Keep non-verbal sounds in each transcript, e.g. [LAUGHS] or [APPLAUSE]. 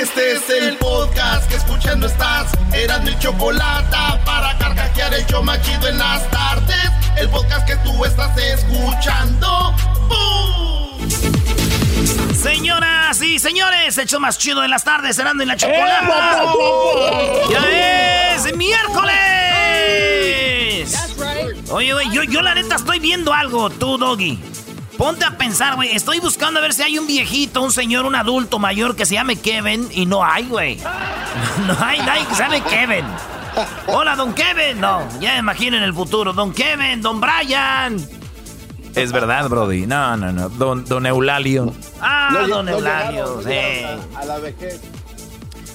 Este es el podcast que escuchando estás. Eran mi chocolate para carcajear el show machido en las tardes. El podcast que tú estás escuchando. ¡Bum! Señoras y señores, el show más chido de las tardes, cenando en la chocolate. ¡Ya es miércoles! Oye, güey, yo, yo la neta estoy viendo algo, tú, Doggy. Ponte a pensar, güey. Estoy buscando a ver si hay un viejito, un señor, un adulto mayor que se llame Kevin y no hay, güey. [LAUGHS] No hay nadie que se llame Kevin. Hola, don Kevin. No, ya me imagino en el futuro. Don Kevin, don Brian. Es verdad, Brody. No, no, no. Don, don Eulalio. Ah, No, don no Eulalio. llegaron, no sí. a, a la vejez.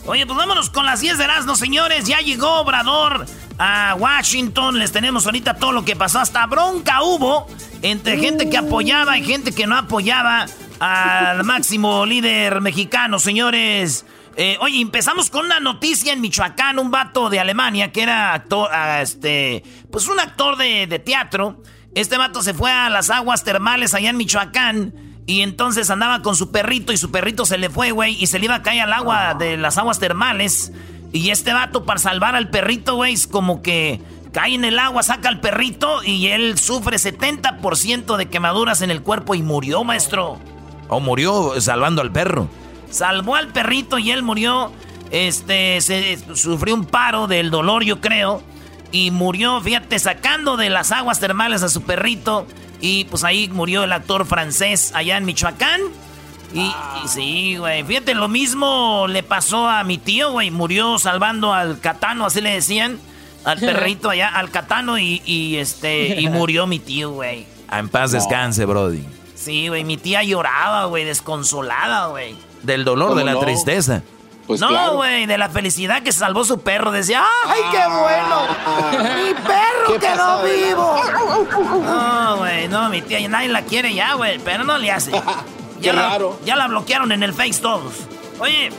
Oye, pues vámonos con las 10 de Erasmo, señores. Ya llegó Obrador a Washington. Les tenemos ahorita todo lo que pasó. Hasta bronca hubo entre gente que apoyaba y gente que no apoyaba al máximo líder mexicano, señores. Eh, oye, empezamos con una noticia en Michoacán. Un vato de Alemania que era actor, ah, este, pues un actor de, de teatro. Este vato se fue a las aguas termales allá en Michoacán. Y entonces andaba con su perrito y su perrito se le fue, güey, y se le iba a caer al agua de las aguas termales. Y este vato, para salvar al perrito, güey, es como que cae en el agua, saca al perrito y él sufre 70% de quemaduras en el cuerpo y murió, maestro. O murió salvando al perro. Salvó al perrito y él murió. Este, se sufrió un paro del dolor, yo creo. Y murió, fíjate, sacando de las aguas termales a su perrito. Y pues ahí murió el actor francés allá en Michoacán. Y, y sí, güey. Fíjate, lo mismo le pasó a mi tío, güey. Murió salvando al catano, así le decían. Al perrito allá, al catano. Y, y, este, y [LAUGHS] murió mi tío, güey. En paz descanse, Brody. Sí, güey. Mi tía lloraba, güey, desconsolada, güey. Del dolor, de ¿Cómo la no? tristeza. Pues no, claro. güey, de la felicidad que salvó su perro. Decía, ¡ay, qué bueno! ¡Mi perro ¿Qué quedó vivo! No, güey, no, mi tía, nadie la quiere ya, güey, pero no le hace. [LAUGHS] Qué Ya la, ya la bloquearon en el Face todos. Oye,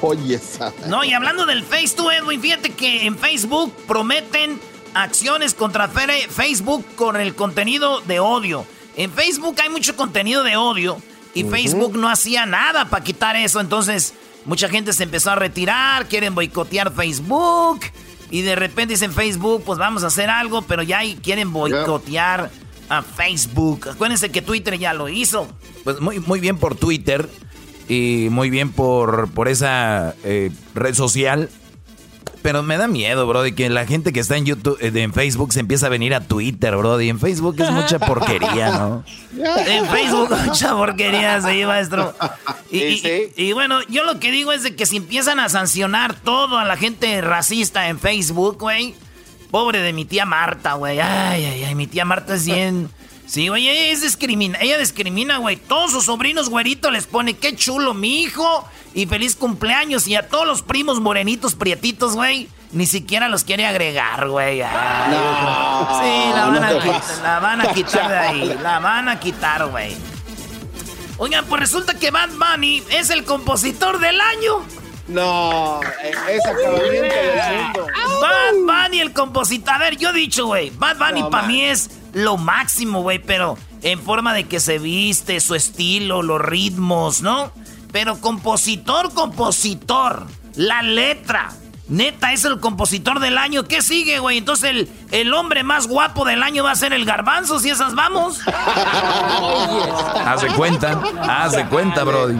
Oye, esa. no, y hablando del Face tú, Edwin, fíjate que en Facebook prometen acciones contra Facebook con el contenido de odio. En Facebook hay mucho contenido de odio y Facebook no hacía nada para quitar eso. Entonces, mucha gente se empezó a retirar, quieren boicotear Facebook. Y de repente dicen Facebook, pues vamos a hacer algo, pero ya ahí quieren boicotear a Facebook. Acuérdense que Twitter ya lo hizo. Pues muy, muy bien por Twitter y muy bien por, por esa eh, red social. Pero me da miedo, Brody, que la gente que está en YouTube, eh, en Facebook se empieza a venir a Twitter, Brody. En Facebook es mucha [LAUGHS] porquería, ¿no? En Facebook, [LAUGHS] mucha porquería, sí, maestro. Y, Sí, y- sí. y bueno, yo lo que digo es de que si empiezan a sancionar todo a la gente racista en Facebook, güey. Pobre de mi tía Marta, güey. Ay, ay, ay, mi tía Marta es bien. Sí, güey, ella es discrimina, ella discrimina, güey. Todos sus sobrinos güeritos les pone qué chulo mi hijo y feliz cumpleaños. Y a todos los primos morenitos, prietitos, güey, ni siquiera los quiere agregar, güey. Ay, No, Sí, la van, no a quitar, la van a [LAUGHS] quitar de ahí. La van a quitar, güey. Oigan, pues resulta que Bad Bunny es el compositor del año. No, eh, es acabamiento del mundo. Bad Bunny, el compositor. A ver, yo he dicho, güey. Bad Bunny No, para mí es lo máximo, güey. Pero en forma de que se viste, su estilo, los ritmos, ¿no? Pero compositor, compositor. La letra. Neta, es el compositor del año. ¿Qué sigue, güey? Entonces el, el hombre más guapo del año va a ser el garbanzo, si esas vamos. [LAUGHS] Haz de cuenta, haz de cuenta, Brody.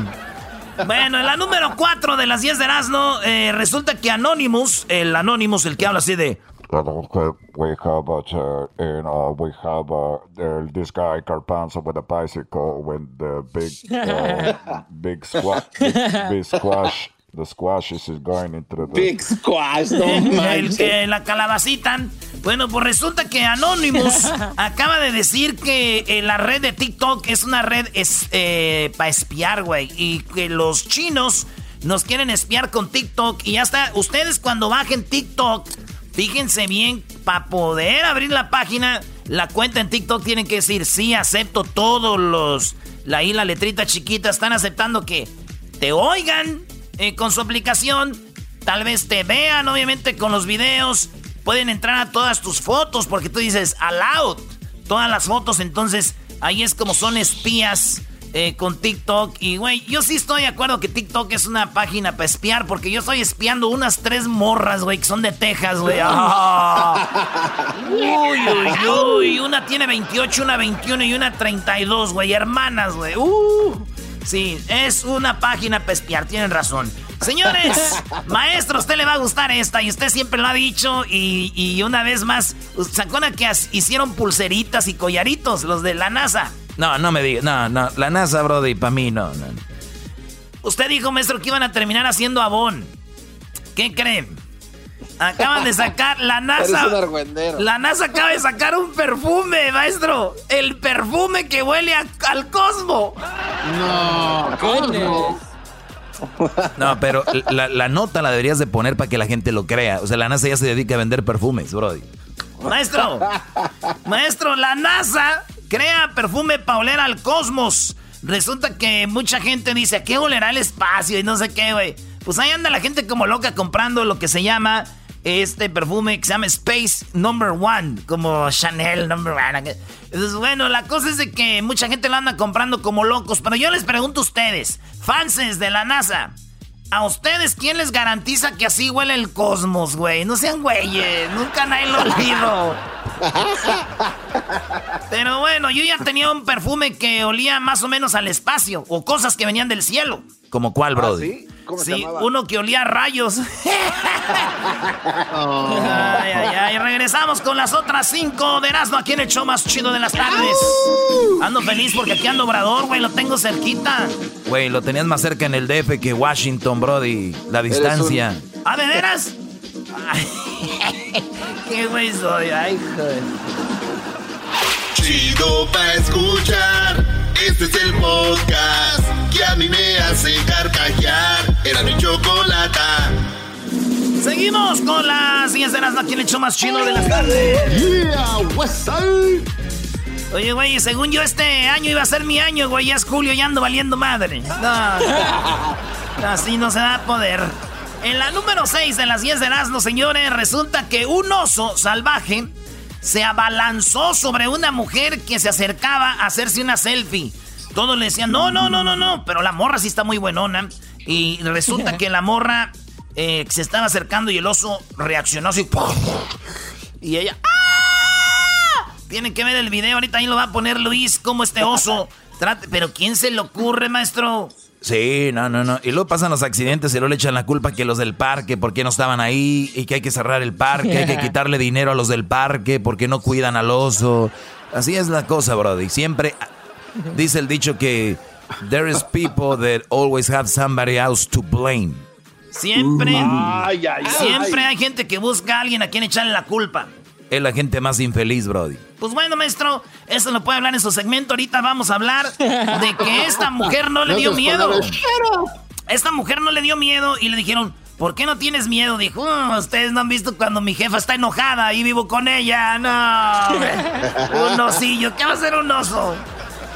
Bueno, en la número 4 de las 10 de Erasmo, eh, resulta que Anonymous, el Anonymous, el que habla así de... We have uh, and, uh, we have uh, this guy Carpanzo with a bicycle with the big uh, big squash big, big squash the squash is going into the big squash no [LAUGHS] el que la calabacita bueno pues resulta que Anonymous [LAUGHS] acaba de decir que eh, la red de TikTok es una red es, eh, para espiar güey y que los chinos nos quieren espiar con TikTok y hasta ustedes cuando bajen TikTok Fíjense bien, para poder abrir la página, la cuenta en TikTok tienen que decir, sí, acepto todos los... I, la letrita chiquita, están aceptando que te oigan eh, con su aplicación, tal vez te vean, obviamente, con los videos. Pueden entrar a todas tus fotos porque tú dices, allowed, todas las fotos, entonces ahí es como son espías eh, con TikTok. Y, güey, yo sí estoy de acuerdo que TikTok es una página para espiar, porque yo estoy espiando unas tres morras, güey, que son de Texas, güey. [LAUGHS] Uy, uy, uy. Una tiene 28, una 21 y una 32, güey. Hermanas, güey. Uh. Sí, es una página para espiar, tienen razón. Señores, [LAUGHS] maestro, usted le va a gustar esta y usted siempre lo ha dicho y, y una vez más, ¿se acuerdan que hicieron pulseritas y collaritos los de la NASA? No, no me diga. No, no. La NASA, Brody, para mí no, no. Usted dijo, maestro, que iban a terminar haciendo abón. ¿Qué creen? Acaban de sacar la [LAUGHS] NASA. La NASA acaba de sacar un perfume, maestro. El perfume que huele al cosmo. No, ¿cómo? No, pero la, la, nota la deberías de poner para que la gente lo crea. O sea, la NASA ya se dedica a vender perfumes, Brody. Maestro, maestro, la NASA Crea perfume para oler al cosmos. Resulta que mucha gente dice, ¿qué olerá el espacio? Y no sé qué, güey. Pues ahí anda la gente como loca comprando lo que se llama este perfume que se llama Space Number One, como Chanel Number One. Entonces, bueno, la cosa es de que mucha gente lo anda comprando como locos, pero yo les pregunto a ustedes, fanses de la NASA, ¿a ustedes quién les garantiza que así huele el cosmos, güey? No sean güeyes, nunca nadie lo olvido. Pero bueno, yo ya tenía un perfume que olía más o menos al espacio o cosas que venían del cielo. ¿Como cuál, ah, Brody? ¿sí? ¿Cómo sí, uno que olía a rayos. [LAUGHS] ay, ay, ay. Regresamos con las otras cinco de Erasmo aquí en el show más chido de las tardes. Ando feliz porque aquí ando Obrador, güey, lo tengo cerquita. Güey, lo tenías más cerca en el DF que Washington, Brody. La distancia. ¿Ah, de veras? qué güey soy, ay, joder. Chido pa' escuchar. Este es el podcast que a mí me hace carcajear. Era mi chocolate. Seguimos con las 10 de las aquí el show más chido de las tardes. Yeah, what's up? Oye, güey, según yo este año iba a ser mi año, güey. Ya es julio y ando valiendo madre. No, así no se da a poder. En la número 6 de las 10 de Erasmo, señores, resulta que un oso salvaje se abalanzó sobre una mujer que se acercaba a hacerse una selfie. Todos le decían, no, no, no, no, no, pero la morra sí está muy buenona. Y resulta que la morra eh, se estaba acercando y el oso reaccionó así. Y ella, ¡ah! Tienen que ver el video, ahorita ahí lo va a poner Luis, como este oso. Trate, pero ¿quién se le ocurre, maestro? Sí, no, no, no. Y luego pasan los accidentes y luego le echan la culpa que los del parque, porque no estaban ahí, y que hay que cerrar el parque, hay que [LAUGHS] quitarle dinero a los del parque, porque no cuidan al oso. Así es la cosa, Brody. Siempre dice el dicho que there is people that always have somebody else to blame. Siempre, siempre hay gente que busca a alguien a quien echarle la culpa es la gente más infeliz, Brody. Pues bueno, maestro, eso lo puede hablar en su segmento. Ahorita vamos a hablar de que esta mujer no le dio miedo. Esta mujer no le dio miedo y le dijeron, ¿por qué no tienes miedo? Dijo, oh, ustedes no han visto cuando mi jefa está enojada y vivo con ella. No, [LAUGHS] un osillo, ¿qué va a ser un oso?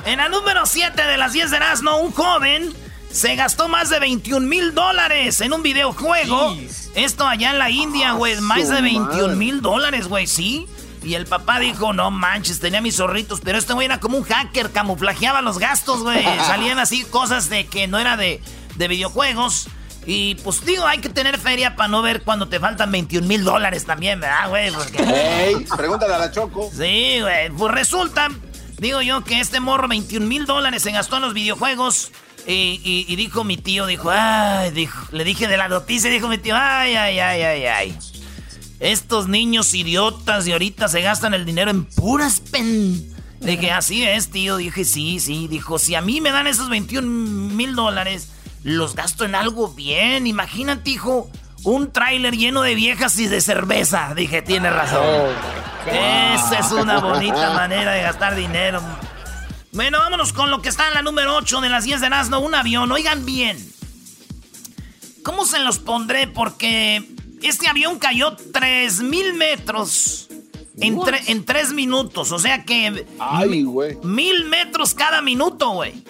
En la número 7 de las 10 de Erasmo, un joven se gastó más de 21 mil dólares en un videojuego. Esto allá en la India, güey. Más de 21 mil dólares, güey, ¿sí? Y el papá dijo, no manches, tenía mis zorritos. Pero este güey era como un hacker, camuflajeaba los gastos, güey. [LAUGHS] Salían así cosas de que no era de, de videojuegos. Y pues digo, hay que tener feria para no ver cuando te faltan 21 mil dólares también, ¿verdad, güey? Ey, pregúntale a la Choco. Sí, güey. Pues resulta, digo yo, que este morro 21 mil dólares se gastó en los videojuegos. Y, dijo mi tío, dijo, ay, dijo, le dije de la noticia, dijo mi tío, ay, ay, ay, ay, ay. Estos niños idiotas de ahorita se gastan el dinero en puras pen. Dije, así es, tío. Dije, sí, sí. Dijo, si a mí me dan esos 21 mil dólares, los gasto en algo bien. Imagínate, hijo, un tráiler lleno de viejas y de cerveza. Dije, tiene razón. Oh, Esa es una bonita manera de gastar dinero. Bueno, vámonos con lo que está en la número 8 de las 10 de Nazno. Un avión. Oigan bien. ¿Cómo se los pondré? Porque este avión cayó 3000 metros en, en 3 minutos. O sea que. Ay, güey. Mil metros cada minuto, güey.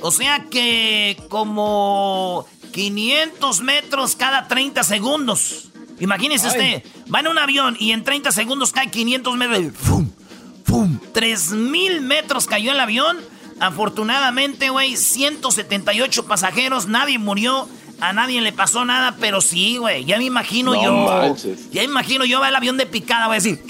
O sea que como 500 metros cada 30 segundos. Imagínese usted, va en un avión y en 30 segundos cae 500 metros. ¡Fum! ¡Fum! 3000 metros cayó el avión. Afortunadamente, güey, 178 pasajeros, nadie murió. A nadie le pasó nada, pero sí, güey. Ya me imagino yo. Ya me imagino yo va el avión de picada, voy a decir.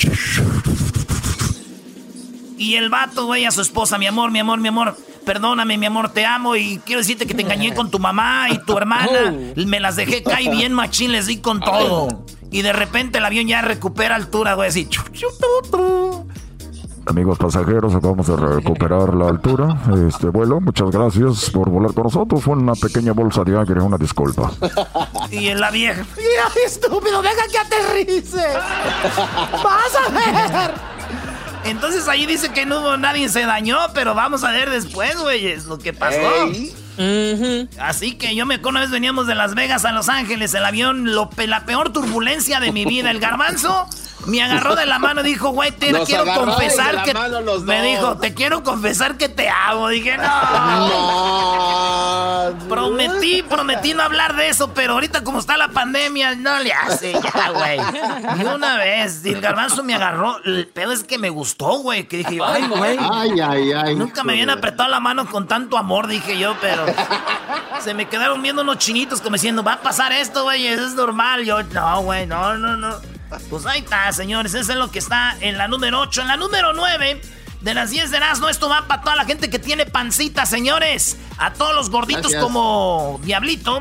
Y el vato, güey, a su esposa, mi amor, mi amor, mi amor. Perdóname, mi amor, te amo y quiero decirte que te engañé con tu mamá y tu hermana. [LAUGHS] Me las dejé caer bien machín, les di con todo. Y de repente el avión ya recupera altura, güey, así. Amigos pasajeros, acabamos de recuperar la altura. Este vuelo, muchas gracias por volar con nosotros. Fue una pequeña bolsa de aire, una disculpa. Y en la vieja, [LAUGHS] estúpido, deja que aterrice. [LAUGHS] Vas a ver. Entonces ahí dice que no hubo nadie se dañó, pero vamos a ver después, güey, es lo que pasó. Así que yo me acuerdo una vez veníamos de Las Vegas a Los Ángeles, el avión, lo, la peor turbulencia de mi vida, el garbanzo me agarró de la mano y dijo, güey, te quiero confesar que. Me dijo, te quiero confesar que te amo. Dije, no. no. Prometí, prometí no hablar de eso, pero ahorita como está la pandemia, no le hace ya, güey. Ni una vez. Y el garbanzo me agarró. El pedo es que me gustó, güey. Que dije, ay, güey. Ay, ay, ay. Nunca me habían apretado la mano con tanto amor, dije yo, pero. Se me quedaron viendo unos chinitos como diciendo, va a pasar esto, güey, eso es normal. Yo, no, güey, no, no, no. Pues ahí está, señores. Eso es lo que está en la número 8. En la número 9 de las 10 de no esto va para toda la gente que tiene pancita, señores. A todos los gorditos como Diablito.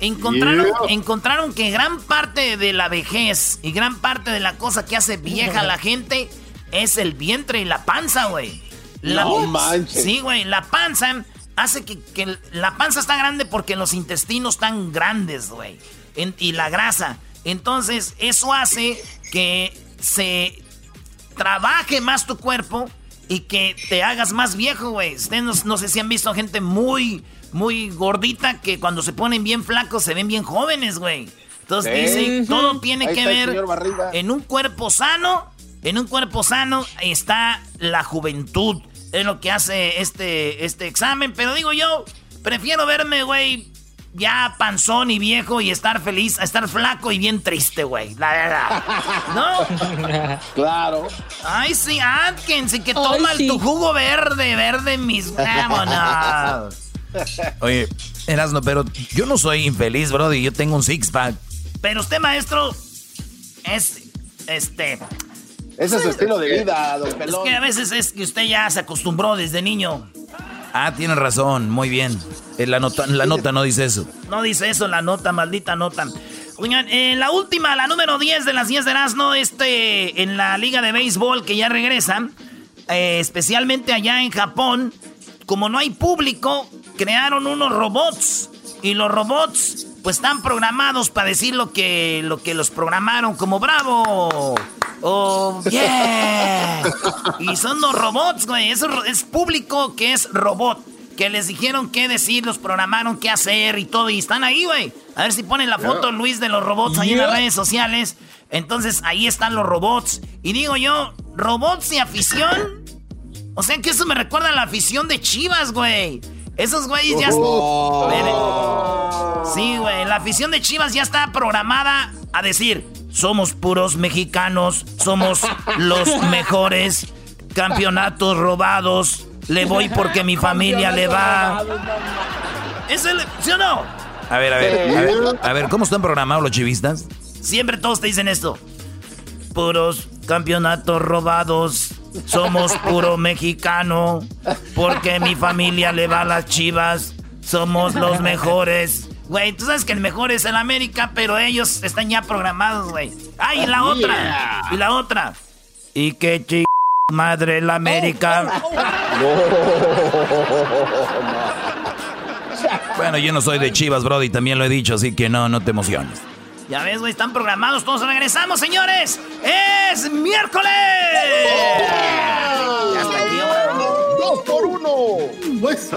Encontraron, encontraron que gran parte de la vejez y gran parte de la cosa que hace vieja a la gente es el vientre y la panza, güey. La, no manches. Sí, güey. La panza hace que, que, la panza está grande porque los intestinos están grandes, güey. Y la grasa. Entonces, eso hace que se trabaje más tu cuerpo y que te hagas más viejo, güey. Ustedes no, sé si han visto gente muy, muy gordita que cuando se ponen bien flacos se ven bien jóvenes, güey. Entonces dicen, todo tiene que ver en un cuerpo sano. En un cuerpo sano está la juventud. Es lo que hace este, este examen. Pero digo yo, prefiero verme, güey, ya panzón y viejo y estar feliz a estar flaco y bien triste, güey. La verdad. [LAUGHS] ¿No? Claro. Ay, sí, Atkins, y que toma tu jugo verde, verde, mis. Vámonos. [LAUGHS] Oye, Erasno, pero yo no soy infeliz, brody. Yo tengo un six-pack. Pero usted, maestro, es. Este. Ese es su estilo de vida, don Pelón. Es que a veces es que usted ya se acostumbró desde niño. Ah, tiene razón, muy bien. Eh, la nota, la nota no dice eso. No dice eso la nota, maldita nota. Oigan, en la última, la número 10 de las 10 de Erasmo, este, en la liga de béisbol que ya regresa, eh, especialmente allá en Japón, como no hay público, crearon unos robots. Y los robots, pues están programados para decir lo que, lo que los programaron, como bravo. Oh, yeah. [LAUGHS] Y son los robots, güey. Eso es público que es robot. Que les dijeron qué decir, los programaron qué hacer y todo. Y están ahí, güey. A ver si ponen la foto, Luis, de los robots ahí en las redes sociales. Entonces, ahí están los robots. Y digo yo, ¿robots y afición? O sea que eso me recuerda a la afición de Chivas, güey. Esos güeyes ya... Oh. Sí, güey. La afición de Chivas ya está programada a decir somos puros mexicanos, somos los [LAUGHS] mejores, campeonatos robados, le voy porque mi [LAUGHS] familia le va. ¿Es el, ¿Sí o no? A ver, a ver, a ver, a ver, ¿cómo están programados los chivistas? Siempre todos te dicen esto. Puros campeonatos robados, somos puro mexicano, porque mi familia le va a las chivas. somos los mejores. Güey, tú sabes que el mejor es el América, pero ellos están ya programados, güey. ¡Ay, y la otra! Y la otra. Y qué ch... madre el América. bueno, yo no soy de Chivas, Brody, también lo he dicho, así que no, no te emociones. Ya ves, güey, están programados. Todos regresamos, señores. ¡Es miércoles! Ya está aquí, ¡Dos por uno! Pues,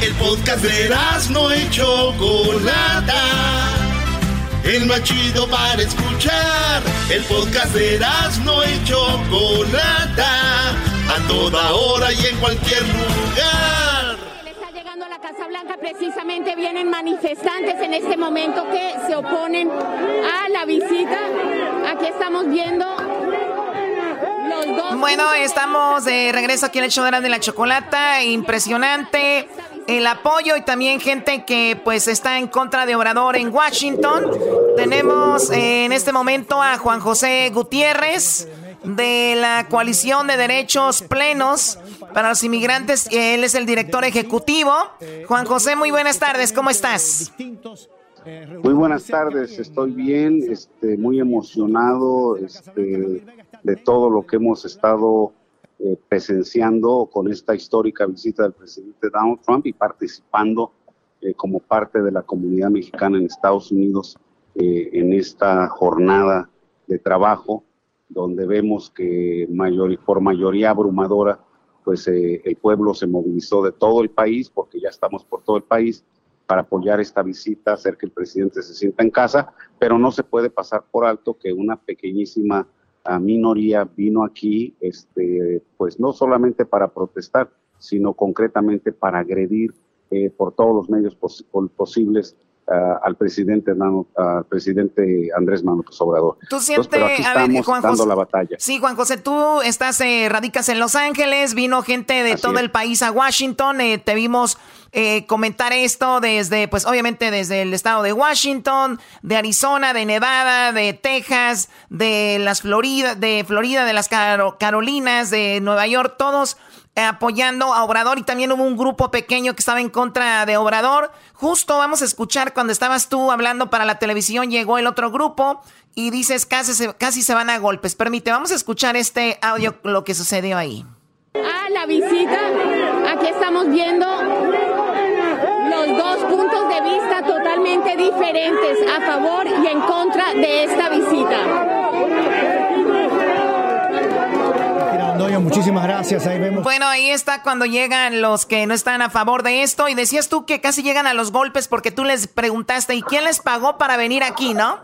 El podcast de no hecho Chocolata. El más chido para escuchar. El podcast de no hecho Chocolata. A toda hora y en cualquier lugar. Casa Blanca precisamente vienen manifestantes en este momento que se oponen a la visita. Aquí estamos viendo los dos. Bueno, estamos de regreso aquí en el show de la chocolata. Impresionante el apoyo y también gente que pues está en contra de Obrador en Washington. Tenemos en este momento a Juan José Gutiérrez de la coalición de derechos plenos para los inmigrantes. Él es el director ejecutivo. Juan José, muy buenas tardes, ¿cómo estás? Muy buenas tardes, estoy bien, este, muy emocionado este, de todo lo que hemos estado eh, presenciando con esta histórica visita del presidente Donald Trump y participando eh, como parte de la comunidad mexicana en Estados Unidos eh, en esta jornada de trabajo, donde vemos que por mayoría abrumadora pues el pueblo se movilizó de todo el país, porque ya estamos por todo el país, para apoyar esta visita, hacer que el presidente se sienta en casa, pero no se puede pasar por alto que una pequeñísima ah, minoría vino aquí, este, pues no solamente para protestar, sino concretamente para agredir eh, por todos los medios posibles al presidente al presidente Andrés Manuel Obrador. Tú sientes, a ver, Juan José, la batalla. Sí, Juan José, tú estás eh, radicas en Los Ángeles, vino gente de todo el país a Washington, eh, te vimos eh, comentar esto desde, pues obviamente desde el estado de Washington, de Arizona, de Nevada, de Texas, de las Florida, de Florida, de las Carolinas, de Nueva York, todos apoyando a Obrador y también hubo un grupo pequeño que estaba en contra de Obrador. Justo vamos a escuchar cuando estabas tú hablando para la televisión, llegó el otro grupo y dices casi se, casi se van a golpes. Permite, vamos a escuchar este audio, lo que sucedió ahí. A la visita, aquí estamos viendo los dos puntos de vista totalmente diferentes a favor y en contra de esta visita muchísimas gracias. Ahí vemos. Bueno, ahí está cuando llegan los que no están a favor de esto. Y decías tú que casi llegan a los golpes porque tú les preguntaste, ¿y quién les pagó para venir aquí, no?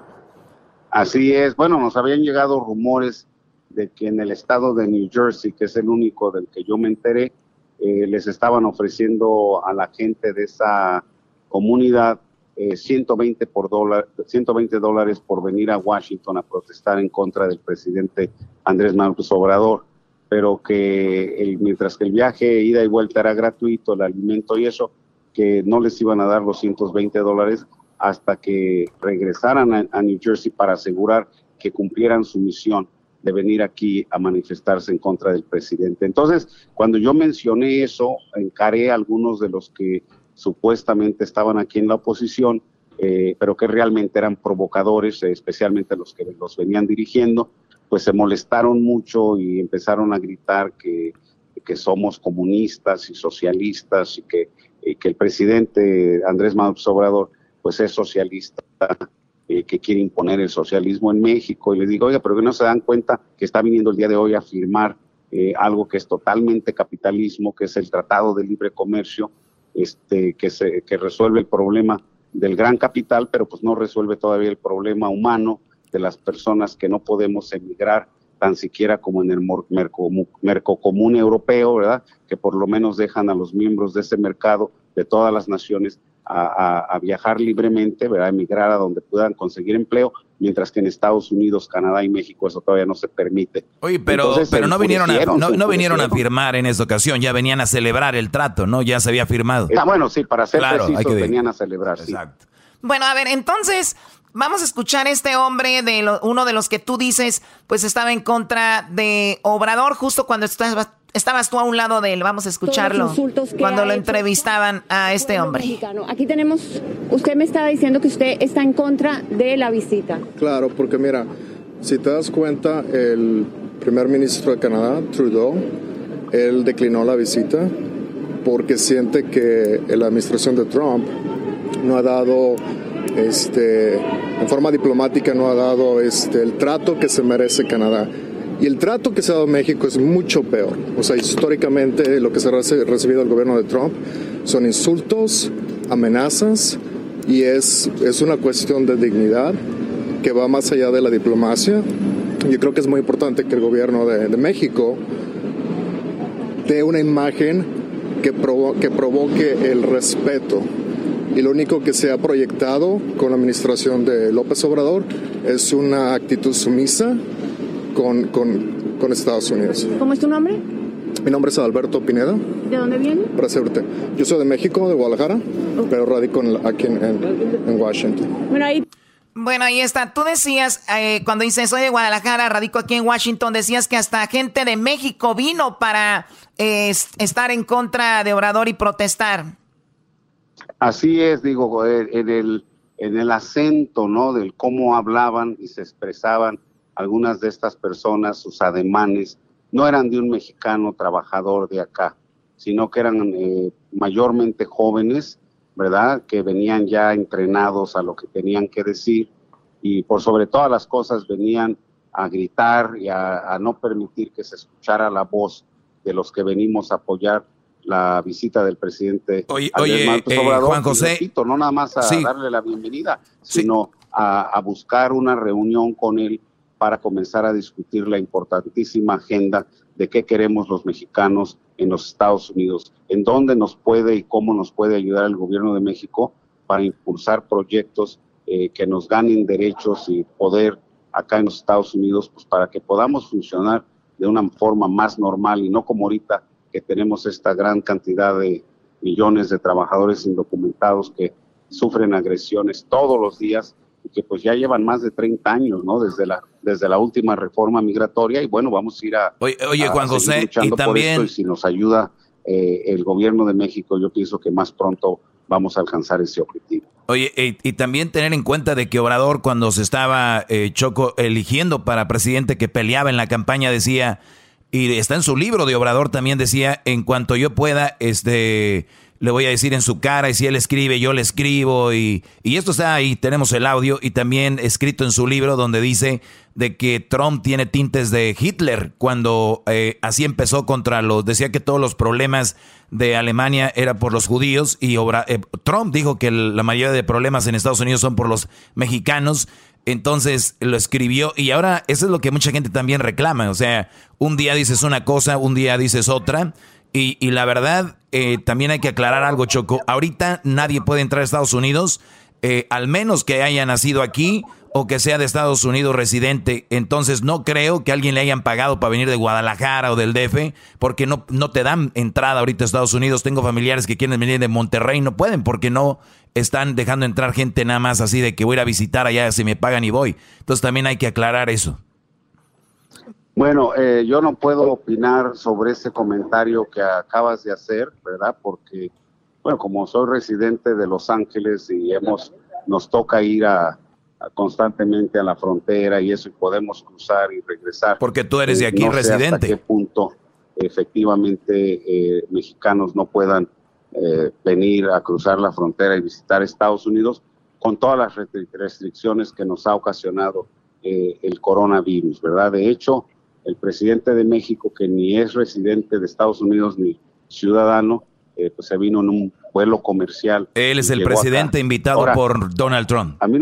Así es. Bueno, nos habían llegado rumores de que en el estado de New Jersey, que es el único del que yo me enteré, eh, les estaban ofreciendo a la gente de esa comunidad 120, eh, por dólar, 120 dólares por venir a Washington a protestar en contra del presidente Andrés Manuel Obrador pero que mientras que el viaje ida y vuelta era gratuito, el alimento y eso, que no les iban a dar los 120 dólares hasta que regresaran a, New Jersey para asegurar que cumplieran su misión de venir aquí a manifestarse en contra del presidente. Entonces, cuando yo mencioné eso, encaré a algunos de los que supuestamente estaban aquí en la oposición, eh, pero que realmente eran provocadores, especialmente los que los venían dirigiendo, pues se molestaron mucho y empezaron a gritar que, somos comunistas y socialistas y que, que el presidente Andrés Manuel Obrador pues es socialista, eh, que quiere imponer el socialismo en México. Y le digo, oiga, pero que no se dan cuenta que está viniendo el día de hoy a firmar eh, algo que es totalmente capitalismo, que es el Tratado de Libre Comercio, este, que, se, que resuelve el problema del gran capital, pero pues no resuelve todavía el problema humano de las personas que no podemos emigrar tan siquiera como en el merco, común europeo, ¿verdad? Que por lo menos dejan a los miembros de ese mercado de todas las naciones a, viajar libremente, ¿verdad? Emigrar a donde puedan conseguir empleo, mientras que en Estados Unidos, Canadá y México eso todavía no se permite. Oye, pero, pero no vinieron, a, no, vinieron a firmar en esta ocasión, ya venían a celebrar el trato, ¿no? Ya se había firmado. Ah, bueno, sí, para ser precisos, venían a celebrar, Exacto. Bueno, a ver, entonces, Vamos a escuchar a este hombre, de uno de los que tú dices, pues estaba en contra de Obrador, justo cuando estabas tú a un lado de él, vamos a escucharlo. Cuando lo entrevistaban a este hombre. Aquí tenemos, usted me estaba diciendo que usted está en contra de la visita. Claro, porque mira, si te das cuenta, el primer ministro de Canadá, Trudeau, él declinó la visita porque siente que la administración de Trump no ha dado este, en forma diplomática no ha dado este, el trato que se merece Canadá. Y el trato que se ha dado a México es mucho peor. O sea, históricamente lo que se ha recibido del gobierno de Trump son insultos, amenazas, y es, es una cuestión de dignidad que va más allá de la diplomacia. Yo creo que es muy importante que el gobierno de, de México dé una imagen que, que provoque el respeto y lo único que se ha proyectado con la administración de López Obrador es una actitud sumisa con, con, con Estados Unidos. ¿Cómo es tu nombre? Mi nombre es Alberto Pineda. ¿De dónde viene? Para servirte. Yo soy de México, de Guadalajara, pero radico aquí en, en, Washington. Bueno, ahí... Bueno, ahí está. Tú decías, eh, cuando dices soy de Guadalajara, radico aquí en Washington, decías que hasta gente de México vino para eh, estar en contra de Obrador y protestar. Así es, digo, en el, en el acento, ¿no? Del cómo hablaban y se expresaban algunas de estas personas, sus ademanes, no eran de un mexicano trabajador de acá, sino que eran eh, mayormente jóvenes, ¿verdad? Que venían ya entrenados a lo que tenían que decir y por sobre todas las cosas venían a gritar y a no permitir que se escuchara la voz de los que venimos a apoyar la visita del presidente oye, oye eh, Juan José no nada más a darle la bienvenida sino a, buscar una reunión con él para comenzar a discutir la importantísima agenda de qué queremos los mexicanos en los Estados Unidos, en dónde nos puede y cómo nos puede ayudar el gobierno de México para impulsar proyectos eh, que nos ganen derechos y poder acá en los Estados Unidos, pues para que podamos funcionar de una forma más normal y no como ahorita que tenemos esta gran cantidad de millones de trabajadores indocumentados que sufren agresiones todos los días y que pues ya llevan más de 30 años, ¿no? Desde la desde la última reforma migratoria y bueno, vamos a ir a Oye, Juan José, y también si nos ayuda eh, el gobierno de México, yo pienso que más pronto vamos a alcanzar ese objetivo. Oye, y, también tener en cuenta de que Obrador cuando se estaba eh, Choco eligiendo para presidente que peleaba en la campaña decía y está en su libro de Obrador también decía, en cuanto yo pueda, este, le voy a decir en su cara y si él escribe, yo le escribo y, y esto está ahí, tenemos el audio y también escrito en su libro donde dice de que Trump tiene tintes de Hitler cuando eh, así empezó contra los, decía que todos los problemas de Alemania era por los judíos y eh, Trump dijo que la mayoría de problemas en Estados Unidos son por los mexicanos entonces lo escribió y ahora eso es lo que mucha gente también reclama. O sea, un día dices una cosa, un día dices otra. Y, y la verdad, eh, también hay que aclarar algo, Choco. Ahorita nadie puede entrar a Estados Unidos, eh, al menos que haya nacido aquí o que sea de Estados Unidos residente. Entonces no creo que alguien le hayan pagado para venir de Guadalajara o del DF, porque no, no te dan entrada ahorita a Estados Unidos. Tengo familiares que quieren venir de Monterrey, no pueden porque no están dejando entrar gente nada más así de que voy a ir a visitar allá si me pagan y voy. Entonces también hay que aclarar eso. Bueno, eh, yo no puedo opinar sobre ese comentario que acabas de hacer, ¿verdad? Porque, bueno, como soy residente de Los Ángeles y hemos, nos toca ir a, constantemente a la frontera y eso y podemos cruzar y regresar. Porque tú eres de aquí no residente. Sé hasta qué punto efectivamente eh, mexicanos no puedan eh, venir a cruzar la frontera y visitar Estados Unidos con todas las restricciones que nos ha ocasionado eh, el coronavirus, ¿verdad? De hecho, el presidente de México, que ni es residente de Estados Unidos ni ciudadano, pues se vino en un vuelo comercial. Él es el presidente invitado por Donald Trump. A mí,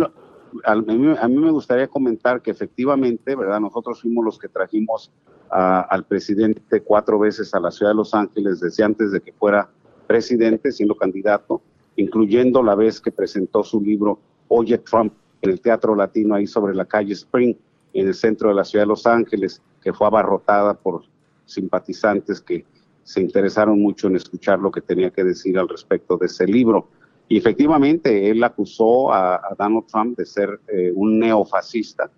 a mí, me gustaría comentar que efectivamente, ¿verdad? Nosotros fuimos los que trajimos al presidente cuatro veces a la ciudad de Los Ángeles desde antes de que fuera presidente, siendo candidato, incluyendo la vez que presentó su libro Oye Trump en el Teatro Latino ahí sobre la calle Spring, en el centro de la ciudad de Los Ángeles, que fue abarrotada por simpatizantes que se interesaron mucho en escuchar lo que tenía que decir al respecto de ese libro. Y efectivamente, él acusó a, Donald Trump de ser eh, un neofascista,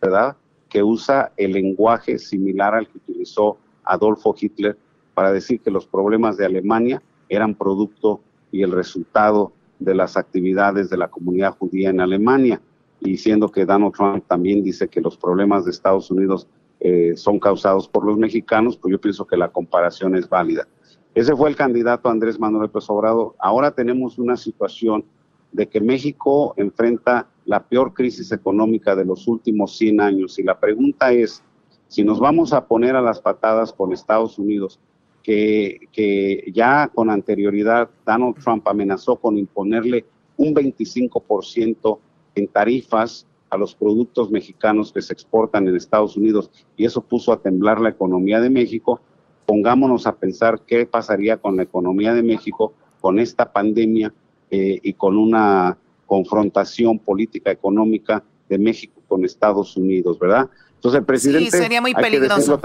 ¿verdad? Que usa el lenguaje similar al que utilizó Adolfo Hitler para decir que los problemas de Alemania eran producto y el resultado de las actividades de la comunidad judía en Alemania, y siendo que Donald Trump también dice que los problemas de Estados Unidos eh, son causados por los mexicanos, pues yo pienso que la comparación es válida. Ese fue el candidato Andrés Manuel López Obrador. Ahora tenemos una situación de que México enfrenta la peor crisis económica de los últimos 100 años y la pregunta es si nos vamos a poner a las patadas con Estados Unidos, que, que ya con anterioridad Donald Trump amenazó con imponerle un 25% en tarifas a los productos mexicanos que se exportan en Estados Unidos y eso puso a temblar la economía de México, pongámonos a pensar qué pasaría con la economía de México con esta pandemia eh, y con una confrontación política económica de México con Estados Unidos, ¿verdad? Entonces el presidente... Sí, sería muy peligroso.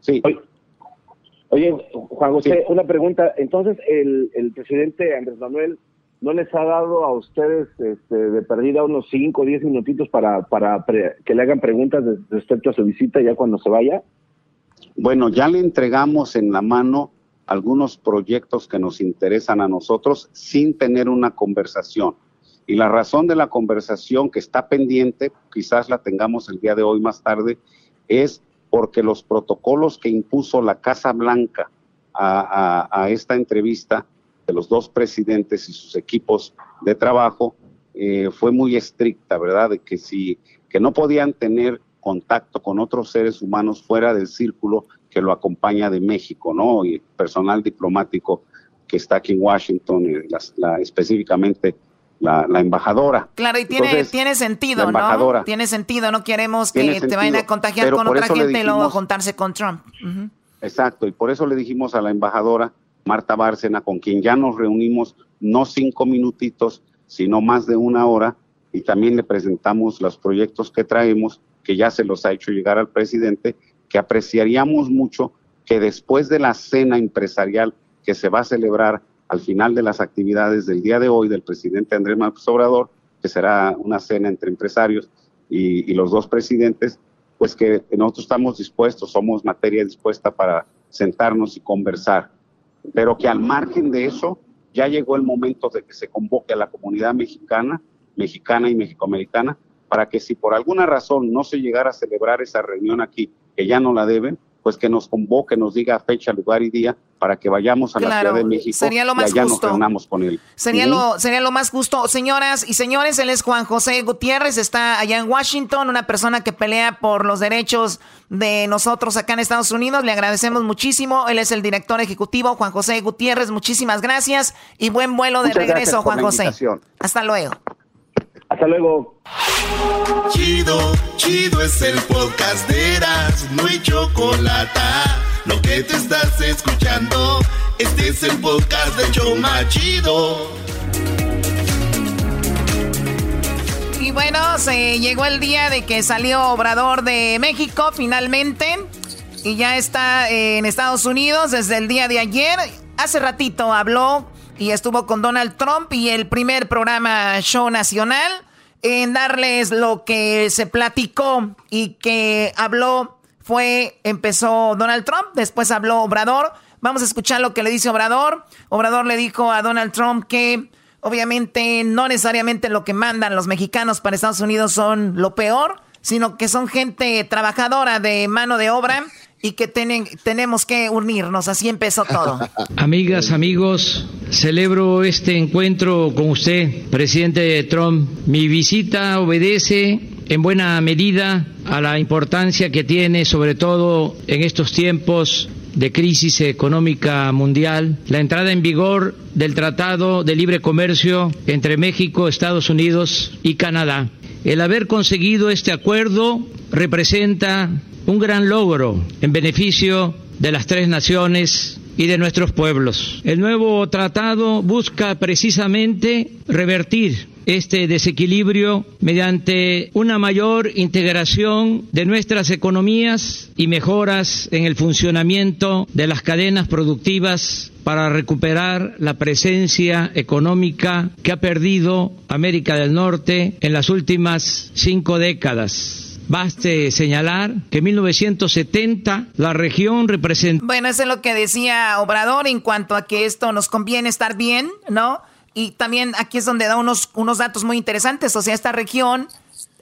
Sí. Oye, Juan José, una pregunta. Entonces, el, el presidente Andrés Manuel no les ha dado a ustedes este, de perdida unos 5 o 10 minutitos para, para que le hagan preguntas respecto a su visita ya cuando se vaya? Bueno, ya le entregamos en la mano algunos proyectos que nos interesan a nosotros sin tener una conversación. Y la razón de la conversación que está pendiente, quizás la tengamos el día de hoy más tarde, es porque los protocolos que impuso la Casa Blanca a, esta entrevista de los dos presidentes y sus equipos de trabajo eh, fue muy estricta, ¿verdad? De que si que no podían tener contacto con otros seres humanos fuera del círculo que lo acompaña de México, ¿no? Y personal diplomático que está aquí en Washington, la, específicamente la, embajadora. Claro, y tiene, tiene sentido, ¿no? Tiene sentido, no queremos que te vayan a contagiar con otra gente y luego juntarse con Trump. Exacto, y por eso le dijimos a la embajadora Marta Bárcena, con quien ya nos reunimos no cinco minutitos, sino más de una hora, y también le presentamos los proyectos que traemos, que ya se los ha hecho llegar al presidente, que apreciaríamos mucho que después de la cena empresarial que se va a celebrar al final de las actividades del día de hoy del presidente Andrés Manuel Obrador, que será una cena entre empresarios y, los dos presidentes, pues que nosotros estamos dispuestos, somos materia dispuesta para sentarnos y conversar. Pero que al margen de eso ya llegó el momento de que se convoque a la comunidad mexicana, mexicana y mexicoamericana, para que si por alguna razón no se llegara a celebrar esa reunión aquí, que ya no la deben, pues que nos convoque, nos diga fecha, lugar y día para que vayamos a la Ciudad de México sería lo más y allá justo. nos reunamos con él. Sería, lo, sería lo más justo. Señoras y señores, él es Juan José Gutiérrez, está allá en Washington, una persona que pelea por los derechos de nosotros acá en Estados Unidos. Le agradecemos muchísimo. Él es el director ejecutivo, Juan José Gutiérrez. Muchísimas gracias y buen vuelo de regreso, Juan José. Hasta luego. Hasta luego. Chido, chido es el podcast de Eras, no hay chocolate. Lo que te estás escuchando, este es el podcast de Choma Chido. Y bueno, se llegó el día de que salió Obrador de México finalmente. Y ya está en Estados Unidos desde el día de ayer. Hace ratito habló y estuvo con Donald Trump y el primer programa Show Nacional en darles lo que se platicó y que habló fue, empezó Donald Trump, después habló Obrador. Vamos a escuchar lo que le dice Obrador. Obrador le dijo a Donald Trump que obviamente no necesariamente lo que mandan los mexicanos para Estados Unidos son lo peor, sino que son gente trabajadora de mano de obra y que tenemos que unirnos. Así empezó todo. [LAUGHS] Amigas, amigos, celebro este encuentro con usted, presidente Trump. Mi visita obedece en buena medida a la importancia que tiene, sobre todo en estos tiempos de crisis económica mundial, la entrada en vigor del Tratado de Libre Comercio entre México, Estados Unidos y Canadá. El haber conseguido este acuerdo representa un gran logro en beneficio de las tres naciones y de nuestros pueblos. El nuevo tratado busca precisamente revertir este desequilibrio mediante una mayor integración de nuestras economías y mejoras en el funcionamiento de las cadenas productivas para recuperar la presencia económica que ha perdido América del Norte en las últimas cinco décadas Baste señalar que en 1970 la región representó... Bueno, eso es lo que decía Obrador en cuanto a que esto nos conviene estar bien, ¿no? Y también aquí es donde da unos, unos datos muy interesantes. O sea, esta región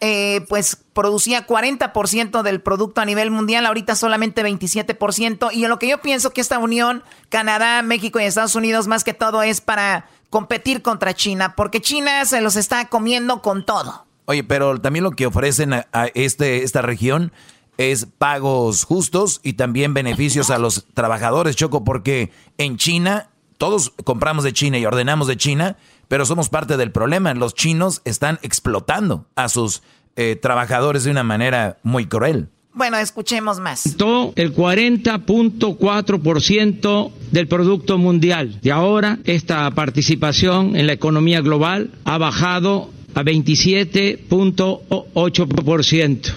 eh, pues producía 40% del producto a nivel mundial, ahorita solamente 27%. Y en lo que yo pienso que esta unión, Canadá, México y Estados Unidos, más que todo es para competir contra China, porque China se los está comiendo con todo. Oye, pero también lo que ofrecen a, este, esta región es pagos justos y también beneficios a los trabajadores, Choco, porque en China todos compramos de China y ordenamos de China, pero somos parte del problema. Los chinos están explotando a sus eh, trabajadores de una manera muy cruel. Bueno, escuchemos más. El 40.4% del Producto Mundial. Y ahora esta participación en la economía global ha bajado a 27.8%.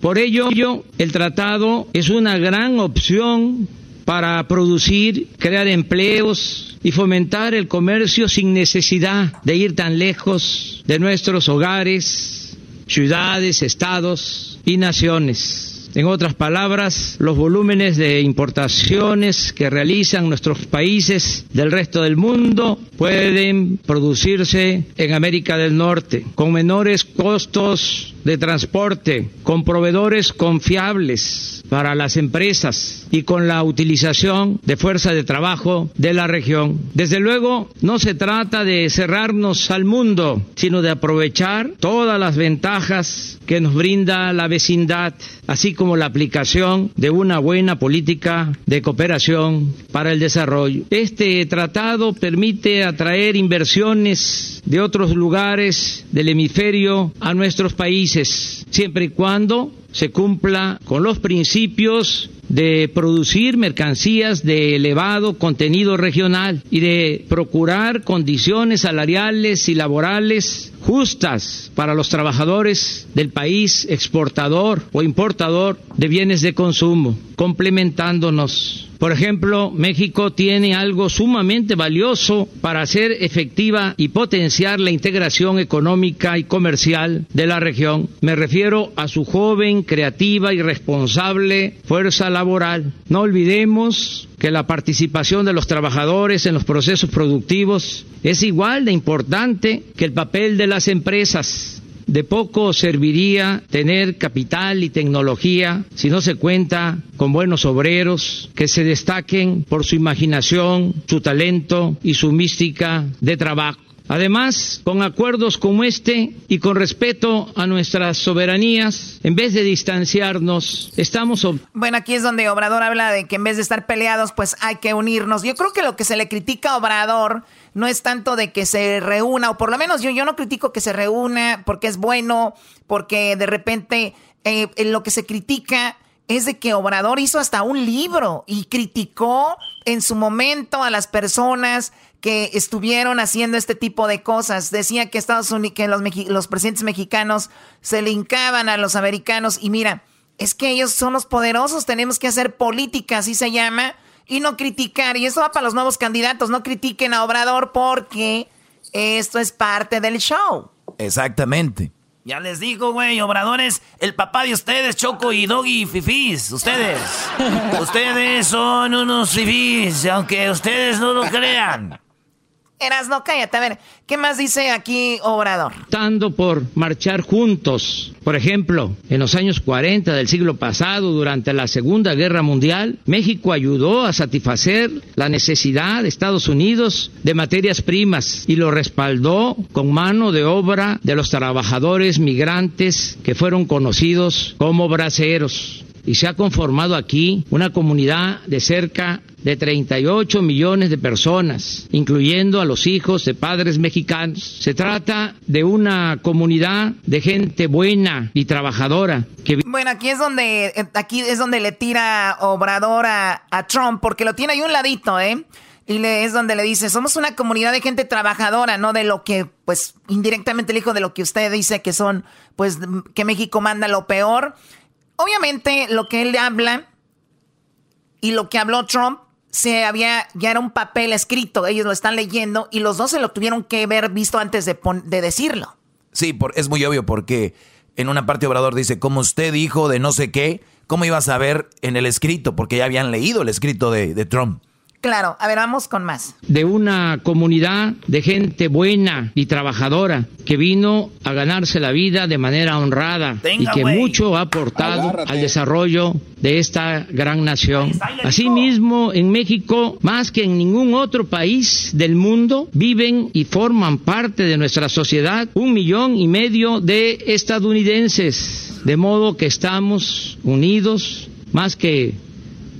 Por ello, el tratado es una gran opción para producir, crear empleos y fomentar el comercio sin necesidad de ir tan lejos de nuestros hogares, ciudades, estados y naciones. En otras palabras, los volúmenes de importaciones que realizan nuestros países del resto del mundo pueden producirse en América del Norte con menores costos de transporte, con proveedores confiables para las empresas y con la utilización de fuerza de trabajo de la región. Desde luego, no se trata de cerrarnos al mundo, sino de aprovechar todas las ventajas que nos brinda la vecindad, así como la aplicación de una buena política de cooperación para el desarrollo. Este tratado permite atraer inversiones de otros lugares del hemisferio a nuestros países, siempre y cuando se cumpla con los principios de producir mercancías de elevado contenido regional y de procurar condiciones salariales y laborales justas para los trabajadores del país exportador o importador de bienes de consumo, complementándonos por ejemplo, México tiene algo sumamente valioso para hacer efectiva y potenciar la integración económica y comercial de la región. Me refiero a su joven, creativa y responsable fuerza laboral. No olvidemos que la participación de los trabajadores en los procesos productivos es igual de importante que el papel de las empresas. De poco serviría tener capital y tecnología si no se cuenta con buenos obreros que se destaquen por su imaginación, su talento y su mística de trabajo. Además, con acuerdos como este y con respeto a nuestras soberanías, en vez de distanciarnos, estamos... Bueno, aquí es donde Obrador habla de que en vez de estar peleados, pues hay que unirnos. Yo creo que lo que se le critica a Obrador no es tanto de que se reúna, o por lo menos yo, yo no critico que se reúna porque es bueno, porque de repente eh, lo que se critica es de que Obrador hizo hasta un libro y criticó en su momento a las personas que estuvieron haciendo este tipo de cosas. Decía que Estados Unidos, que los, presidentes mexicanos se linkaban a los americanos y mira, es que ellos son los poderosos, tenemos que hacer política, así se llama, y no criticar. Y eso va para los nuevos candidatos, no critiquen a Obrador porque esto es parte del show. Exactamente. Ya les digo, güey, Obrador es el papá de ustedes, Choco y Doggy Fifís. Ustedes. [LAUGHS] ustedes son unos fifís, aunque ustedes no lo crean. Eras, no, cállate. A ver, ¿qué más dice aquí Obrador? Estando por marchar juntos. Por ejemplo, en los años 40 del siglo pasado, durante la Segunda Guerra Mundial, México ayudó a satisfacer la necesidad de Estados Unidos de materias primas y lo respaldó con mano de obra de los trabajadores migrantes que fueron conocidos como braceros y se ha conformado aquí una comunidad de cerca de 38 millones de personas, incluyendo a los hijos de padres mexicanos. Se trata de una comunidad de gente buena y trabajadora. Que... Bueno, aquí es donde aquí es donde le tira Obrador a, a Trump, porque lo tiene ahí un ladito, ¿eh? Y le, es donde le dice, somos una comunidad de gente trabajadora, no de lo que, pues, indirectamente el hijo de lo que usted dice que son, pues, que México manda lo peor. Obviamente lo que él habla y lo que habló Trump se había ya era un papel escrito, ellos lo están leyendo y los dos se lo tuvieron que ver visto antes de, de decirlo. Sí, por, es muy obvio porque en una parte Obrador dice, como usted dijo de no sé qué, ¿cómo iba a saber en el escrito? Porque ya habían leído el escrito de, de Trump. Claro, a ver, vamos con más. De una comunidad de gente buena y trabajadora que vino a ganarse la vida de manera honrada y que mucho ha aportado al desarrollo de esta gran nación. Asimismo, en México, más que en ningún otro país del mundo, viven y forman parte de nuestra sociedad un millón y medio de estadounidenses. De modo que estamos unidos más que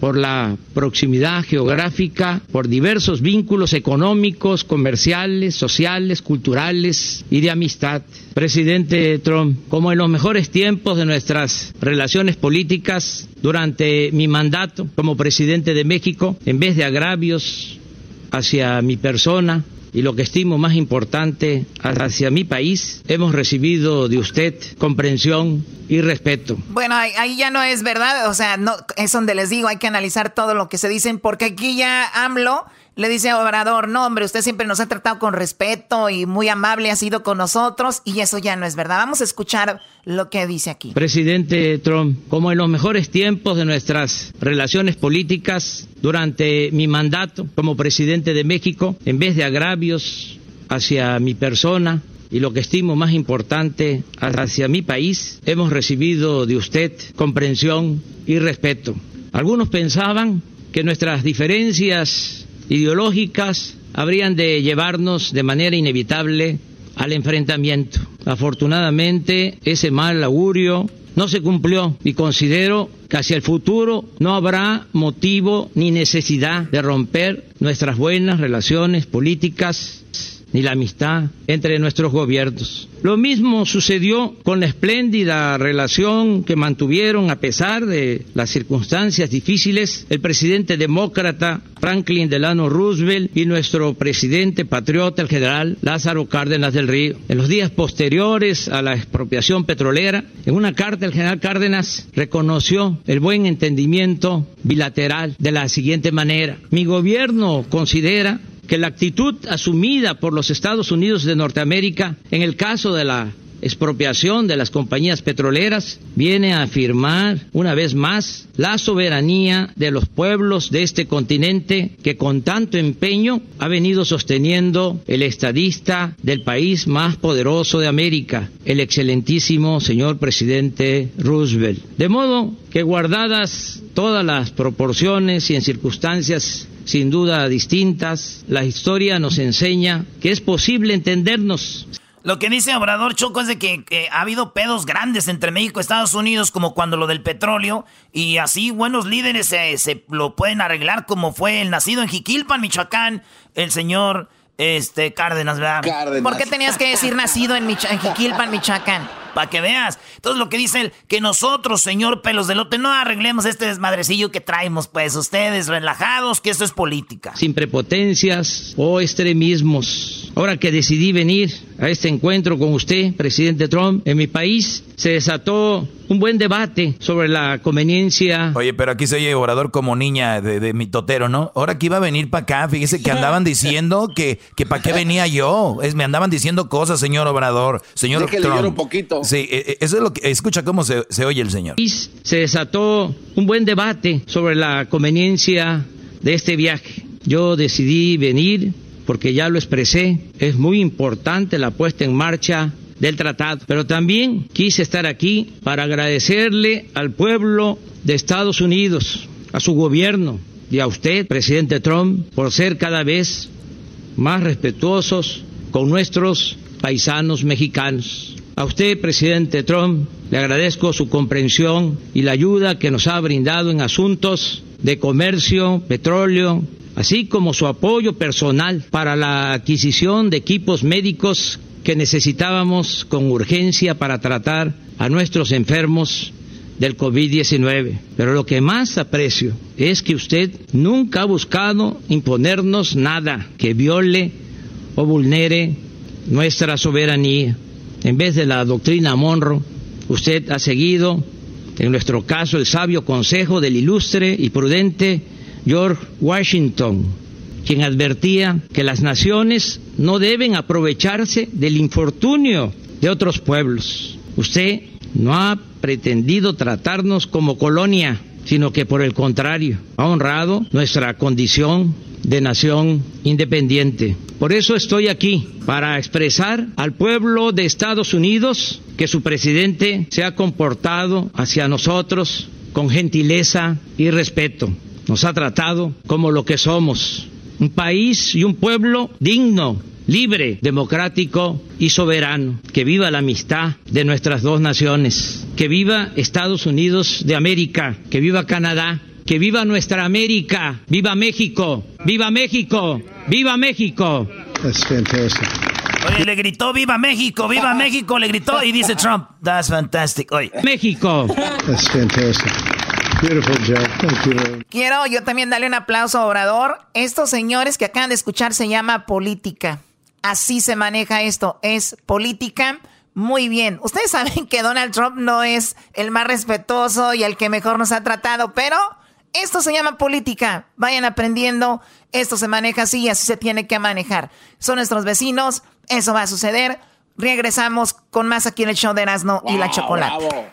por la proximidad geográfica, por diversos vínculos económicos, comerciales, sociales, culturales y de amistad. Presidente Trump, como en los mejores tiempos de nuestras relaciones políticas durante mi mandato como presidente de México, en vez de agravios hacia mi persona, y lo que estimo más importante hacia mi país, hemos recibido de usted comprensión y respeto. Bueno, ahí, ya no es verdad, o sea, no, es donde les digo, hay que analizar todo lo que se dicen, porque aquí ya AMLO le dice a Obrador, no hombre, usted siempre nos ha tratado con respeto y muy amable ha sido con nosotros y eso ya no es verdad. Vamos a escuchar lo que dice aquí. Presidente Trump, como en los mejores tiempos de nuestras relaciones políticas durante mi mandato como presidente de México, en vez de agravios hacia mi persona, y lo que estimo más importante hacia mi país, hemos recibido de usted comprensión y respeto. Algunos pensaban que nuestras diferencias ideológicas habrían de llevarnos de manera inevitable al enfrentamiento. Afortunadamente, ese mal augurio no se cumplió y considero que hacia el futuro no habrá motivo ni necesidad de romper nuestras buenas relaciones políticas ni la amistad entre nuestros gobiernos. Lo mismo sucedió con la espléndida relación que mantuvieron a pesar de las circunstancias difíciles el presidente demócrata Franklin Delano Roosevelt y nuestro presidente patriota, el general Lázaro Cárdenas del Río. En los días posteriores a la expropiación petrolera, en una carta el general Cárdenas reconoció el buen entendimiento bilateral de la siguiente manera. Mi gobierno considera que la actitud asumida por los Estados Unidos de Norteamérica en el caso de la expropiación de las compañías petroleras viene a afirmar una vez más la soberanía de los pueblos de este continente que con tanto empeño ha venido sosteniendo el estadista del país más poderoso de América, el excelentísimo señor presidente Roosevelt. De modo que guardadas todas las proporciones y en circunstancias sin duda distintas, la historia nos enseña que es posible entendernos. Lo que dice Obrador Choco es de que, ha habido pedos grandes entre México y Estados Unidos, como cuando lo del petróleo, y así buenos líderes se, se lo pueden arreglar, como fue el nacido en Jiquilpan, Michoacán, el señor este, Cárdenas, ¿verdad? ¿Por qué tenías que decir nacido en, Mich en Jiquilpan, Michoacán? Para que veas. Entonces lo que dice él, que nosotros, señor Pelos de Lote, no arreglemos este desmadrecillo que traemos, pues ustedes relajados, que eso es política. Sin prepotencias o extremismos. Ahora que decidí venir a este encuentro con usted, presidente Trump, en mi país se desató un buen debate sobre la conveniencia. Oye, pero aquí se oye orador como niña de, mi totero, ¿no? Ahora que iba a venir para acá, fíjese que andaban diciendo que, que para qué venía yo. Es, me andaban diciendo cosas, señor Obrador, señor Trump. un poquito. Sí, e, e, eso es lo que. Escucha cómo se, se oye el señor. Se desató un buen debate sobre la conveniencia de este viaje. Yo decidí venir porque ya lo expresé, es muy importante la puesta en marcha del tratado, pero también quise estar aquí para agradecerle al pueblo de Estados Unidos, a su gobierno y a usted, presidente Trump, por ser cada vez más respetuosos con nuestros paisanos mexicanos. A usted, presidente Trump, le agradezco su comprensión y la ayuda que nos ha brindado en asuntos de comercio, petróleo, así como su apoyo personal para la adquisición de equipos médicos que necesitábamos con urgencia para tratar a nuestros enfermos del COVID-19. Pero lo que más aprecio es que usted nunca ha buscado imponernos nada que viole o vulnere nuestra soberanía. En vez de la doctrina Monroe, usted ha seguido, en nuestro caso, el sabio consejo del ilustre y prudente George Washington, quien advertía que las naciones no deben aprovecharse del infortunio de otros pueblos. Usted no ha pretendido tratarnos como colonia, sino que por el contrario, ha honrado nuestra condición de nación independiente. Por eso estoy aquí, para expresar al pueblo de Estados Unidos que su presidente se ha comportado hacia nosotros con gentileza y respeto. Nos ha tratado como lo que somos, un país y un pueblo digno libre, democrático y soberano. Que viva la amistad de nuestras dos naciones. Que viva Estados Unidos de América. Que viva Canadá. Que viva nuestra América. Viva México. Viva México. Viva México. Oye, le gritó Viva México, Viva México, le gritó y dice Trump, That's fantastic. Oye. México. That's fantastic. Beautiful job. Quiero yo también darle un aplauso a Obrador. Estos señores que acaban de escuchar se llama política. Así se maneja esto, es política. Muy bien. Ustedes [LAUGHS] saben que Donald Trump no es el más respetuoso y el que mejor nos ha tratado, pero esto se llama política. Vayan aprendiendo. Esto se maneja así y así se tiene que manejar. Son nuestros vecinos. Eso va a suceder. Regresamos con más aquí en el show de Erasmo y la Chocolate.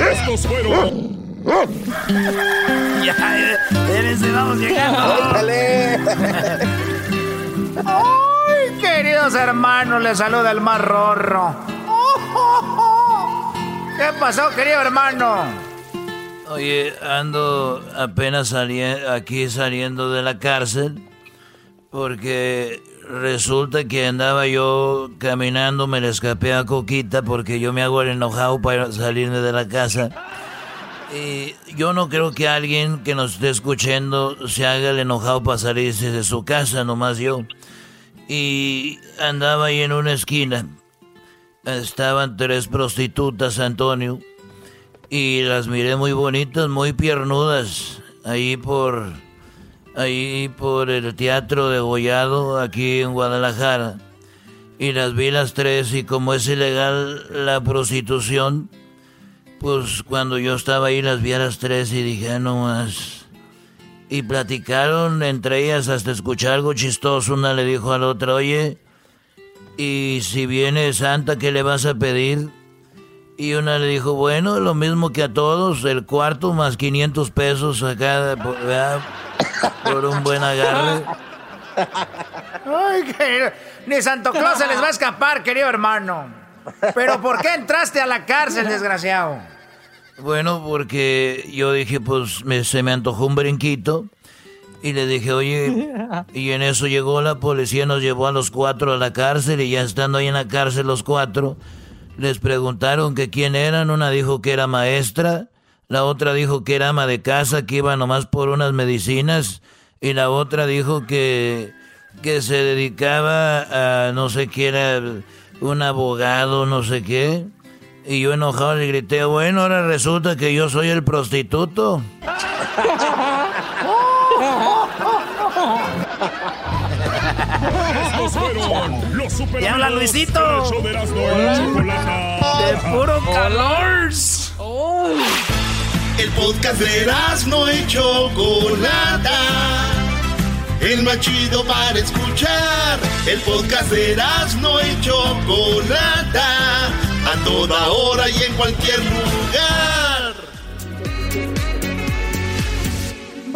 Estos fueron. ya, espérense, vamos llegando. ¡Ay, queridos hermanos! Les saluda el más rorro. ¿Qué pasó, querido hermano? Oye, ando apenas aquí saliendo de la cárcel porque resulta que andaba yo caminando, me le escapé a Coquita porque yo me hago el enojado para salirme de la casa. Y yo no creo que alguien que nos esté escuchando se haga el enojado para salirse de su casa, nomás yo. Y andaba ahí en una esquina. Estaban tres prostitutas, Antonio. Y las miré muy bonitas, muy piernudas. Ahí por ahí por el Teatro de Gollado, aquí en Guadalajara. Y las vi las tres y como es ilegal la prostitución, pues cuando yo estaba ahí las vi a las tres y dije, ah, no más. Y platicaron entre ellas hasta escuchar algo chistoso. Una le dijo a la otra, oye, y si viene Santa, ¿qué le vas a pedir? Y una le dijo, bueno, lo mismo que a todos, el cuarto más 500 pesos acá, ¿verdad? por un buen agarre. Ay, ni Santo Claus se les va a escapar, querido hermano. Pero ¿por qué entraste a la cárcel, desgraciado? Bueno, porque yo dije, pues se me antojó un brinquito. Y le dije, oye, y en eso llegó la policía, nos llevó a los cuatro a la cárcel y ya estando ahí en la cárcel los cuatro, les preguntaron que quién eran. Una dijo que era maestra, la otra dijo que era ama de casa, que iba nomás por unas medicinas. Y la otra dijo que, que se dedicaba a no sé qué era, un abogado, no sé qué. Y yo enojado le grité, bueno, ahora resulta que yo soy el prostituto. [LAUGHS] ¡Y habla Luisito! ¡De puro calor! El podcast de no y Chocolata. El más chido para escuchar. El podcast de no y Chocolata. A toda hora y en cualquier lugar.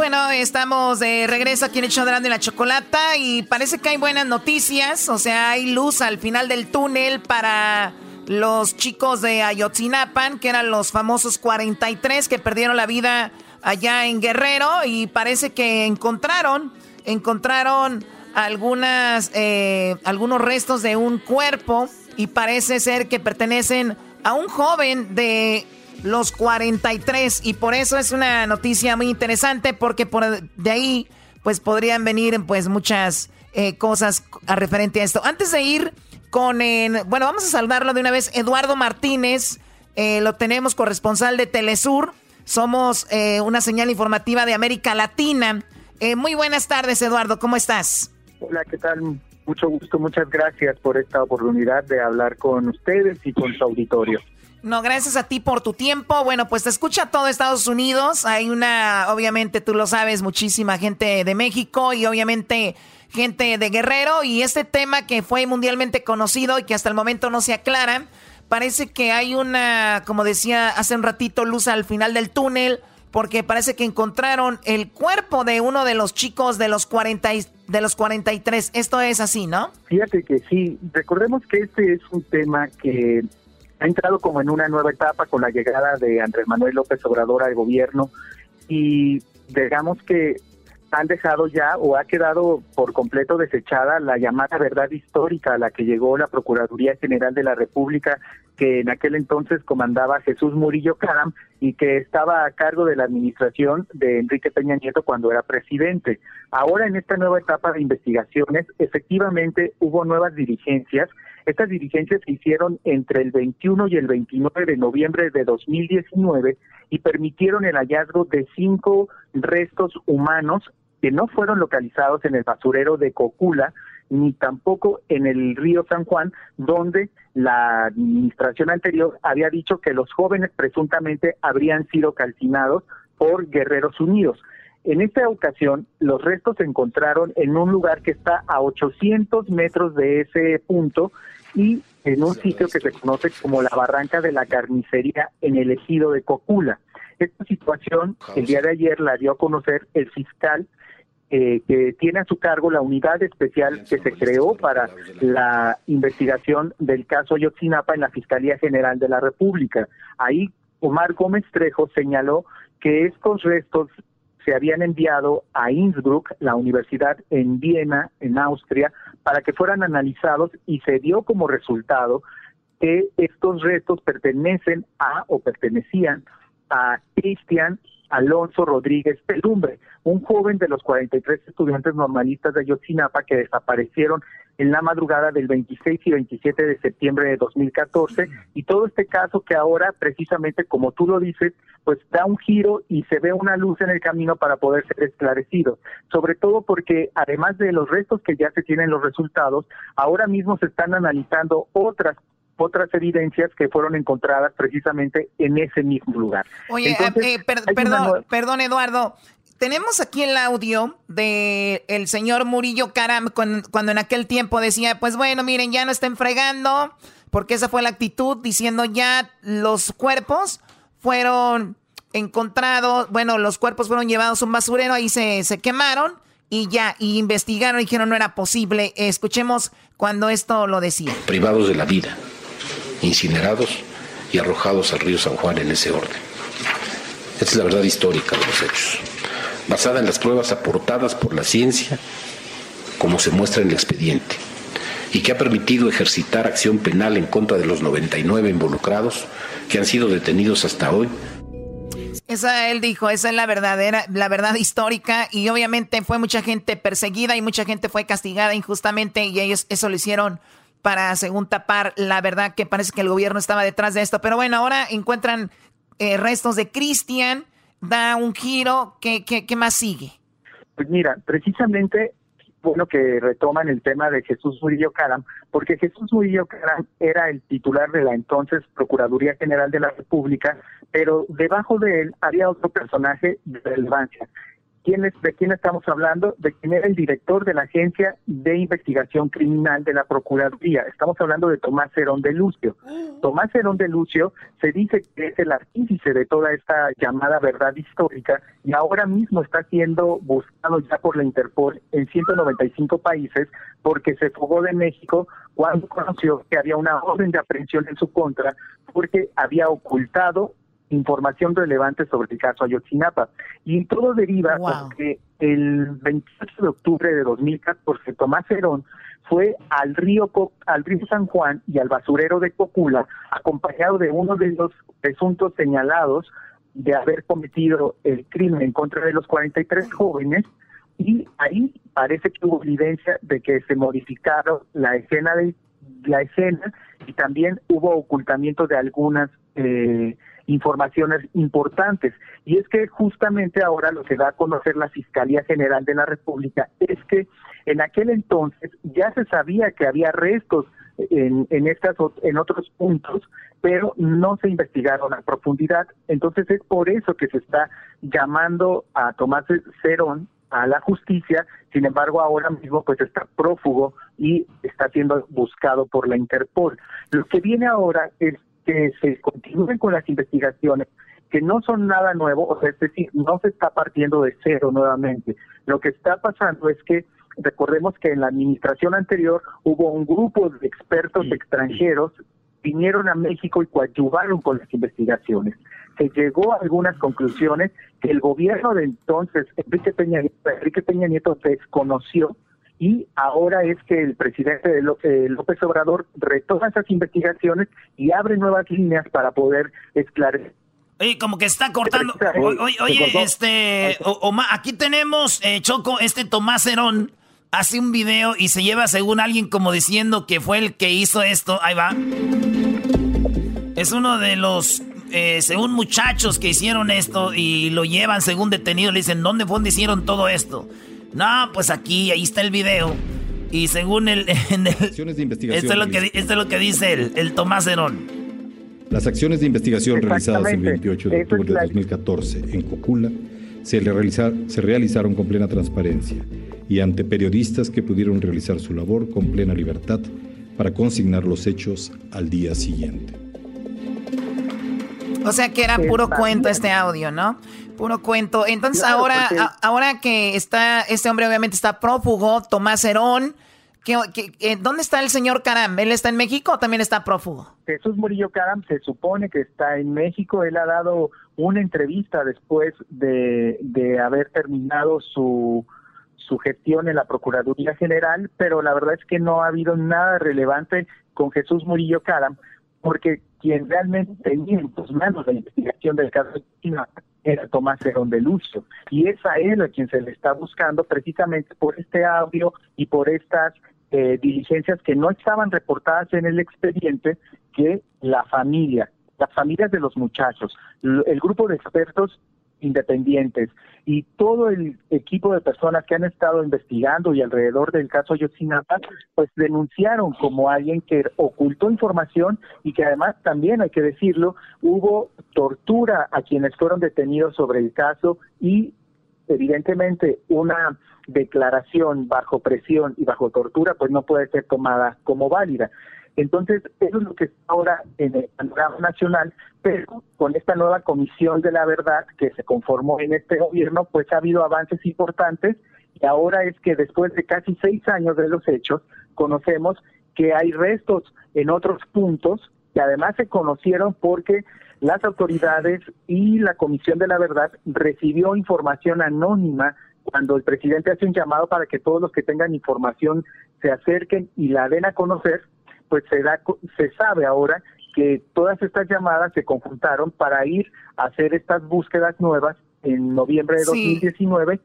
Bueno, estamos de regreso aquí en el show de la Chocolata y parece que hay buenas noticias, o sea, hay luz al final del túnel para los chicos de Ayotzinapan, que eran los famosos 43 que perdieron la vida allá en Guerrero y parece que encontraron, encontraron algunas, eh, algunos restos de un cuerpo y parece ser que pertenecen a un joven de los 43 y por eso es una noticia muy interesante porque por de ahí pues podrían venir pues muchas eh, cosas a referente a esto. Antes de ir con, bueno, vamos a saludarlo de una vez, Eduardo Martínez, eh, lo tenemos corresponsal de Telesur, somos eh, una señal informativa de América Latina. Eh, muy buenas tardes, Eduardo, ¿cómo estás? Hola, ¿qué tal? Mucho gusto, muchas gracias por esta oportunidad de hablar con ustedes y con su auditorio. No, gracias a ti por tu tiempo. Bueno, pues te escucha todo Estados Unidos. Hay una, obviamente tú lo sabes, muchísima gente de México y obviamente gente de Guerrero. Y este tema que fue mundialmente conocido y que hasta el momento no se aclara, parece que hay una, como decía hace un ratito, luz al final del túnel. Porque parece que encontraron el cuerpo de uno de los chicos de los 40 de los 43. Esto es así, ¿no? Fíjate que sí. Recordemos que este es un tema que ha entrado como en una nueva etapa con la llegada de Andrés Manuel López Obrador al gobierno y digamos que han dejado ya o ha quedado por completo desechada la llamada verdad histórica a la que llegó la Procuraduría General de la República, que en aquel entonces comandaba Jesús Murillo Caram y que estaba a cargo de la administración de Enrique Peña Nieto cuando era presidente. Ahora en esta nueva etapa de investigaciones, efectivamente hubo nuevas dirigencias estas dirigencias se hicieron entre el 21 y el 29 de noviembre de 2019 y permitieron el hallazgo de cinco restos humanos que no fueron localizados en el basurero de Cocula ni tampoco en el río San Juan, donde la administración anterior había dicho que los jóvenes presuntamente habrían sido calcinados por Guerreros Unidos. En esta ocasión, los restos se encontraron en un lugar que está a 800 metros de ese punto y en un sitio que se conoce como la Barranca de la Carnicería en el ejido de Cocula. Esta situación el día de ayer la dio a conocer el fiscal eh, que tiene a su cargo la unidad especial que se creó para la investigación del caso Ayotzinapa en la Fiscalía General de la República. Ahí Omar Gómez Trejo señaló que estos restos se habían enviado a Innsbruck, la universidad en Viena, en Austria, para que fueran analizados y se dio como resultado que estos restos pertenecen a o pertenecían a Cristian Alonso Rodríguez Pelumbre, un joven de los 43 estudiantes normalistas de Ayotzinapa que desaparecieron en la madrugada del 26 y 27 de septiembre de 2014 y todo este caso que ahora precisamente como tú lo dices pues da un giro y se ve una luz en el camino para poder ser esclarecido. Sobre todo porque además de los restos que ya se tienen los resultados ahora mismo se están analizando otras otras evidencias que fueron encontradas precisamente en ese mismo lugar. Oye, eh, perdón, perdón Eduardo, tenemos aquí el audio de el señor Murillo Caram cuando en aquel tiempo decía, pues bueno, miren, ya no estén fregando, porque esa fue la actitud, diciendo ya los cuerpos fueron encontrados, bueno, los cuerpos fueron llevados a un basurero, ahí se, se quemaron y ya, y investigaron y dijeron no era posible. Escuchemos cuando esto lo decía. Privados de la vida, incinerados y arrojados al río San Juan en ese orden. Esta es la verdad histórica de los hechos basada en las pruebas aportadas por la ciencia, como se muestra en el expediente, y que ha permitido ejercitar acción penal en contra de los 99 involucrados que han sido detenidos hasta hoy. Esa él dijo, esa es la verdadera, la verdad histórica y obviamente fue mucha gente perseguida y mucha gente fue castigada injustamente y ellos eso lo hicieron para según tapar la verdad que parece que el gobierno estaba detrás de esto. Pero bueno, ahora encuentran eh, restos de Cristian da un giro, ¿qué, qué, más sigue? Pues mira, precisamente bueno que retoman el tema de Jesús Murillo Caram, porque Jesús Murillo Caram era el titular de la entonces Procuraduría General de la República, pero debajo de él había otro personaje de relevancia, ¿De quién estamos hablando? De quién era el director de la Agencia de Investigación Criminal de la Procuraduría. Estamos hablando de Tomás Herón de Lucio. Mm. Tomás Herón de Lucio se dice que es el artífice de toda esta llamada verdad histórica y ahora mismo está siendo buscado ya por la Interpol en 195 países porque se fugó de México cuando conoció que había una orden de aprehensión en su contra porque había ocultado información relevante sobre el caso Ayotzinapa. Y todo deriva porque el 28 de octubre de 2014 Tomás Herón fue al río al río San Juan y al basurero de Cocula acompañado de uno de los presuntos señalados de haber cometido el crimen en contra de los 43 jóvenes y ahí parece que hubo evidencia de que se modificaron la escena del la escena y también hubo ocultamiento de algunas eh, informaciones importantes. Y es que justamente ahora lo que da a conocer la Fiscalía General de la República es que en aquel entonces ya se sabía que había restos en, en, estas, en otros puntos, pero no se investigaron a profundidad. Entonces es por eso que se está llamando a Tomás Cerón a la justicia, sin embargo ahora mismo pues está prófugo y está siendo buscado por la Interpol. Lo que viene ahora es que se continúen con las investigaciones que no son nada nuevo, o sea, es decir, no se está partiendo de cero nuevamente. Lo que está pasando es que recordemos que en la administración anterior hubo un grupo de expertos extranjeros vinieron a México y coadyuvaron con las investigaciones. Se llegó a algunas conclusiones que el gobierno de entonces, Enrique Peña, Enrique Peña Nieto, desconoció y ahora es que el presidente eh, López Obrador retoma esas investigaciones y abre nuevas líneas para poder esclarecer. Oye, como que está cortando. Oye, oye este, aquí tenemos, eh, Choco, este Tomás Herón hace un video y se lleva según alguien como diciendo que fue el que hizo esto. Ahí va. Es uno de los, eh, según muchachos que hicieron esto y lo llevan según detenido. Le dicen, ¿dónde fue donde hicieron todo esto? No, pues aquí, ahí está el video. Y según el... [LAUGHS] acciones de investigación esto, es lo que, esto es lo que dice el, el Tomás Herón. Las acciones de investigación realizadas el 28 de octubre de 2014 en Cocula se, se realizaron con plena transparencia y ante periodistas que pudieron realizar su labor con plena libertad para consignar los hechos al día siguiente. O sea que era puro cuento este audio, ¿no? Puro cuento. Entonces ahora, ahora que está, este hombre obviamente está prófugo, Tomás Herón, eh, ¿dónde está el señor Caram? ¿Él está en México o también está prófugo? Jesús Murillo Caram se supone que está en México. Él ha dado una entrevista después de, de haber terminado su, su gestión en la Procuraduría General, pero la verdad es que no ha habido nada relevante con Jesús Murillo Caram, porque quien realmente tenía en sus manos la investigación del caso de China era Tomás Herón de Lucio, y es a él a quien se le está buscando precisamente por este audio y por estas eh, diligencias que no estaban reportadas en el expediente que la familia, las familias de los muchachos, el grupo de expertos independientes y todo el equipo de personas que han estado investigando y alrededor del caso Yotzinapa, pues denunciaron como alguien que ocultó información y que además también hay que decirlo, hubo tortura a quienes fueron detenidos sobre el caso y evidentemente una declaración bajo presión y bajo tortura pues no puede ser tomada como válida. Entonces, eso es lo que está ahora en el panorama nacional, pero con esta nueva comisión de la verdad que se conformó en este gobierno, pues ha habido avances importantes y ahora es que después de casi seis años de los hechos, conocemos que hay restos en otros puntos que además se conocieron porque las autoridades y la Comisión de la Verdad recibió información anónima cuando el presidente hace un llamado para que todos los que tengan información se acerquen y la den a conocer pues se, da, se sabe ahora que todas estas llamadas se conjuntaron para ir a hacer estas búsquedas nuevas en noviembre de 2019.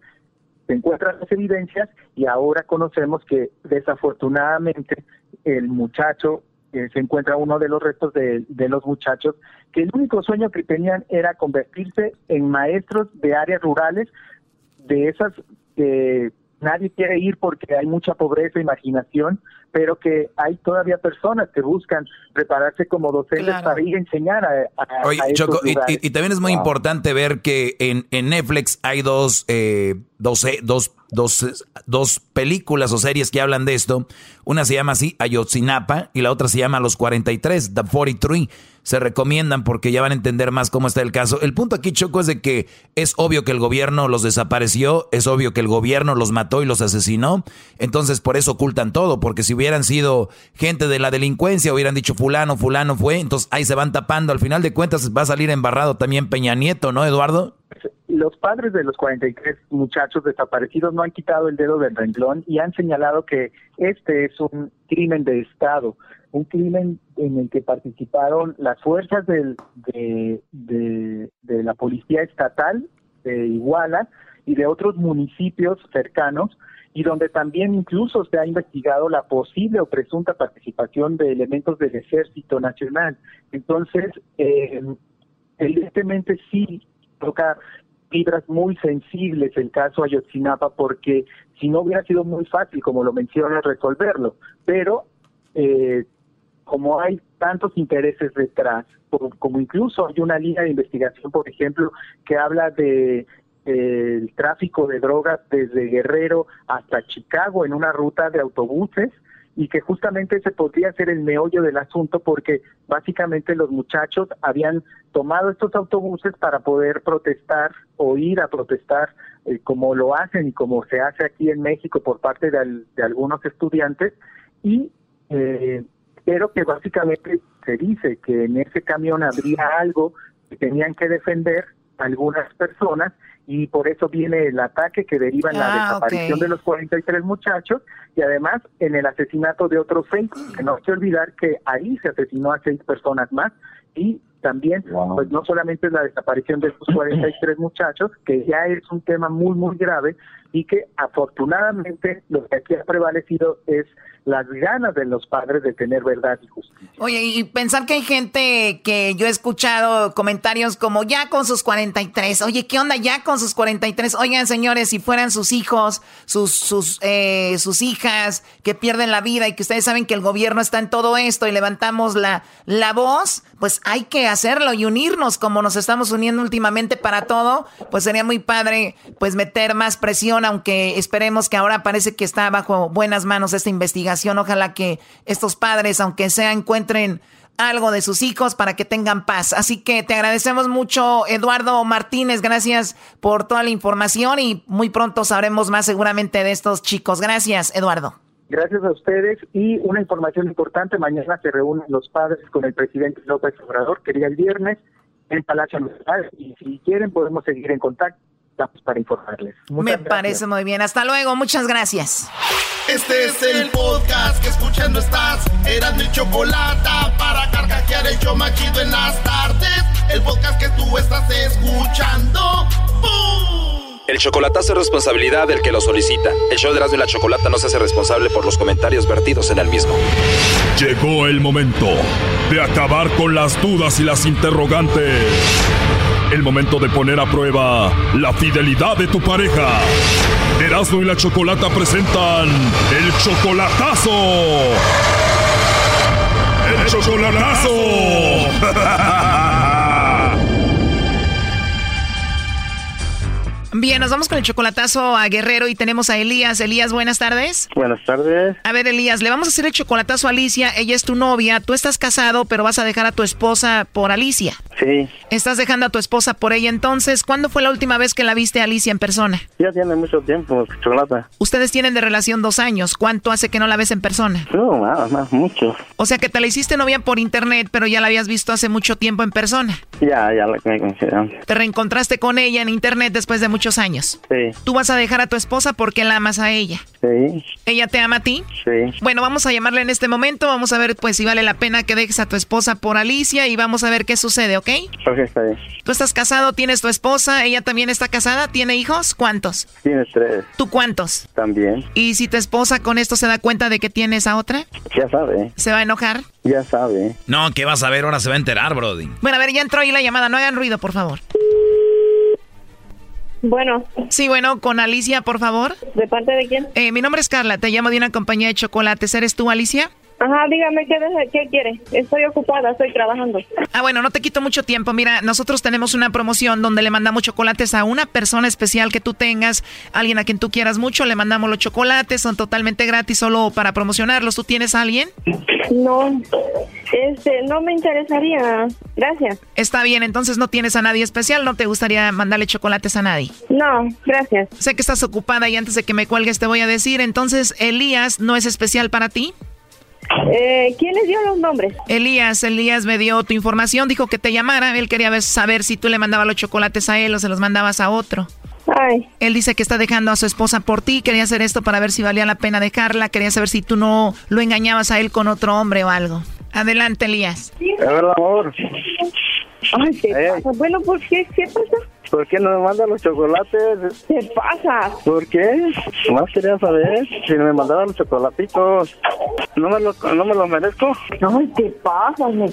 Se encuentran las evidencias y ahora conocemos que desafortunadamente el muchacho eh, se encuentra uno de los restos de, de, los muchachos que el único sueño que tenían era convertirse en maestros de áreas rurales de esas que nadie quiere ir porque hay mucha pobreza, imaginación, pero que hay todavía personas que buscan prepararse como docentes para ir a enseñar a, a, Oye, Choco, y, también es muy importante ver que en, en Netflix hay dos, eh, dos, eh, dos, dos, dos, películas o series que hablan de esto. Una se llama así, Ayotzinapa, y la otra se llama Los 43, The 43 se recomiendan porque ya van a entender más cómo está el caso. El punto aquí, Choco, es de que es obvio que el gobierno los desapareció, es obvio que el gobierno los mató y los asesinó, entonces por eso ocultan todo, porque si hubieran sido gente de la delincuencia, hubieran dicho fulano, fulano fue, entonces ahí se van tapando, al final de cuentas va a salir embarrado también Peña Nieto, ¿no, Eduardo? Los padres de los 43 muchachos desaparecidos no han quitado el dedo del renglón y han señalado que este es un crimen de Estado un crimen en el que participaron las fuerzas del, de, la Policía Estatal de Iguala y de otros municipios cercanos y donde también incluso se ha investigado la posible o presunta participación de elementos del Ejército Nacional. Entonces, eh, evidentemente sí toca fibras muy sensibles el caso Ayotzinapa porque si no hubiera sido muy fácil, como lo menciona, resolverlo, pero eh, como hay tantos intereses detrás, como incluso hay una línea de investigación, por ejemplo, que habla de el tráfico de drogas desde Guerrero hasta Chicago en una ruta de autobuses y que justamente ese podría ser el meollo del asunto porque básicamente los muchachos habían tomado estos autobuses para poder protestar o ir a protestar eh, como lo hacen y como se hace aquí en México por parte de, algunos estudiantes. Y eh, pero que básicamente se dice que en ese camión habría algo que tenían que defender algunas personas y por eso viene el ataque que deriva en la ah, desaparición de los 43 muchachos y además en el asesinato de otros seis, que no hay que olvidar que ahí se asesinó a seis personas más y también, pues no solamente es la desaparición de estos 43 muchachos, que ya es un tema muy, muy grave y que afortunadamente lo que aquí ha prevalecido es las ganas de los padres de tener verdad y justicia. Oye, y pensar que hay gente que yo he escuchado comentarios como ya con sus 43, oye, ¿qué onda ya con sus 43? Oigan, señores, si fueran sus hijos, sus, sus, eh, sus hijas que pierden la vida y que ustedes saben que el gobierno está en todo esto y levantamos la, la voz, pues hay que hacerlo y unirnos como nos estamos uniendo últimamente para todo, pues sería muy padre pues meter más presión, aunque esperemos que ahora parece que está bajo buenas manos esta investigación Ojalá que estos padres, aunque sea, encuentren algo de sus hijos para que tengan paz. Así que te agradecemos mucho, Eduardo Martínez. Gracias por toda la información y muy pronto sabremos más seguramente de estos chicos. Gracias, Eduardo. Gracias a ustedes y una información importante, mañana se reúnen los padres con el presidente López Obrador, quería el viernes, en Palacio Nacional y si quieren podemos seguir en contacto para informarles. Me parece muy bien. Hasta luego. Muchas gracias. Este es el podcast que escuchando estás. Eran mi chocolate para carcajear el yo machido en las tardes. El podcast que tú estás escuchando. El chocolatazo es responsabilidad del que lo solicita. El show de Erasmo y la Chocolata no se hace responsable por los comentarios vertidos en el mismo. Llegó el momento de acabar con las dudas y las interrogantes el momento de poner a prueba la fidelidad de tu pareja. Erasmo y la Chocolata presentan el chocolatazo. El chocolatazo. [LAUGHS] Bien, nos vamos con el chocolatazo a Guerrero y tenemos a Elías. Elías, buenas tardes. Buenas tardes. A ver, Elías, le vamos a hacer el chocolatazo a Alicia. Ella es tu novia. Tú estás casado, pero vas a dejar a tu esposa por Alicia. Sí. Estás dejando a tu esposa por ella. Entonces, ¿cuándo fue la última vez que la viste a Alicia en persona? Ya tiene mucho tiempo, chocolata. Ustedes tienen de relación dos años. ¿Cuánto hace que no la ves en persona? No, nada más, mucho. O sea que te la hiciste novia por internet, pero ya la habías visto hace mucho tiempo en persona. Ya, ya la conocí. Te reencontraste con ella en internet después de muchos años. Sí. Tú vas a dejar a tu esposa porque la amas a ella. Sí. ¿Ella te ama a ti? Sí. Bueno, vamos a llamarle en este momento. Vamos a ver pues si vale la pena que dejes a tu esposa por Alicia y vamos a ver qué sucede, ¿ok? Ok, está bien. Tú estás casado, tienes tu esposa, ella también está casada, tiene hijos, ¿cuántos? Tiene tres. ¿Tú cuántos? También. ¿Y si tu esposa con esto se da cuenta de que tienes a otra? Ya sabe. ¿Se va a enojar? Ya sabe. No, ¿qué vas a ver? Ahora se va a enterar, Brody. Bueno, a ver, ya entró ahí la llamada, no hagan ruido, por favor. Bueno. Sí, bueno, con Alicia, por favor. ¿De parte de quién? Eh, mi nombre es Carla, te llamo de una compañía de chocolates. ¿Eres tú, Alicia? Ajá, dígame qué, qué quiere. Estoy ocupada, estoy trabajando. Ah, bueno, no te quito mucho tiempo. Mira, nosotros tenemos una promoción donde le mandamos chocolates a una persona especial que tú tengas, alguien a quien tú quieras mucho, le mandamos los chocolates, son totalmente gratis solo para promocionarlos. ¿Tú tienes a alguien? No, este, no me interesaría. Gracias. Está bien, entonces no tienes a nadie especial, ¿no te gustaría mandarle chocolates a nadie? No, gracias. Sé que estás ocupada y antes de que me cuelgues te voy a decir, entonces Elías no es especial para ti. Eh, ¿Quién les dio los nombres? Elías, Elías me dio tu información, dijo que te llamara. Él quería saber si tú le mandabas los chocolates a él o se los mandabas a otro. Ay. Él dice que está dejando a su esposa por ti, quería hacer esto para ver si valía la pena dejarla, quería saber si tú no lo engañabas a él con otro hombre o algo. Adelante, Elías. Es verdad, amor. Ay, ¿qué pasa? Bueno, ¿por qué? ¿Qué pasa? ¿Por qué no me mandan los chocolates? ¿Qué pasa? ¿Por qué? Más quería saber si me mandaban los chocolatitos. ¿No me los no me lo merezco? Ay, ¿qué pasa, me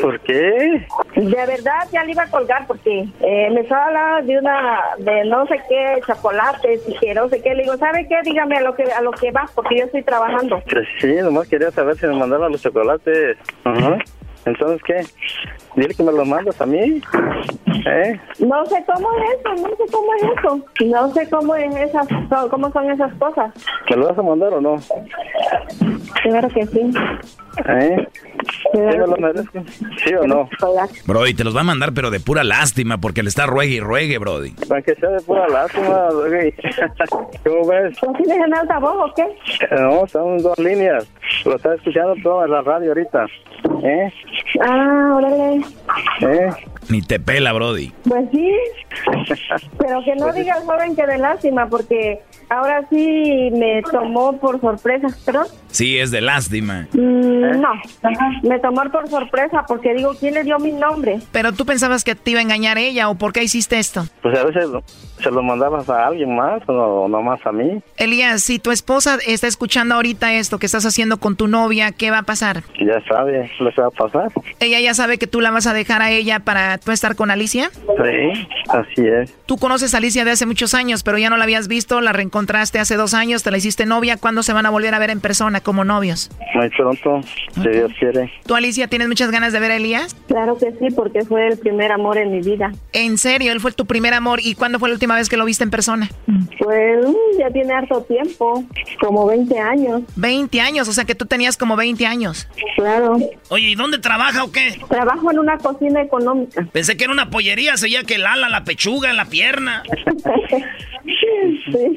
¿Por qué? De verdad, ya le iba a colgar porque eh, me estaba hablando de una, de no sé qué, chocolates y que no sé qué. Le digo, ¿sabe qué? Dígame a lo que a lo que va, porque yo estoy trabajando. Pues sí, nomás quería saber si me mandaban los chocolates. Ajá. Entonces, ¿qué? Dile que me los mandas a mí. ¿Eh? No sé cómo es eso, no sé cómo es eso. No sé cómo es esas, cómo son esas cosas. ¿Me lo vas a mandar o no? Claro que sí. ¿Eh? ¿Sí me lo merezco? ¿Sí o no? Brody, te los va a mandar, pero de pura lástima, porque le está ruegue y ruegue, Brody. Para que sea de pura lástima, Brody. [LAUGHS] ¿Cómo ves? ¿No tienes en altavoz o qué? No, son dos líneas. Lo está escuchando todo en la radio ahorita. ¿Eh? Ah, órale. ¿Eh? Ni te pela, Brody. Pues sí. [LAUGHS] Pero que no diga el joven que de lástima, porque ahora sí me tomó por sorpresa. ¿Perdón? Sí, es de lástima. Mm, no, me tomó por sorpresa porque digo, ¿quién le dio mi nombre? Pero tú pensabas que te iba a engañar ella o por qué hiciste esto? Pues a veces se lo mandabas a alguien más o no más a mí. Elías, si tu esposa está escuchando ahorita esto que estás haciendo con tu novia, ¿qué va a pasar? Ya sabe lo que va a pasar. ¿Ella ya sabe que tú la vas a dejar a ella para tú estar con Alicia? Sí, así es. Tú conoces a Alicia de hace muchos años, pero ya no la habías visto, la reencontraste hace dos años, te la hiciste novia. ¿Cuándo se van a volver a ver en persona como novios? Muy pronto, si Dios quiere. ¿Tú, Alicia, tienes muchas ganas de ver a Elías? Claro que sí, porque fue el primer amor en mi vida. ¿En serio? ¿Él fue tu primer amor? ¿Y cuándo fue la última vez que lo viste en persona? Pues ya tiene harto tiempo, como 20 años. 20 años, o sea que tú tenías como 20 años. Claro. Oye, ¿y dónde trabaja o qué? Trabajo en una cocina económica. Pensé que era una pollería, se veía que el ala, la pechuga, la pierna. [LAUGHS]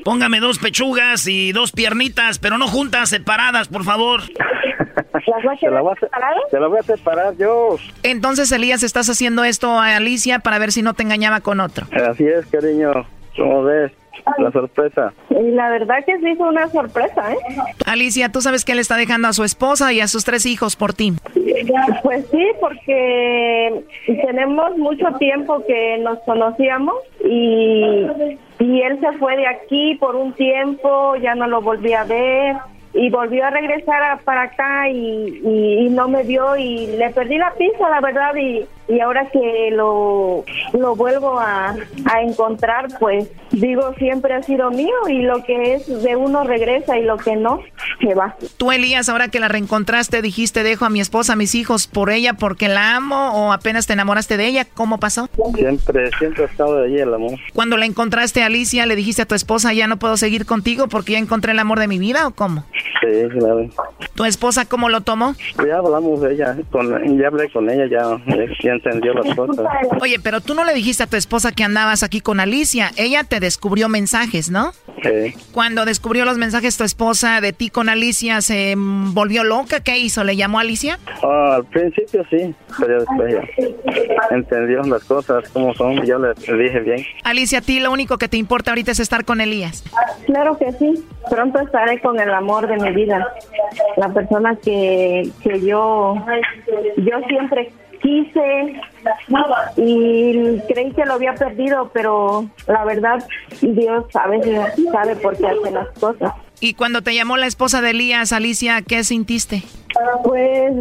Póngame dos pechugas y dos piernitas, pero no juntas, separadas, por favor. ¿Las vas a voy a, separadas? Te las voy a separar yo. Entonces, Elías, estás haciendo esto a Alicia para ver si no te engañaba con otro. Así es, cariño. ¿Cómo ves? La sorpresa. Y la verdad que sí fue una sorpresa, ¿eh? Alicia, tú sabes que él está dejando a su esposa y a sus tres hijos por ti. Pues sí, porque tenemos mucho tiempo que nos conocíamos y, y él se fue de aquí por un tiempo, ya no lo volví a ver y volvió a regresar a, para acá y, y, no me vio y le perdí la pista, la verdad, y, y ahora que lo, lo vuelvo a, a, encontrar, pues digo, siempre ha sido mío y lo que es de uno regresa y lo que no, se va. Tú, Elías, ahora que la reencontraste, dijiste, dejo a mi esposa, a mis hijos por ella porque la amo o apenas te enamoraste de ella, ¿cómo pasó? Siempre, siempre ha estado de ella el amor. Cuando la encontraste, Alicia, le dijiste a tu esposa, ya no puedo seguir contigo porque ya encontré el amor de mi vida o cómo? Sí, claro. ¿Tu esposa cómo lo tomó? Ya hablamos de ella, con, ya hablé con ella, ya, ya entendió las cosas. Oye, pero tú no le dijiste a tu esposa que andabas aquí con Alicia, ella te descubrió mensajes, ¿no? Sí. Cuando descubrió los mensajes tu esposa de ti con Alicia, ¿se volvió loca? ¿Qué hizo? ¿Le llamó a Alicia? Oh, al principio sí, pero después ya entendió las cosas como son, yo le, le dije bien. Alicia, a ti lo único que te importa ahorita es estar con Elías. Claro que sí, pronto estaré con el amor de mi vida, la persona que, que yo, yo siempre quise y creí que lo había perdido, pero la verdad Dios a veces sabe por qué hace las cosas. Y cuando te llamó la esposa de Elías, Alicia, ¿qué sintiste? Pues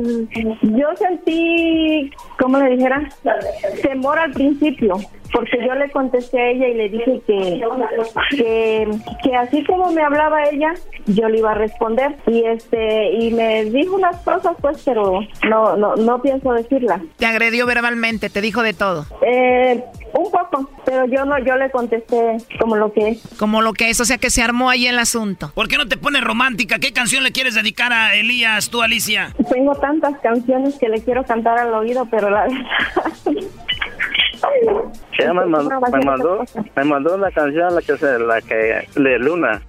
yo sentí, ¿cómo le dijera? Temor al principio, porque yo le contesté a ella y le dije que, que, que así como me hablaba ella, yo le iba a responder y este y me dijo unas cosas pues, pero no no no pienso decirlas. Te agredió verbalmente, te dijo de todo. Eh, un poco, pero yo no, yo le contesté como lo que es. Como lo que es, o sea que se armó ahí el asunto. ¿Por qué no te pones romántica? ¿Qué canción le quieres dedicar a Elías, tú, Alicia? Tengo tantas canciones que le quiero cantar al oído, pero la Ella me mandó, me mandó, me mandó una canción la que se, la que de Luna.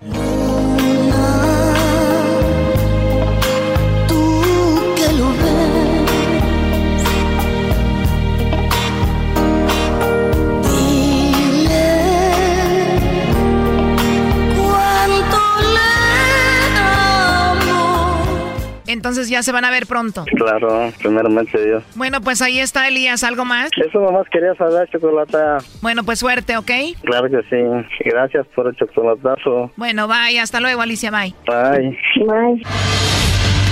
Entonces ya se van a ver pronto. Claro, primeramente Dios. Bueno, pues ahí está Elías, ¿algo más? Eso nomás quería saber, chocolata. Bueno, pues suerte, ¿ok? Claro que sí. Gracias por el chocolatazo. Bueno, bye, hasta luego, Alicia, bye. Bye. Bye.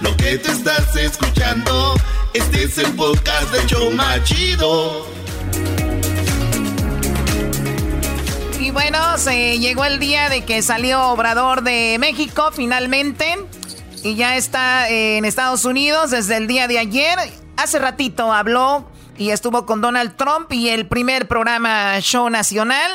lo que te estás escuchando, este es el podcast de Choma Chido. Y bueno, se llegó el día de que salió Obrador de México finalmente. Y ya está en Estados Unidos desde el día de ayer. Hace ratito habló y estuvo con Donald Trump y el primer programa Show Nacional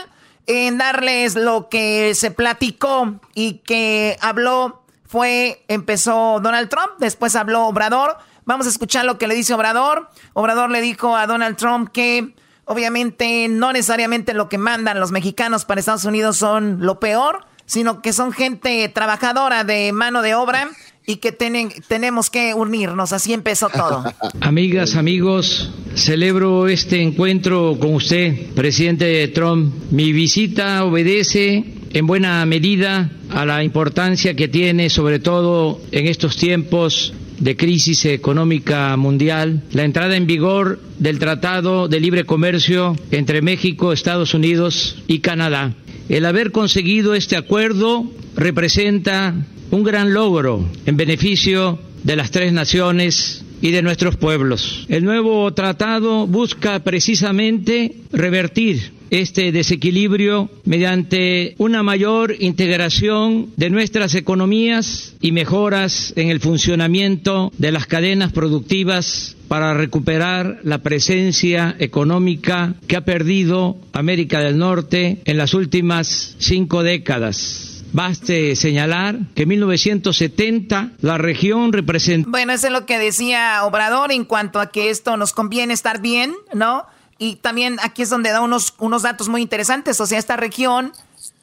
en darles lo que se platicó y que habló fue, empezó Donald Trump, después habló Obrador. Vamos a escuchar lo que le dice Obrador. Obrador le dijo a Donald Trump que obviamente no necesariamente lo que mandan los mexicanos para Estados Unidos son lo peor, sino que son gente trabajadora de mano de obra y que tenemos que unirnos. Así empezó todo. [LAUGHS] Amigas, amigos, celebro este encuentro con usted, presidente Trump. Mi visita obedece en buena medida a la importancia que tiene, sobre todo en estos tiempos de crisis económica mundial, la entrada en vigor del Tratado de Libre Comercio entre México, Estados Unidos y Canadá. El haber conseguido este acuerdo representa un gran logro en beneficio de las tres naciones y de nuestros pueblos. El nuevo tratado busca precisamente revertir este desequilibrio mediante una mayor integración de nuestras economías y mejoras en el funcionamiento de las cadenas productivas para recuperar la presencia económica que ha perdido América del Norte en las últimas cinco décadas. Baste señalar que en 1970 la región representó... Bueno, eso es lo que decía Obrador en cuanto a que esto nos conviene estar bien, ¿no? Y también aquí es donde da unos, unos datos muy interesantes. O sea, esta región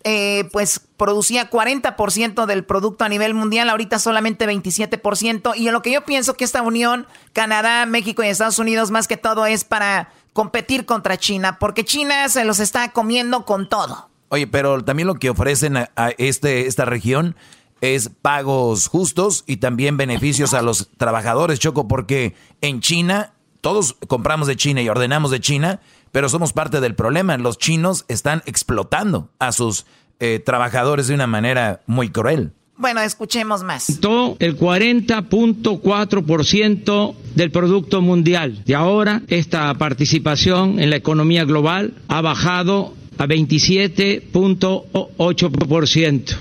eh, pues producía 40% del producto a nivel mundial, ahorita solamente 27%. Y en lo que yo pienso que esta unión, Canadá, México y Estados Unidos, más que todo es para competir contra China, porque China se los está comiendo con todo. Oye, pero también lo que ofrecen a, este, esta región es pagos justos y también beneficios a los trabajadores, Choco, porque en China todos compramos de China y ordenamos de China, pero somos parte del problema. Los chinos están explotando a sus eh, trabajadores de una manera muy cruel. Bueno, escuchemos más. El 40.4% del Producto Mundial. Y ahora esta participación en la economía global ha bajado a 27.8%.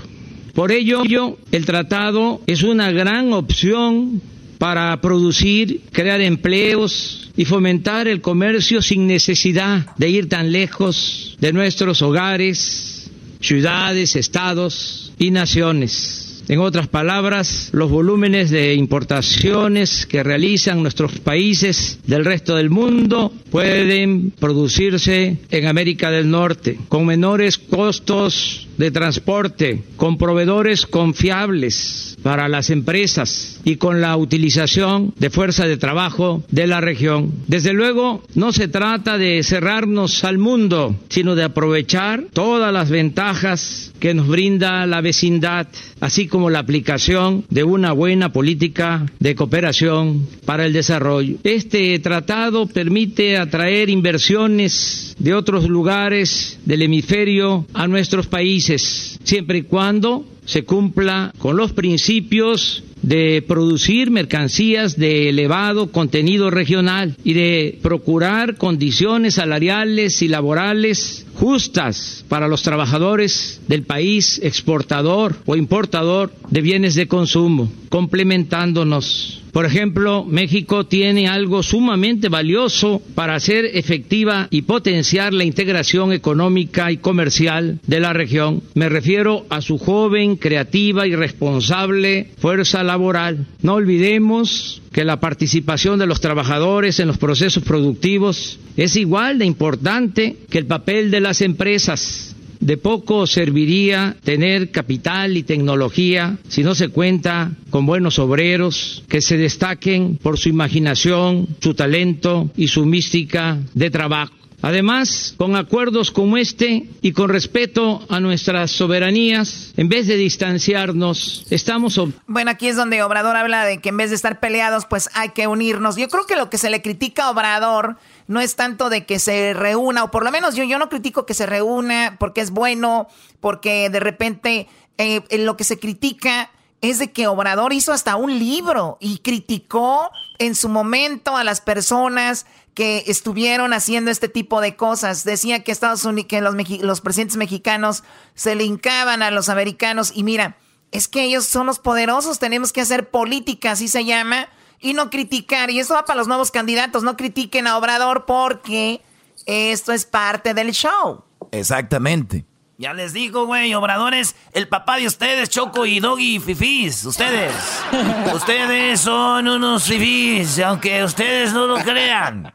Por ello, el tratado es una gran opción para producir, crear empleos y fomentar el comercio sin necesidad de ir tan lejos de nuestros hogares, ciudades, estados y naciones. En otras palabras, los volúmenes de importaciones que realizan nuestros países del resto del mundo pueden producirse en América del Norte con menores costos de transporte, con proveedores confiables para las empresas y con la utilización de fuerza de trabajo de la región. Desde luego, no se trata de cerrarnos al mundo, sino de aprovechar todas las ventajas que nos brinda la vecindad, así como la aplicación de una buena política de cooperación para el desarrollo. Este tratado permite atraer inversiones de otros lugares del hemisferio a nuestros países, siempre y cuando se cumpla con los principios de producir mercancías de elevado contenido regional y de procurar condiciones salariales y laborales justas para los trabajadores del país exportador o importador de bienes de consumo, complementándonos Por ejemplo, México tiene algo sumamente valioso para hacer efectiva y potenciar la integración económica y comercial de la región. Me refiero a su joven, creativa y responsable fuerza laboral. No olvidemos que la participación de los trabajadores en los procesos productivos es igual de importante que el papel de las empresas. De poco serviría tener capital y tecnología si no se cuenta con buenos obreros que se destaquen por su imaginación, su talento y su mística de trabajo. Además, con acuerdos como este y con respeto a nuestras soberanías, en vez de distanciarnos, estamos... Bueno, aquí es donde Obrador habla de que en vez de estar peleados, pues hay que unirnos. Yo creo que lo que se le critica a Obrador no es tanto de que se reúna, o por lo menos yo, yo no critico que se reúna porque es bueno, porque de repente eh, lo que se critica es de que Obrador hizo hasta un libro y criticó en su momento a las personas que estuvieron haciendo este tipo de cosas. Decía que Estados Unidos, que los, presidentes mexicanos se le hincaban a los americanos y mira, es que ellos son los poderosos, tenemos que hacer política, así se llama, y no criticar. Y eso va para los nuevos candidatos, no critiquen a Obrador porque esto es parte del show. Exactamente. Ya les digo, güey, Obrador es el papá de ustedes, Choco y Doggy y Fifís. Ustedes. [LAUGHS] ustedes son unos fifís, aunque ustedes no lo crean.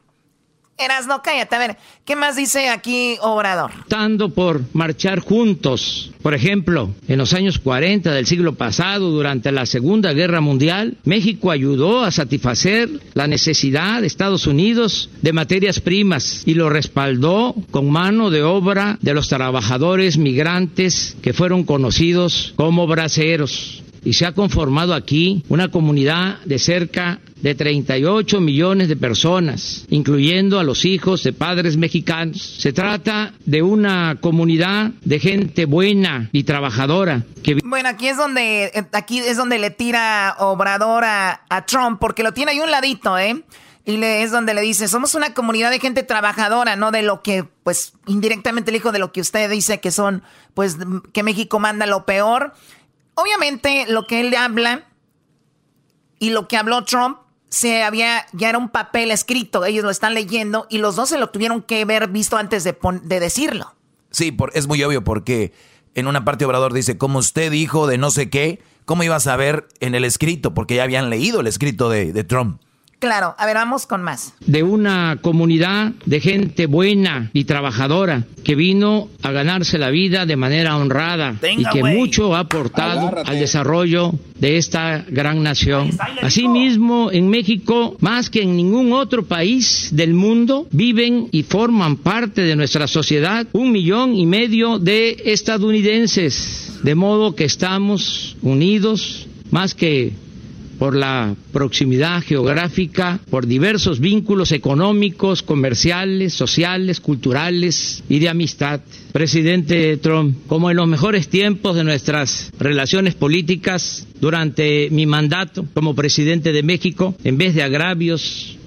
Eras, no, cállate. A ver, ¿qué más dice aquí Obrador? Estando por marchar juntos. Por ejemplo, en los años 40 del siglo pasado, durante la Segunda Guerra Mundial, México ayudó a satisfacer la necesidad de Estados Unidos de materias primas y lo respaldó con mano de obra de los trabajadores migrantes que fueron conocidos como braceros y se ha conformado aquí una comunidad de cerca de 38 millones de personas, incluyendo a los hijos de padres mexicanos. Se trata de una comunidad de gente buena y trabajadora. Bueno, aquí es donde eh, aquí es donde le tira Obrador a, a Trump, porque lo tiene ahí un ladito, ¿eh? Y le, es donde le dice, somos una comunidad de gente trabajadora, no de lo que, pues, indirectamente el hijo de lo que usted dice que son, pues, que México manda lo peor. Obviamente lo que él habla y lo que habló Trump se había ya era un papel escrito, ellos lo están leyendo y los dos se lo tuvieron que ver visto antes de, de decirlo. Sí, por, es muy obvio porque en una parte Obrador dice, como usted dijo de no sé qué, ¿cómo iba a saber en el escrito? Porque ya habían leído el escrito de, de Trump. Claro, a ver, vamos con más. De una comunidad de gente buena y trabajadora que vino a ganarse la vida de manera honrada y que mucho ha aportado al desarrollo de esta gran nación. Asimismo, en México, más que en ningún otro país del mundo, viven y forman parte de nuestra sociedad un millón y medio de estadounidenses. De modo que estamos unidos más que por la proximidad geográfica, por diversos vínculos económicos, comerciales, sociales, culturales y de amistad. Presidente Trump, como en los mejores tiempos de nuestras relaciones políticas, durante mi mandato como presidente de México, en vez de agravios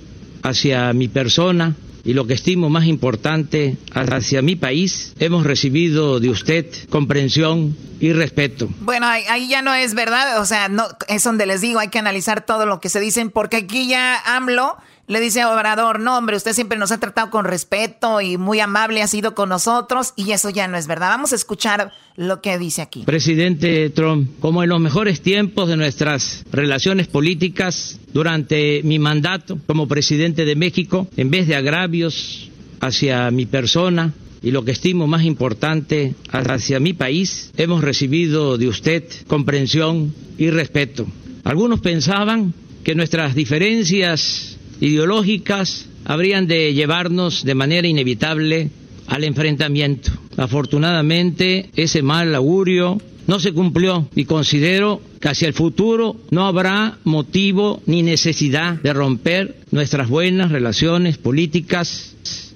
hacia mi persona, y lo que estimo más importante hacia mi país, hemos recibido de usted comprensión y respeto. Bueno, ahí, ya no es verdad, o sea, no, es donde les digo, hay que analizar todo lo que se dicen, porque aquí ya AMLO le dice a Obrador, no hombre, usted siempre nos ha tratado con respeto y muy amable ha sido con nosotros y eso ya no es verdad. Vamos a escuchar lo que dice aquí. Presidente Trump, como en los mejores tiempos de nuestras relaciones políticas, durante mi mandato como presidente de México, en vez de agravios hacia mi persona, y lo que estimo más importante hacia mi país, hemos recibido de usted comprensión y respeto. Algunos pensaban que nuestras diferencias ideológicas habrían de llevarnos de manera inevitable al enfrentamiento. Afortunadamente, ese mal augurio no se cumplió y considero que hacia el futuro no habrá motivo ni necesidad de romper nuestras buenas relaciones políticas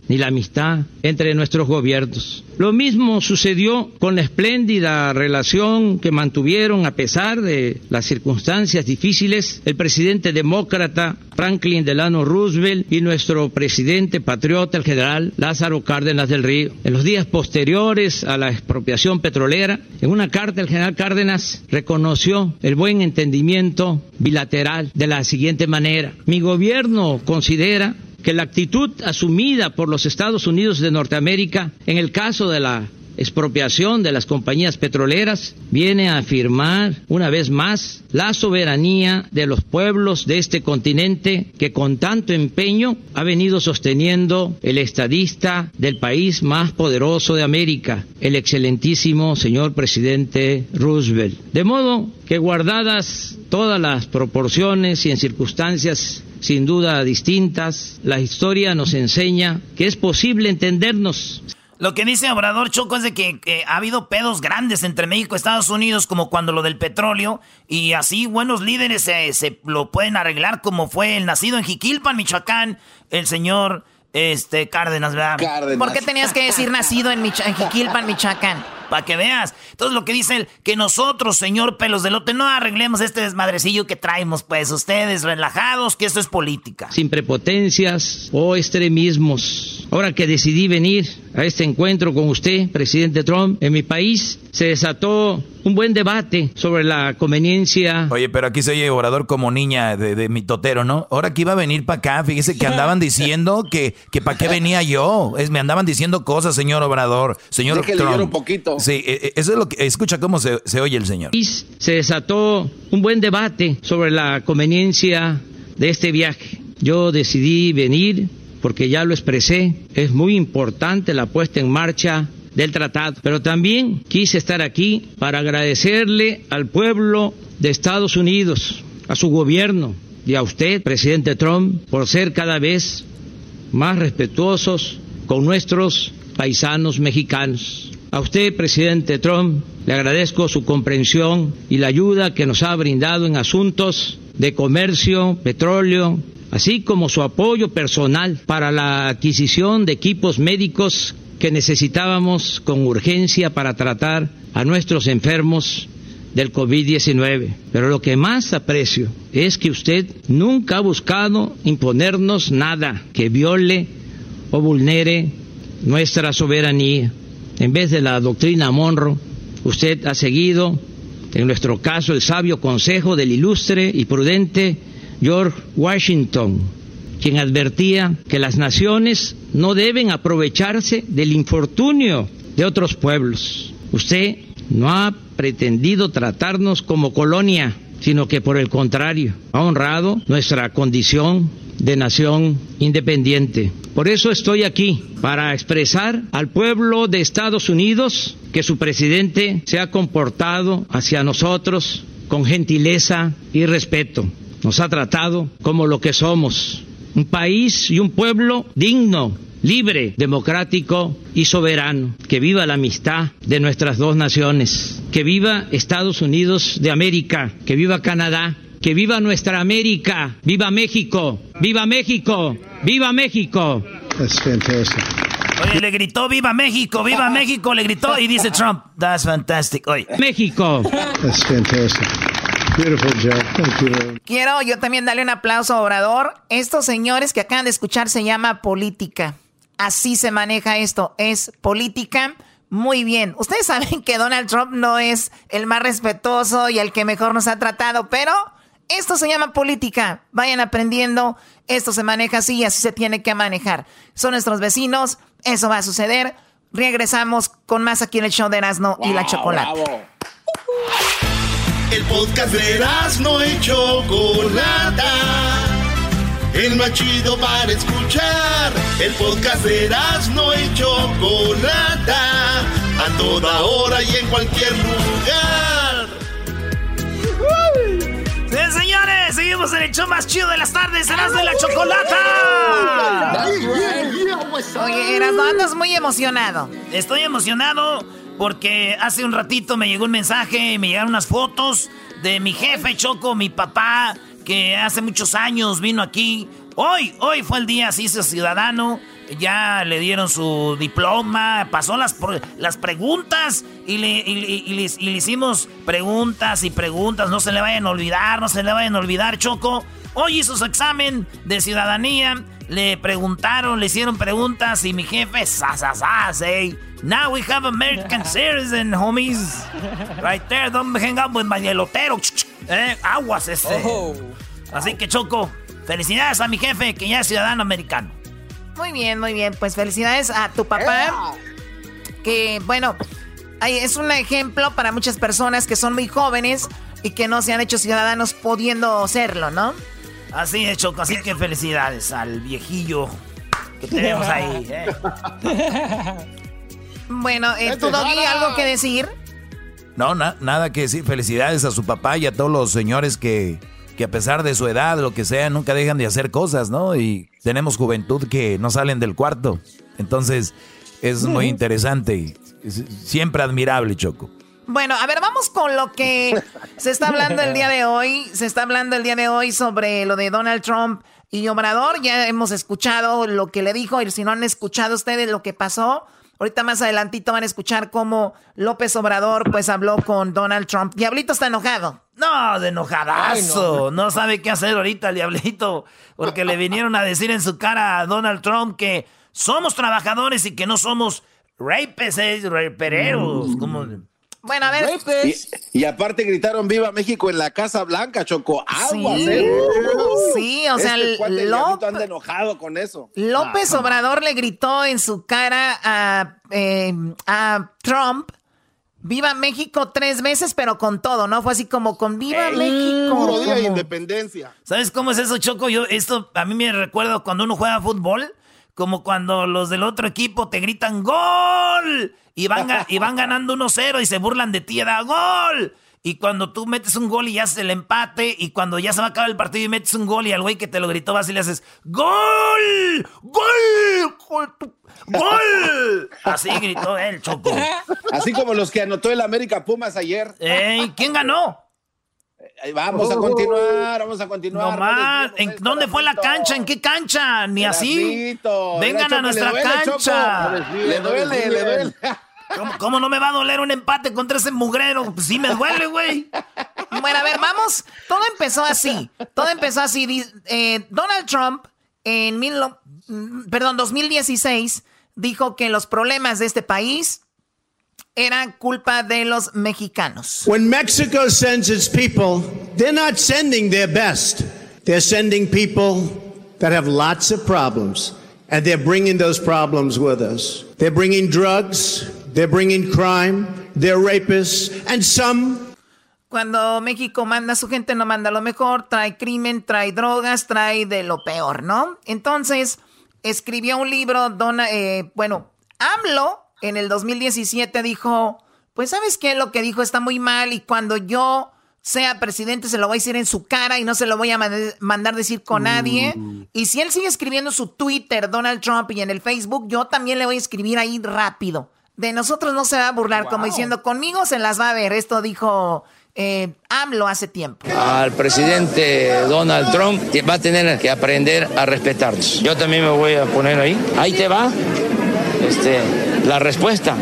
ni la amistad entre nuestros gobiernos. Lo mismo sucedió con la espléndida relación que mantuvieron a pesar de las circunstancias difíciles el presidente demócrata Franklin Delano Roosevelt y nuestro presidente patriota, el general Lázaro Cárdenas del Río. En los días posteriores a la expropiación petrolera, en una carta el general Cárdenas reconoció el buen entendimiento bilateral de la siguiente manera. Mi gobierno considera que la actitud asumida por los Estados Unidos de Norteamérica en el caso de la expropiación de las compañías petroleras viene a afirmar una vez más la soberanía de los pueblos de este continente que con tanto empeño ha venido sosteniendo el estadista del país más poderoso de América, el excelentísimo señor presidente Roosevelt. De modo que guardadas todas las proporciones y en circunstancias sin duda distintas, la historia nos enseña que es posible entendernos. Lo que dice Obrador Choco es de que, ha habido pedos grandes entre México y Estados Unidos, como cuando lo del petróleo, y así buenos líderes se, se lo pueden arreglar, como fue el nacido en Jiquilpan, Michoacán, el señor este, Cárdenas, ¿verdad? ¿Por qué tenías que decir nacido en, Mich en Jiquilpan, Michoacán? Para que veas. Entonces lo que dice él, que nosotros, señor Pelos de Lote, no arreglemos este desmadrecillo que traemos, pues ustedes relajados, que esto es política. Sin prepotencias o extremismos. Ahora que decidí venir a este encuentro con usted, presidente Trump, en mi país se desató un buen debate sobre la conveniencia. Oye, pero aquí se oye orador como niña de, mi totero, ¿no? Ahora que iba a venir para acá, fíjese que andaban diciendo que, que para qué venía yo. Es, me andaban diciendo cosas, señor Obrador, señor Trump. un poquito. Sí, e, e, eso es lo que, escucha cómo se, se oye el señor. Se desató un buen debate sobre la conveniencia de este viaje. Yo decidí venir porque ya lo expresé, es muy importante la puesta en marcha del tratado. Pero también quise estar aquí para agradecerle al pueblo de Estados Unidos, a su gobierno y a usted, presidente Trump, por ser cada vez más respetuosos con nuestros paisanos mexicanos. A usted, presidente Trump, le agradezco su comprensión y la ayuda que nos ha brindado en asuntos de comercio, petróleo, así como su apoyo personal para la adquisición de equipos médicos que necesitábamos con urgencia para tratar a nuestros enfermos del COVID-19. Pero lo que más aprecio es que usted nunca ha buscado imponernos nada que viole o vulnere nuestra soberanía. En vez de la doctrina Monroe, usted ha seguido, en nuestro caso, el sabio consejo del ilustre y prudente George Washington, quien advertía que las naciones no deben aprovecharse del infortunio de otros pueblos. Usted no ha pretendido tratarnos como colonia, sino que por el contrario, ha honrado nuestra condición de nación independiente. Por eso estoy aquí, para expresar al pueblo de Estados Unidos que su presidente se ha comportado hacia nosotros con gentileza y respeto. Nos ha tratado como lo que somos, un país y un pueblo digno, libre, democrático y soberano. Que viva la amistad de nuestras dos naciones. Que viva Estados Unidos de América. Que viva Canadá. Que viva nuestra América. Viva México. Viva México. Viva México. Oye, le gritó Viva México, Viva México, le gritó y dice Trump, that's fantastic. Oye. México. That's fantastic. Quiero yo también darle un aplauso a Obrador. Estos señores que acaban de escuchar se llama política. Así se maneja esto, es política. Muy bien. Ustedes saben que Donald Trump no es el más respetuoso y el que mejor nos ha tratado, pero esto se llama política. Vayan aprendiendo. Esto se maneja así y así se tiene que manejar. Son nuestros vecinos. Eso va a suceder. Regresamos con más aquí en el show de Erasmo y la Chocolate. El podcast de no y Chocolata. El más chido para escuchar. El podcast de no y Chocolata. A toda hora y en cualquier lugar. Seguimos en el show más chido de las tardes, Erasmo y la Chocolata. Oye, Erasmo, andas muy emocionado. Estoy emocionado porque hace un ratito me llegó un mensaje, me llegaron unas fotos de mi jefe Choco, mi papá, que hace muchos años vino aquí. Hoy, hoy fue el día, se hizo ciudadano. Ya le dieron su diploma, pasó las, las preguntas y le, le, hicimos preguntas y preguntas, no se le vayan a olvidar, no se le vayan a olvidar, Choco. Hoy hizo su examen de ciudadanía, le preguntaron, le hicieron preguntas y mi jefe, sasasas, hey. Now we have American [LAUGHS] citizen, homies. Right there, don't hang up with my elotero. Eh, aguas ese. Oh. Así que Choco, felicidades a mi jefe que ya es ciudadano americano. Muy bien, muy bien. Pues felicidades a tu papá. Que, bueno, es un ejemplo para muchas personas que son muy jóvenes y que no se han hecho ciudadanos pudiendo serlo, ¿no? Así es, Choco. Así que felicidades al viejillo que tenemos [LAUGHS] ahí. ¿eh? bueno, eh, ¿tú, Doggy, algo que decir? No, nada que decir. Felicidades a su papá y a todos los señores que que a pesar de su edad, lo que sea, nunca dejan de hacer cosas, ¿no? Y tenemos juventud que no salen del cuarto. Entonces, es muy interesante. Siempre admirable, Choco. Bueno, a ver, vamos con lo que se está hablando el día de hoy. Se está hablando el día de hoy sobre lo de Donald Trump y Obrador. Ya hemos escuchado lo que le dijo y si no han escuchado ustedes lo que pasó, ahorita más adelantito van a escuchar cómo López Obrador pues habló con Donald Trump. Diablito está enojado. No, de enojadazo. no. sabe qué hacer ahorita el diablito. Porque le vinieron a decir en su cara a Donald Trump que somos trabajadores y que no somos rapes, eh, rapereros. Mm. Bueno, a ver. Y, aparte gritaron Viva México en la Casa Blanca, Choco. Aguas, sí. ¿eh? Sí, o sea, este López, anda enojado con eso. López Obrador le gritó en su cara a, eh, a Trump Viva México tres veces, pero con todo, ¿no? Fue así como con Viva México. Puro día de independencia. ¿Sabes cómo es eso, Choco? Yo, esto a mí me recuerda cuando uno juega fútbol, como cuando los del otro equipo te gritan ¡Gol! Y van, y van ganando 1-0 y se burlan de ti, da ¡Gol! Y cuando tú metes un gol y ya haces el empate, y cuando ya se va a acabar el partido y metes un gol y al güey que te lo gritó vas y le haces ¡Gol! ¡Gol! ¡Gol! Así gritó él, Choco. Así como los que anotó el América Pumas ayer. Ey, ¿Quién ganó? Vamos a continuar, vamos a continuar. No más. ¿En dónde fue la cancha? ¿En qué cancha? Ni así. Vengan a nuestra cancha. Le duele, le duele. [LAUGHS] ¿Cómo, no me va a doler un empate contra ese mugrero? Pues sí me duele, güey. Bueno, a ver, vamos. Todo empezó así. Todo empezó así. Eh, Donald Trump en mil, perdón, 2016 dijo que los problemas de este país eran culpa de los mexicanos. When Mexico sends its people, they're not sending their best. They're sending people that have lots of problems. And they're bringing those problems with us. They're bringing drugs, They're bringing crime, they're rapists, and some cuando México manda a su gente, no manda lo mejor, trae crimen, trae drogas, trae de lo peor, ¿no? Entonces, escribió un libro, dona, eh, bueno, AMLO en el 2017 dijo, pues sabes qué, lo que dijo está muy mal y cuando yo sea presidente se lo voy a decir en su cara y no se lo voy a mandar decir con nadie. Mm. Y si él sigue escribiendo su Twitter, Donald Trump, y en el Facebook, yo también le voy a escribir ahí rápido de nosotros no se va a burlar, como diciendo, conmigo se las va a ver. Esto dijo eh, hace tiempo. Al presidente Donald Trump va a tener que aprender a respetarnos. Yo también me voy a poner ahí. Ahí te va este, la respuesta.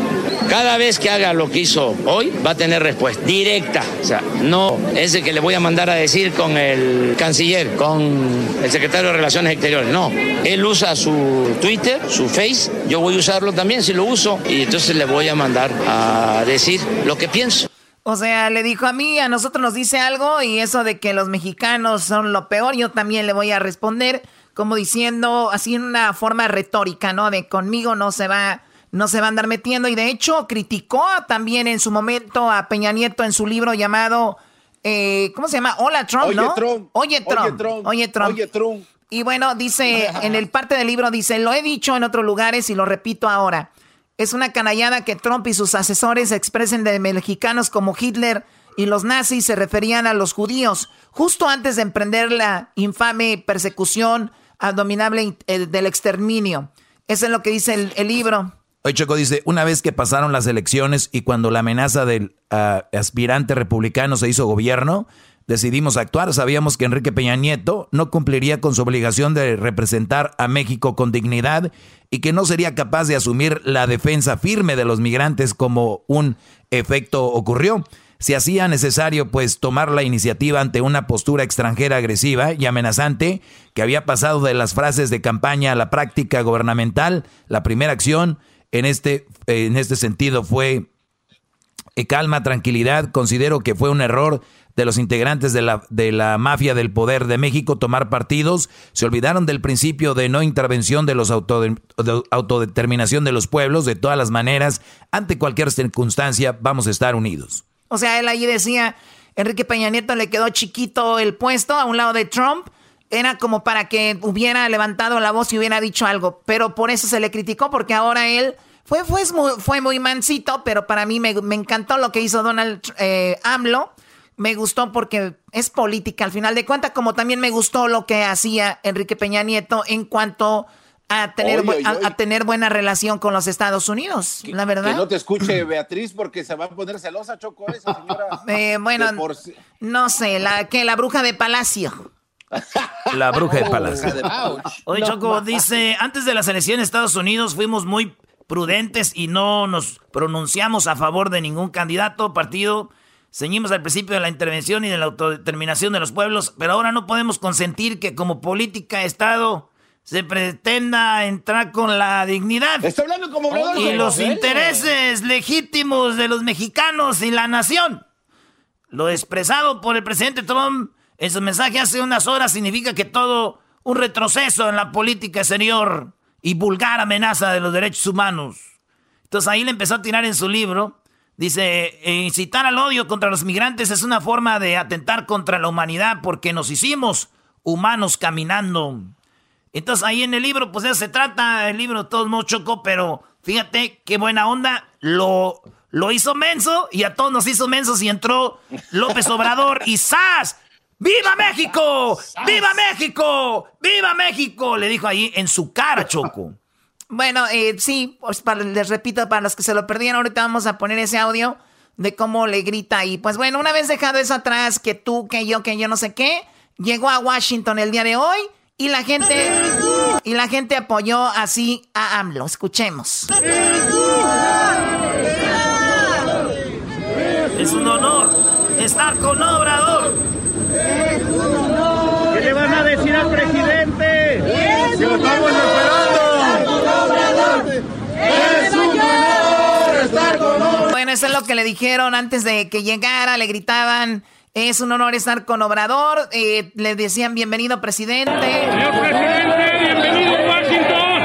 Cada vez que haga lo que hizo hoy, va a tener respuesta directa. O sea, no es el que le voy a mandar a decir con el canciller, con el secretario de Relaciones Exteriores. No, él usa su Twitter, su Face, yo voy a usarlo también si lo uso y entonces le voy a mandar a decir lo que pienso. O sea, le dijo a mí, a nosotros nos dice algo y eso de que los mexicanos son lo peor, yo también le voy a responder como diciendo, así en una forma retórica, ¿no? De conmigo no se va no se va a andar metiendo. Y de hecho, criticó también en su momento a Peña Nieto en su libro llamado, eh, ¿cómo se llama? Hola Trump, ¿no? Oye Trump. Oye Trump. Oye Trump. Y bueno, dice, [LAUGHS] en el parte del libro dice, lo he dicho en otros lugares y lo repito ahora. Es una canallada que Trump y sus asesores expresen de mexicanos como Hitler y los nazis se referían a los judíos, justo antes de emprender la infame persecución abominable eh, del exterminio. Eso es lo que dice el libro. Hoy Choco dice, una vez que pasaron las elecciones y cuando la amenaza del ah, aspirante republicano se hizo gobierno, decidimos actuar. Sabíamos que Enrique Peña Nieto no cumpliría con su obligación de representar a México con dignidad y que no sería capaz de asumir la defensa firme de los migrantes como un efecto ocurrió. Se hacía necesario pues tomar la iniciativa ante una postura extranjera agresiva y amenazante que había pasado de las frases de campaña a la práctica gubernamental. La primera acción en este, en este sentido fue eh, calma, tranquilidad. Considero que fue un error de los integrantes de la, de la mafia del poder de México tomar partidos, se olvidaron del principio de no intervención de los autodeterminación de los pueblos, de todas las maneras, ante cualquier circunstancia vamos a estar unidos. O sea, él allí decía, Enrique Peña Nieto le quedó chiquito el puesto a un lado de Trump, era como para que hubiera levantado la voz y hubiera dicho algo, pero por eso se le criticó, porque ahora él fue, fue, fue muy mansito, pero para mí me, encantó lo que hizo Donald eh, AMLO me gustó porque es política al final de cuentas, como también me gustó lo que hacía Enrique Peña Nieto en cuanto a tener, a, tener buena relación con los Estados Unidos, la verdad. Que no te escuche Beatriz porque se va a poner celosa, Choco, esa señora. [LAUGHS] Eh, bueno, no sé, la que la bruja de Palacio. [LAUGHS] La bruja de Palacio. Oye, Choco, dice, antes de las elecciones de Estados Unidos fuimos muy prudentes y no nos pronunciamos a favor de ningún candidato, partido Ceñimos al principio de la intervención y de la autodeterminación de los pueblos, pero ahora no podemos consentir que como política de Estado se pretenda entrar con la dignidad y los intereses legítimos de los mexicanos y la nación. Lo expresado por el presidente Trump en su mensaje hace unas horas significa que todo un retroceso en la política exterior y vulgar amenaza de los derechos humanos. Entonces ahí le empezó a tirar en su libro Dice, incitar al odio contra los migrantes es una forma de atentar contra la humanidad porque nos hicimos humanos caminando. Entonces ahí en el libro, pues eso se trata, el libro todo modos chocó, pero fíjate qué buena onda, lo, lo hizo menso y a todos nos hizo mensos y entró López Obrador y ¡zas! ¡Viva México! ¡Viva México! ¡Viva México! Le dijo ahí en su cara, Choco. Bueno, eh, sí, pues les repito, para los que se lo perdieron, ahorita vamos a poner ese audio de cómo le grita y pues bueno, una vez dejado eso atrás, que tú, que yo, que yo no sé qué, llegó a Washington el día de hoy y la gente y la gente apoyó así a AMLO. Escuchemos. Es un honor estar con Obrador. ¿Qué le van a decir al presidente esperando. Es un honor estar con Bueno, eso es lo que le dijeron antes de que llegara, le gritaban. Es un honor estar con Obrador. Eh, le decían bienvenido, presidente. Presidente, bienvenido a Washington.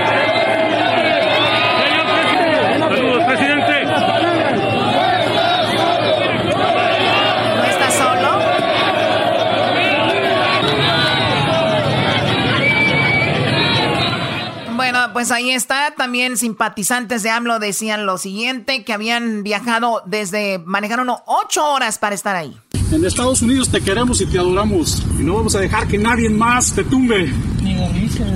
Señor presidente. Saludos, presidente. ¿No está solo? Bueno, pues ahí está. También simpatizantes de AMLO decían lo siguiente, que habían viajado desde, manejaron ocho horas para estar ahí. En Estados Unidos te queremos y te adoramos. Y no vamos a dejar que nadie más te tumbe.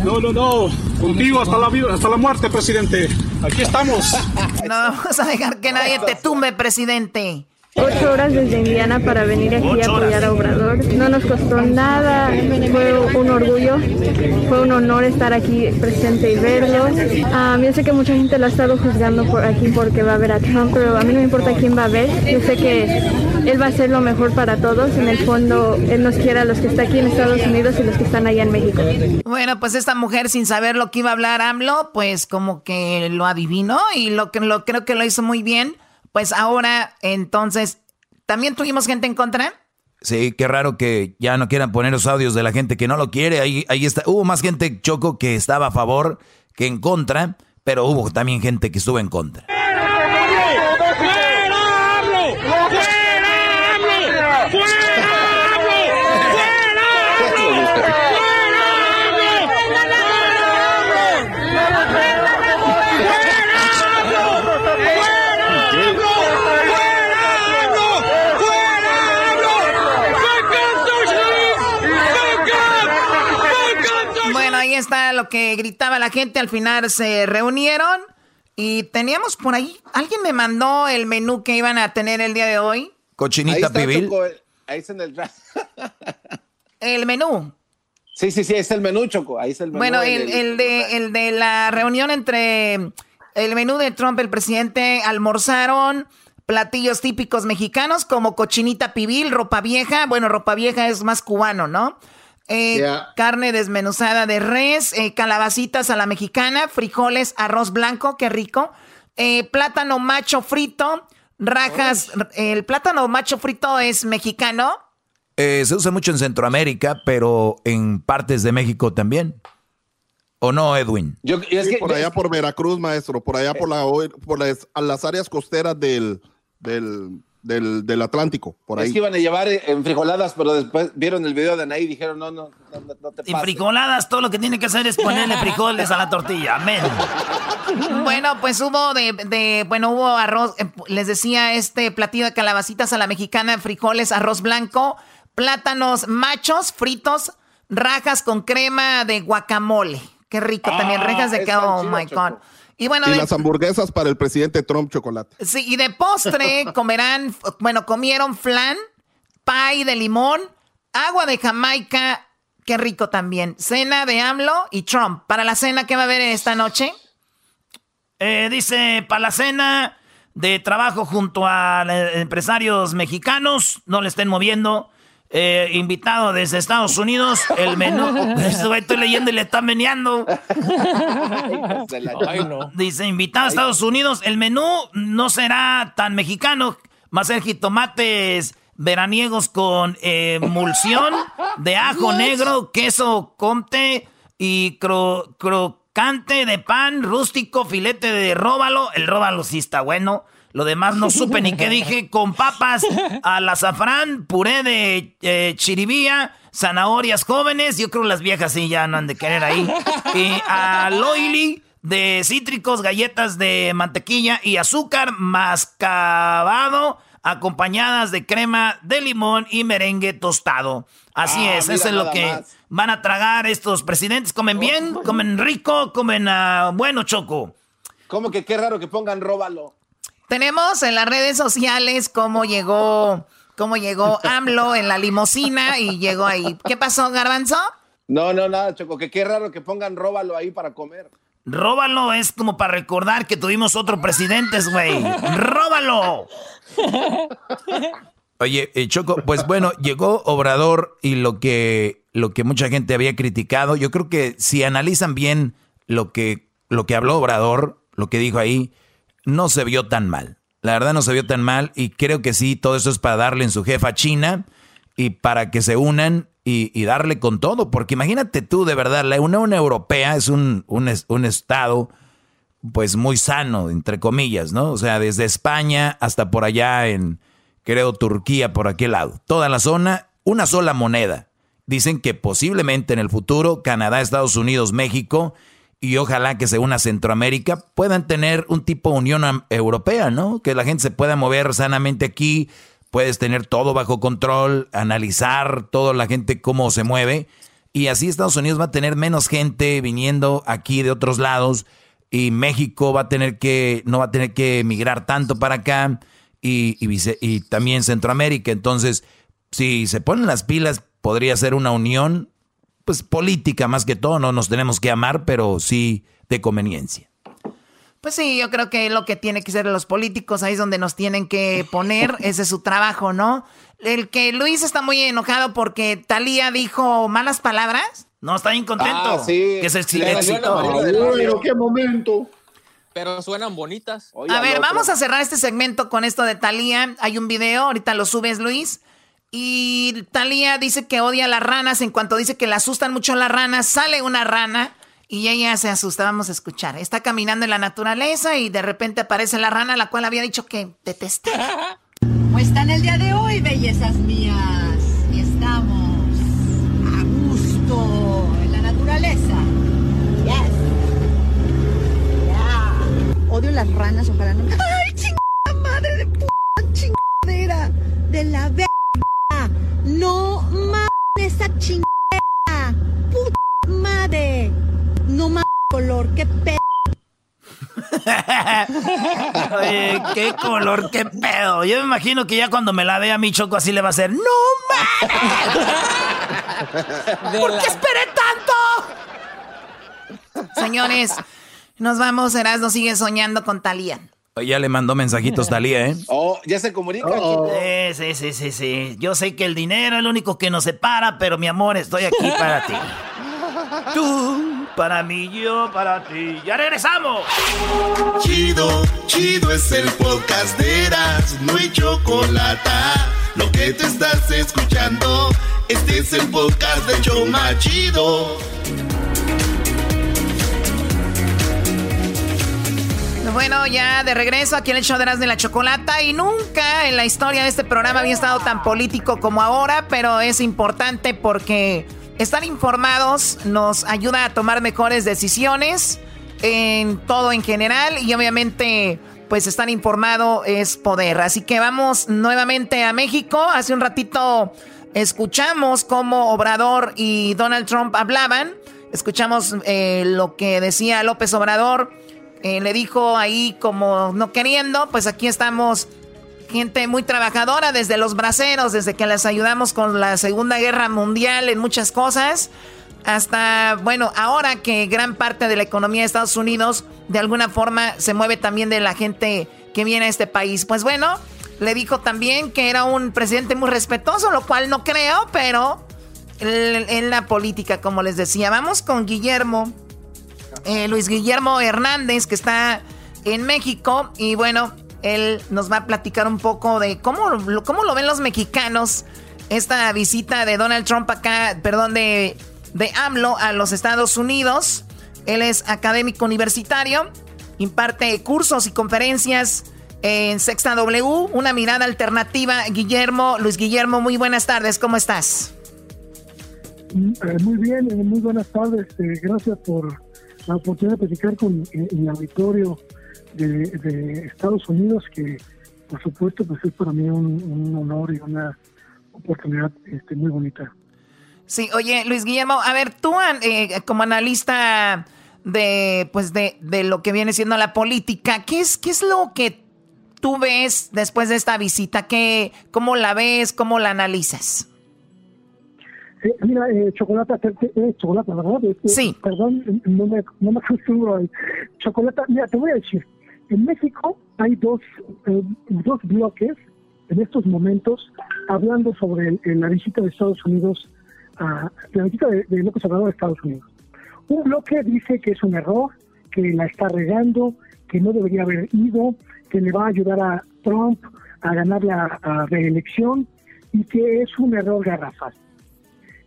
No, no, no. Contigo hasta la, vida, hasta la muerte, presidente. Aquí estamos. [LAUGHS] No vamos a dejar que nadie te tumbe, presidente. Ocho horas desde Indiana para venir aquí a apoyar a Obrador. No nos costó nada, fue un orgullo, fue un honor estar aquí presente y verlo. Ah, yo sé que mucha gente lo ha estado juzgando por aquí porque va a ver a Trump, pero a mí no me importa quién va a ver. Yo sé que él va a hacer lo mejor para todos. En el fondo, él nos quiere a los que están aquí en Estados Unidos y los que están allá en México. Bueno, pues esta mujer sin saber lo que iba a hablar AMLO, pues como que lo adivinó y lo que lo creo que lo hizo muy bien. Pues ahora, entonces, ¿también tuvimos gente en contra? Sí, qué raro que ya no quieran poner los audios de la gente que no lo quiere. Ahí, ahí está. Hubo más gente, Choco, que estaba a favor que en contra, pero hubo también gente que estuvo en contra. Bueno, ahí está lo que gritaba la gente. Al final se reunieron y teníamos por ahí. Alguien me mandó el menú que iban a tener el día de hoy. Cochinita pibil. ahí está en el [LAUGHS] el menú. Sí, sí, sí, ahí está el menú, Choco. Ahí está el menú. Bueno, el, el, de, el de la reunión entre el menú de Trump, el presidente, almorzaron platillos típicos mexicanos como cochinita pibil, ropa vieja. Bueno, ropa vieja es más cubano, ¿no? Eh, carne desmenuzada de res, eh, calabacitas a la mexicana, frijoles, arroz blanco, qué rico. Eh, plátano macho frito, rajas. El plátano macho frito es mexicano. se usa mucho en Centroamérica, pero en partes de México también. ¿O no, Edwin? Yo, es por allá por Veracruz, maestro, por allá por, la, por las, las áreas costeras del, del, del, del, Atlántico, por ahí. Es que iban a llevar en frijoladas, pero después vieron el video de Anaí y dijeron, no, no, no, no te pases. En frijoladas todo lo que tiene que hacer es ponerle [LAUGHS] frijoles a la tortilla, amén. Bueno, pues hubo de, de, bueno, hubo arroz, eh, les decía, este platillo de calabacitas a la mexicana, frijoles, arroz blanco, plátanos machos fritos, rajas con crema de guacamole. Qué rico, también ah, rejas de que, oh my God. Y bueno, las hamburguesas para el presidente Trump chocolate. Sí, y de postre [LAUGHS] comerán, bueno, comieron flan, pie de limón, agua de Jamaica, qué rico también. Cena de AMLO y Trump. Para la cena, ¿qué va a haber esta noche? Eh, dice, para la cena de trabajo junto a empresarios mexicanos, no le estén moviendo. Eh, invitado desde Estados Unidos, el menú. [LAUGHS] Estoy leyendo y le está meneando. [LAUGHS] Dice, invitado a Estados Unidos, el menú no será tan mexicano, va a ser jitomates veraniegos con emulsión de ajo negro, queso comte y crocante de pan rústico, filete de róbalo. El róbalo sí está bueno. Lo demás no supe ni qué dije. [LAUGHS] Con papas al azafrán, puré de eh, chiribía, zanahorias jóvenes. Yo creo que las viejas sí ya no han de querer ahí. Y al oily de cítricos, galletas de mantequilla y azúcar mascabado acompañadas de crema de limón y merengue tostado. Así ah, es, eso es lo que van a tragar estos presidentes. Comen bien, comen rico, comen uh, bueno, Choco. ¿Cómo que qué raro que pongan róbalo? Tenemos en las redes sociales cómo llegó, cómo llegó AMLO en la limosina y llegó ahí. ¿Qué pasó, Garbanzo? No, no, nada, Choco, que qué raro que pongan róbalo ahí para comer. Róbalo es como para recordar que tuvimos otro presidente, güey. ¡Róbalo! Oye, eh, Choco, pues bueno, llegó Obrador y lo que, lo que mucha gente había criticado, yo creo que si analizan bien lo que, lo que habló Obrador, lo que dijo ahí, no se vio tan mal. La verdad no se vio tan mal y creo que sí, todo eso es para darle en su jefa China y para que se unan y, darle con todo. Porque imagínate tú, de verdad, la Unión Europea es un, un, un estado pues muy sano, entre comillas, ¿no? O sea, desde España hasta por allá en, creo, Turquía, por aquel lado. Toda la zona, una sola moneda. Dicen que posiblemente en el futuro Canadá, Estados Unidos, México y ojalá que se una Centroamérica puedan tener un tipo de Unión Europea, ¿no? Que la gente se pueda mover sanamente aquí, puedes tener todo bajo control, analizar toda la gente cómo se mueve y así Estados Unidos va a tener menos gente viniendo aquí de otros lados y México va a tener que no va a tener que emigrar tanto para acá y, y, y también Centroamérica, entonces si se ponen las pilas podría ser una unión pues política más que todo, no nos tenemos que amar, pero sí de conveniencia. Pues sí, yo creo que lo que tiene que ser los políticos, ahí es donde nos tienen que poner, [LAUGHS] ese es su trabajo, ¿no? El que Luis está muy enojado porque Talía dijo malas palabras. No, está bien contento. Ah, sí. Que se Pero qué momento. Pero suenan bonitas. a ver, vamos a cerrar este segmento con esto de Talía. Hay un video, ahorita lo subes, Luis. Y Talía dice que odia a las ranas. En cuanto dice que le asustan mucho las ranas, sale una rana y ella se asusta. Vamos a escuchar. Está caminando en la naturaleza y de repente aparece la rana, la cual había dicho que detesté. [LAUGHS] ¿Cómo están el día de hoy, bellezas mías? Y estamos a gusto en la naturaleza. Yes. Odio las ranas, ojalá no. ¡Ay, chingada madre de p chingadera! De la verga no mames esa chingada. Puta madre. No mames color, qué pedo. [LAUGHS] Oye, qué color, qué pedo. Yo me imagino que ya cuando me la vea mi choco así le va a hacer, ¡No mames! ¿Por qué esperé tanto? Señores, nos vamos. Erasmo sigue soñando con Talía. Ya le mandó mensajitos Talía, ¿eh? Oh, ya se comunica. Sí, sí, sí, sí, Yo sé que el dinero es lo único que nos separa, pero mi amor, estoy aquí para ti. [LAUGHS] Tú, para mí, yo, para ti. ¡Ya regresamos! Chido, chido es el podcast de Eras, no hay chocolate. Lo que te estás escuchando, este es el podcast de Choma Chido. Bueno, ya de regreso aquí en el show de las de la Chocolata y nunca en la historia de este programa había estado tan político como ahora, pero es importante porque estar informados nos ayuda a tomar mejores decisiones en todo en general y obviamente pues estar informado es poder. Así que vamos nuevamente a México. Hace un ratito escuchamos cómo Obrador y Donald Trump hablaban. Escuchamos eh, lo que decía López Obrador eh, le dijo ahí como no queriendo, pues aquí estamos gente muy trabajadora desde los braceros, desde que les ayudamos con la Segunda Guerra Mundial en muchas cosas, hasta, bueno, ahora que gran parte de la economía de Estados Unidos de alguna forma se mueve también de la gente que viene a este país. Pues bueno, le dijo también que era un presidente muy respetuoso, lo cual no creo, pero en la política, como les decía, vamos con Guillermo. Eh, Luis Guillermo Hernández, que está en México. Y bueno, él nos va a platicar un poco de cómo, cómo lo ven los mexicanos esta visita de Donald Trump acá, perdón, de, de AMLO a los Estados Unidos. Él es académico universitario, imparte cursos y conferencias en Sexta W, una mirada alternativa. Guillermo, Luis Guillermo, muy buenas tardes, ¿cómo estás? Eh, muy bien, eh, muy buenas tardes, gracias por la oportunidad de platicar con eh, el, auditorio de, Estados Unidos, que por supuesto pues es para mí un, honor y una oportunidad este, muy bonita. Sí, oye Luis Guillermo, a ver, tú eh, como analista de pues de, de, lo que viene siendo la política, ¿qué es, qué es lo que tú ves después de esta visita? ¿Qué, ¿Cómo la ves? ¿Cómo la analizas? Mira, eh, chocolate, eh, chocolate, ¿verdad? Este, sí. Perdón, no me, no me acostumbro al chocolate. Mira, te voy a decir, en México hay dos, eh, dos bloques en estos momentos hablando sobre la visita de Estados Unidos, a, la visita de, de López Obrador a Estados Unidos. Un bloque dice que es un error, que la está regando, que no debería haber ido, que le va a ayudar a Trump a ganar la reelección y que es un error garrafal.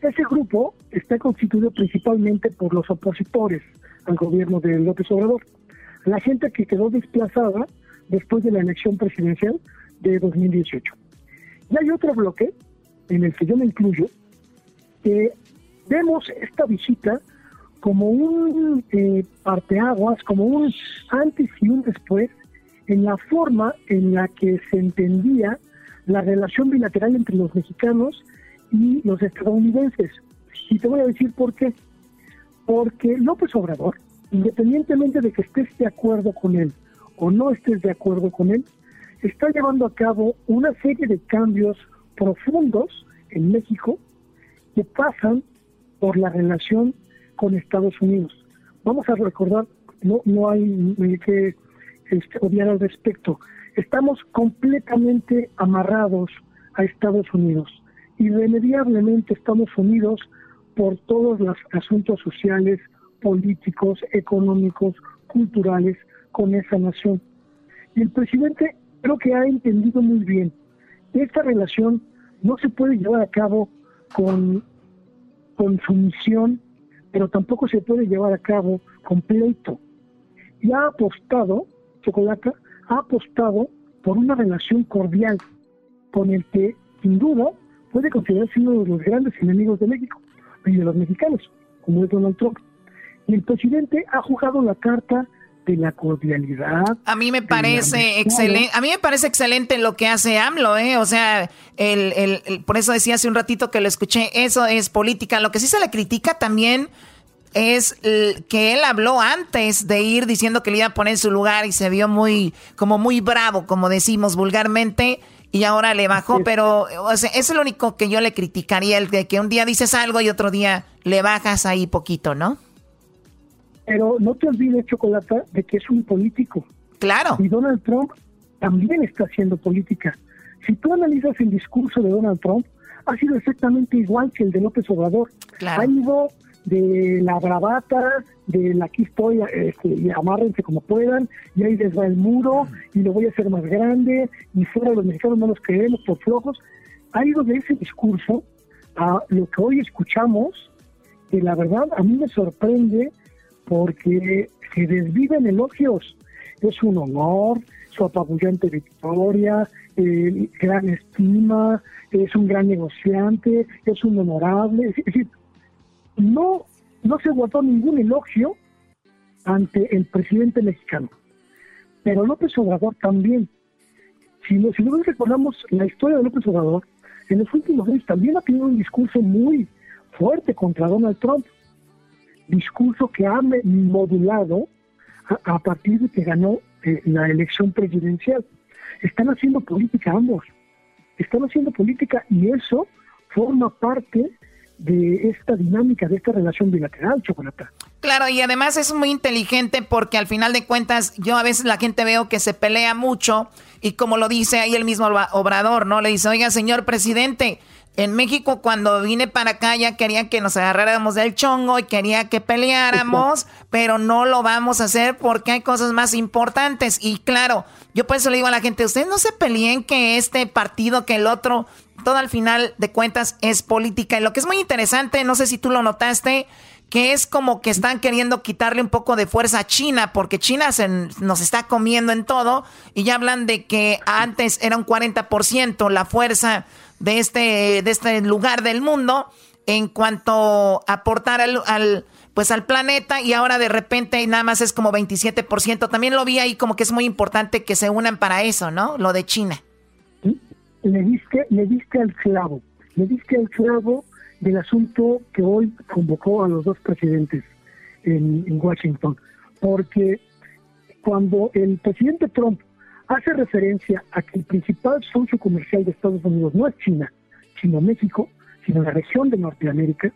Ese grupo está constituido principalmente por los opositores al gobierno de López Obrador, la gente que quedó desplazada después de la elección presidencial de 2018. Y hay otro bloque, en el que yo me incluyo, que vemos esta visita como un eh, parteaguas, como un antes y un después en la forma en la que se entendía la relación bilateral entre los mexicanos y los estadounidenses. Y te voy a decir por qué. Porque López Obrador, independientemente de que estés de acuerdo con él o no estés de acuerdo con él, está llevando a cabo una serie de cambios profundos en México que pasan por la relación con Estados Unidos. Vamos a recordar, no, no hay que este, odiar al respecto, estamos completamente amarrados a Estados Unidos irremediablemente estamos unidos por todos los asuntos sociales, políticos, económicos, culturales con esa nación. Y el presidente creo que ha entendido muy bien que esta relación no se puede llevar a cabo con, con sumisión, pero tampoco se puede llevar a cabo con pleito. Y ha apostado, Chocolata, ha apostado por una relación cordial con el que, sin duda, puede considerarse uno de los grandes enemigos de México y de los mexicanos, como es Donald Trump. Y el presidente ha jugado la carta de la cordialidad. A mí me parece excelente, a mí me parece excelente lo que hace AMLO, ¿eh? O sea, el, el, por eso decía hace un ratito que lo escuché, eso es política. Lo que sí se le critica también es que él habló antes de ir diciendo que le iba a poner en su lugar y se vio muy, como muy bravo, como decimos vulgarmente, y ahora le bajó, pero o sea, es lo único que yo le criticaría, el de que un día dices algo y otro día le bajas ahí poquito, ¿no? Pero no te olvides, Chocolata, de que es un político. Claro. Y Donald Trump también está haciendo política. Si tú analizas el discurso de Donald Trump, ha sido exactamente igual que el de López Obrador. Ha ido de la bravata, de la aquí estoy, este, y amárrense como puedan, y ahí les va el muro, y lo voy a hacer más grande, y fuera los mexicanos no los queremos por flojos. Ha ido de ese discurso a lo que hoy escuchamos, que la verdad a mí me sorprende porque se desviven elogios. Es un honor, su apabullante victoria, eh, gran estima, es un gran negociante, es un honorable. Es decir, no, no se guardó ningún elogio ante el presidente mexicano. Pero López Obrador también. Si, no, si no recordamos la historia de López Obrador, en los últimos años también ha tenido un discurso muy fuerte contra Donald Trump. Discurso que ha modulado a, partir de que ganó eh, la elección presidencial. Están haciendo política ambos. Están haciendo política y eso forma parte de esta dinámica, de esta relación bilateral, Chocolata. Claro, y además es muy inteligente porque al final de cuentas yo a veces la gente veo que se pelea mucho y como lo dice ahí el mismo Obrador, ¿no? Le dice, oiga, señor presidente, en México cuando vine para acá ya querían que nos agarráramos del chongo y quería que peleáramos, pero no lo vamos a hacer porque hay cosas más importantes. Y claro, yo por eso le digo a la gente, ustedes no se peleen que este partido, que el otro, todo al final de cuentas es política. Y lo que es muy interesante, no sé si tú lo notaste, que es como que están queriendo quitarle un poco de fuerza a China, porque China se, nos está comiendo en todo, y ya hablan de que antes era un 40% la fuerza de este, de este lugar del mundo en cuanto a aportar al, al, pues al planeta, y ahora de repente nada más es como 27%. También lo vi ahí como que es muy importante que se unan para eso, ¿no? Lo de China le diste, le diste al clavo, le diste al clavo del asunto que hoy convocó a los dos presidentes en, Washington, porque cuando el presidente Trump hace referencia a que el principal socio comercial de Estados Unidos no es China, sino México, sino la región de Norteamérica,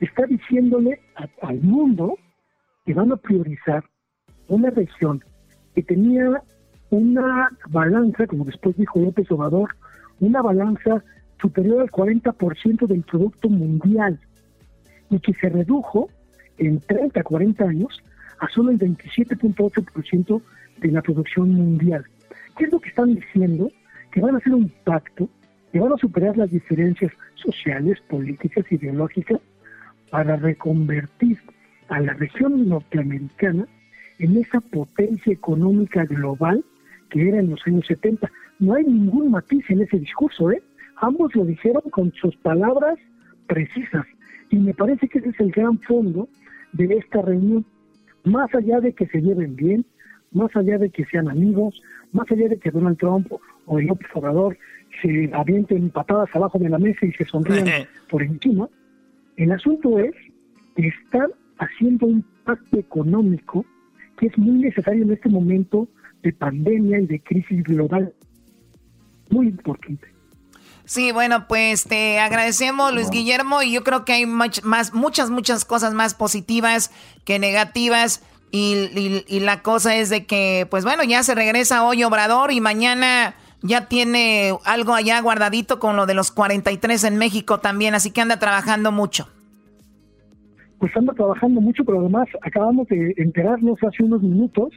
está diciéndole al mundo que van a priorizar una región que tenía una balanza, como después dijo López Obrador, una balanza superior al 40% del Producto Mundial y que se redujo en 30, 40 años a solo el 27.8% de la producción mundial. ¿Qué es lo que están diciendo? Que van a hacer un pacto, que van a superar las diferencias sociales, políticas, ideológicas, para reconvertir a la región norteamericana en esa potencia económica global que era en los años 70 no hay ningún matiz en ese discurso, ¿eh? Ambos lo dijeron con sus palabras precisas. Y me parece que ese es el gran fondo de esta reunión. Más allá de que se lleven bien, más allá de que sean amigos, más allá de que Donald Trump o el López Obrador se avienten patadas abajo de la mesa y se sonrían [LAUGHS] por encima, el asunto es que están haciendo un pacto económico que es muy necesario en este momento de pandemia y de crisis global muy importante. Sí, bueno, pues te agradecemos, Luis Guillermo, y yo creo que hay más, muchas, muchas cosas más positivas que negativas. Y, la cosa es de que, pues bueno, ya se regresa hoy Obrador y mañana ya tiene algo allá guardadito con lo de los 43 en México también, así que anda trabajando mucho. Pues anda trabajando mucho, pero además acabamos de enterarnos hace unos minutos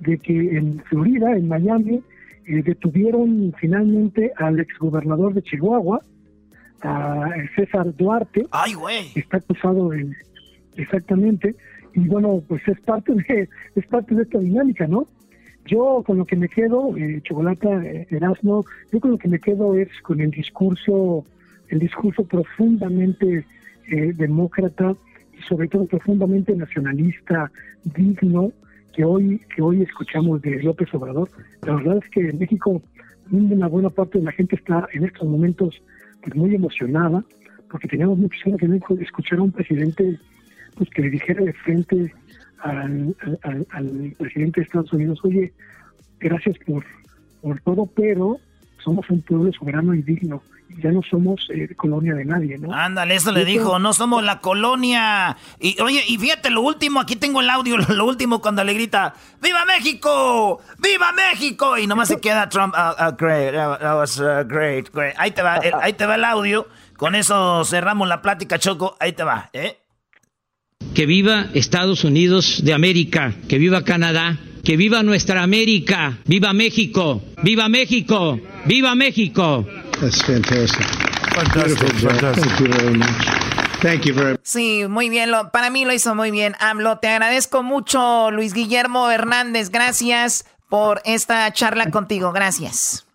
de que en Florida, en Miami, eh, detuvieron finalmente al exgobernador de Chihuahua, a César Duarte. ¡Ay, güey! Está acusado de, exactamente, y bueno, pues es parte de, [LAUGHS] es parte de esta dinámica, ¿no? Yo con lo que me quedo, eh, Chocolata, eh, Erasmo, yo con lo que me quedo es con el discurso, el discurso profundamente eh, demócrata y sobre todo profundamente nacionalista, digno, que hoy, que hoy escuchamos de López Obrador. La verdad es que en México una buena parte de la gente está en estos momentos pues, muy emocionada, porque teníamos muchos años que escuchar a un presidente pues que le dijera de frente al, al presidente de Estados Unidos, oye, gracias por, por todo, pero somos un pueblo soberano y digno ya no somos eh, colonia de nadie, ¿no? Ándale, eso le dijo, no somos la colonia. Y oye, y fíjate lo último, aquí tengo el audio, [LAUGHS] lo último cuando le grita, ¡Viva México! ¡Viva México! Y nomás se queda Trump, uh, uh, great, that was uh, great, great. Ahí te va, el, ahí te va el audio. Con eso cerramos la plática, Choco. Ahí te va, ¿eh? Que viva Estados Unidos de América, que viva Canadá, que viva nuestra América, viva México, viva México, viva México. That's fantastic. Fantastic, fantastic. Thank you very much. Thank you very Sí, muy bien. Lo, para mí lo hizo muy bien, AMLO. Te agradezco mucho, Luis Guillermo Hernández. Gracias por esta charla contigo. Gracias.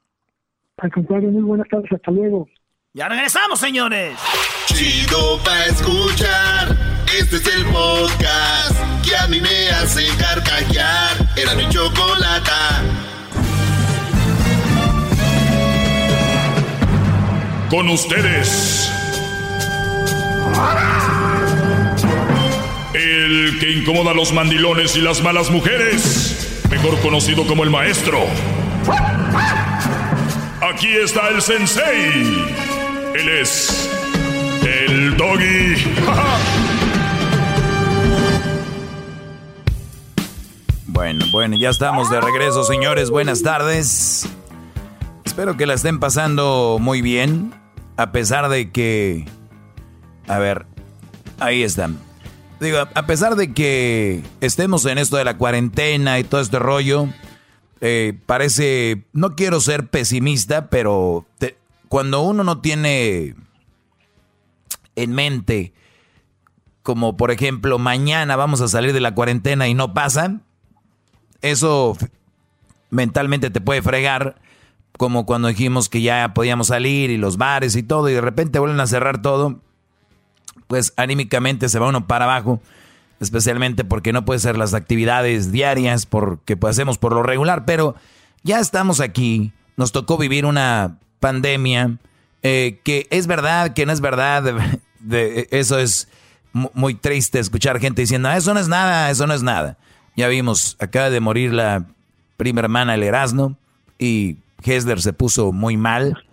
Al contrario, muy buenas tardes. Hasta luego. Ya regresamos, señores. Chido pa' escuchar. Este es el podcast que a mí me hace carcajear. Era mi chocolata. Con ustedes. El que incomoda a los mandilones y las malas mujeres. Mejor conocido como el maestro. Aquí está el sensei. Él es el doggy. [LAUGHS] Bueno, bueno, ya estamos de regreso, señores. Buenas tardes. Espero que la estén pasando muy bien, a pesar de que... A ver, ahí están. Digo, a pesar de que estemos en esto de la cuarentena y todo este rollo, eh, parece, no quiero ser pesimista, pero cuando uno no tiene en mente, como por ejemplo, mañana vamos a salir de la cuarentena y no pasa, eso mentalmente te puede fregar, como cuando dijimos que ya podíamos salir y los bares y todo, y de repente vuelven a cerrar todo, pues anímicamente se va uno para abajo, especialmente porque no puede ser las actividades diarias porque pues, hacemos por lo regular, pero ya estamos aquí, nos tocó vivir una pandemia, eh, que es verdad, que no es verdad, eso es muy triste escuchar gente diciendo, eso no es nada, eso no es nada. Ya vimos, acaba de morir la prima hermana el Erasmo y Hesler se puso muy mal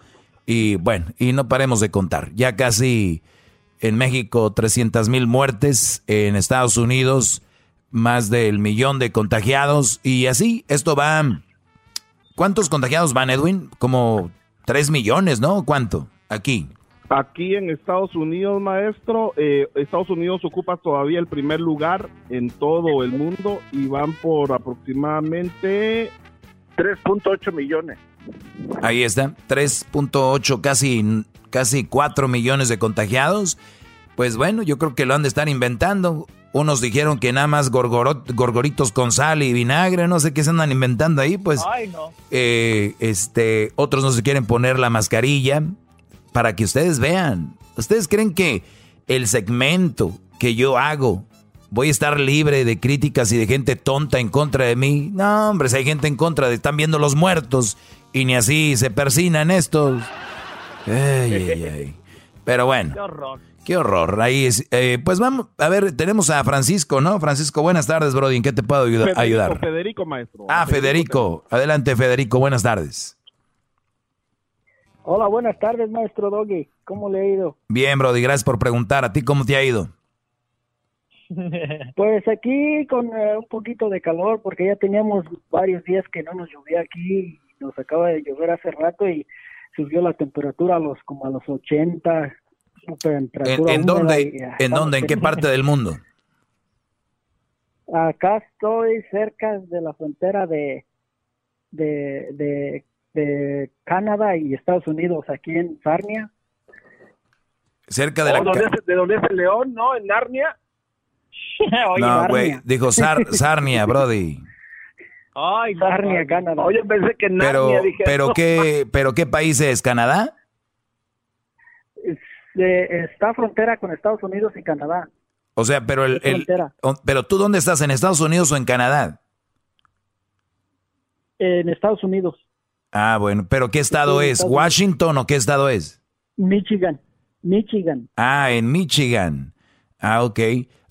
y bueno, y no paremos de contar. Ya casi en México 300 mil muertes, en Estados Unidos más del millón de contagiados y así, esto va... ¿Cuántos contagiados van, Edwin? Como 3 millones, ¿no? ¿Cuánto? Aquí. Aquí en Estados Unidos, maestro, eh, Estados Unidos ocupa todavía el primer lugar en todo el mundo y van por aproximadamente 3.8 millones. Ahí está, 3.8, casi, casi 4 millones de contagiados. Pues bueno, yo creo que lo han de estar inventando. Unos dijeron que nada más gorgoritos con sal y vinagre, no sé qué se andan inventando ahí, pues. Ay, no. Eh, este, otros no se quieren poner la mascarilla para que ustedes vean. ¿Ustedes creen que el segmento que yo hago voy a estar libre de críticas y de gente tonta en contra de mí? No, hombre, si hay gente en contra de están viendo los muertos y ni así se persinan estos. Ay, ay, [LAUGHS] ay. Pero bueno. Qué horror. Qué horror. Ahí es. eh, pues vamos, a ver, tenemos a Francisco, ¿no? Francisco, buenas tardes, Brody. ¿En qué te puedo Federico, ayudar? Federico, maestro. Ah, Federico. Adelante, Federico. Buenas tardes. Hola, buenas tardes, maestro Doggy. ¿Cómo le ha ido? Bien, Brody. Gracias por preguntar. ¿A ti cómo te ha ido? [LAUGHS] Pues aquí con eh, un poquito de calor, porque ya teníamos varios días que no nos llovía aquí, nos acaba de llover hace rato y subió la temperatura a los como a los 80. ¿En, temperatura en dónde? y, ah, ¿En dónde? ¿En qué parte del mundo? Acá estoy cerca de la frontera de, de, de, de Canadá y Estados Unidos, aquí en Sarnia. Cerca de la... Oh, ¿dónde es- ¿De dónde es el león, no? ¿En Narnia? [LAUGHS] Oye, No, Sarnia. güey. Dijo Sar- [LAUGHS] Sarnia, Brody. Ay, Sarnia, Canadá. Oye, pensé que Pero, Narnia, dije. pero, no. ¿qué, ¿pero qué país es? ¿Canadá? Eh, está frontera con Estados Unidos y Canadá. O sea, pero el, el- pero tú dónde estás, en Estados Unidos o en Canadá? En Estados Unidos, Ah, bueno, pero ¿qué estado es? Estados Unidos. ¿Washington o qué estado es? Michigan, Michigan. Ah, en Michigan. Ah, ok.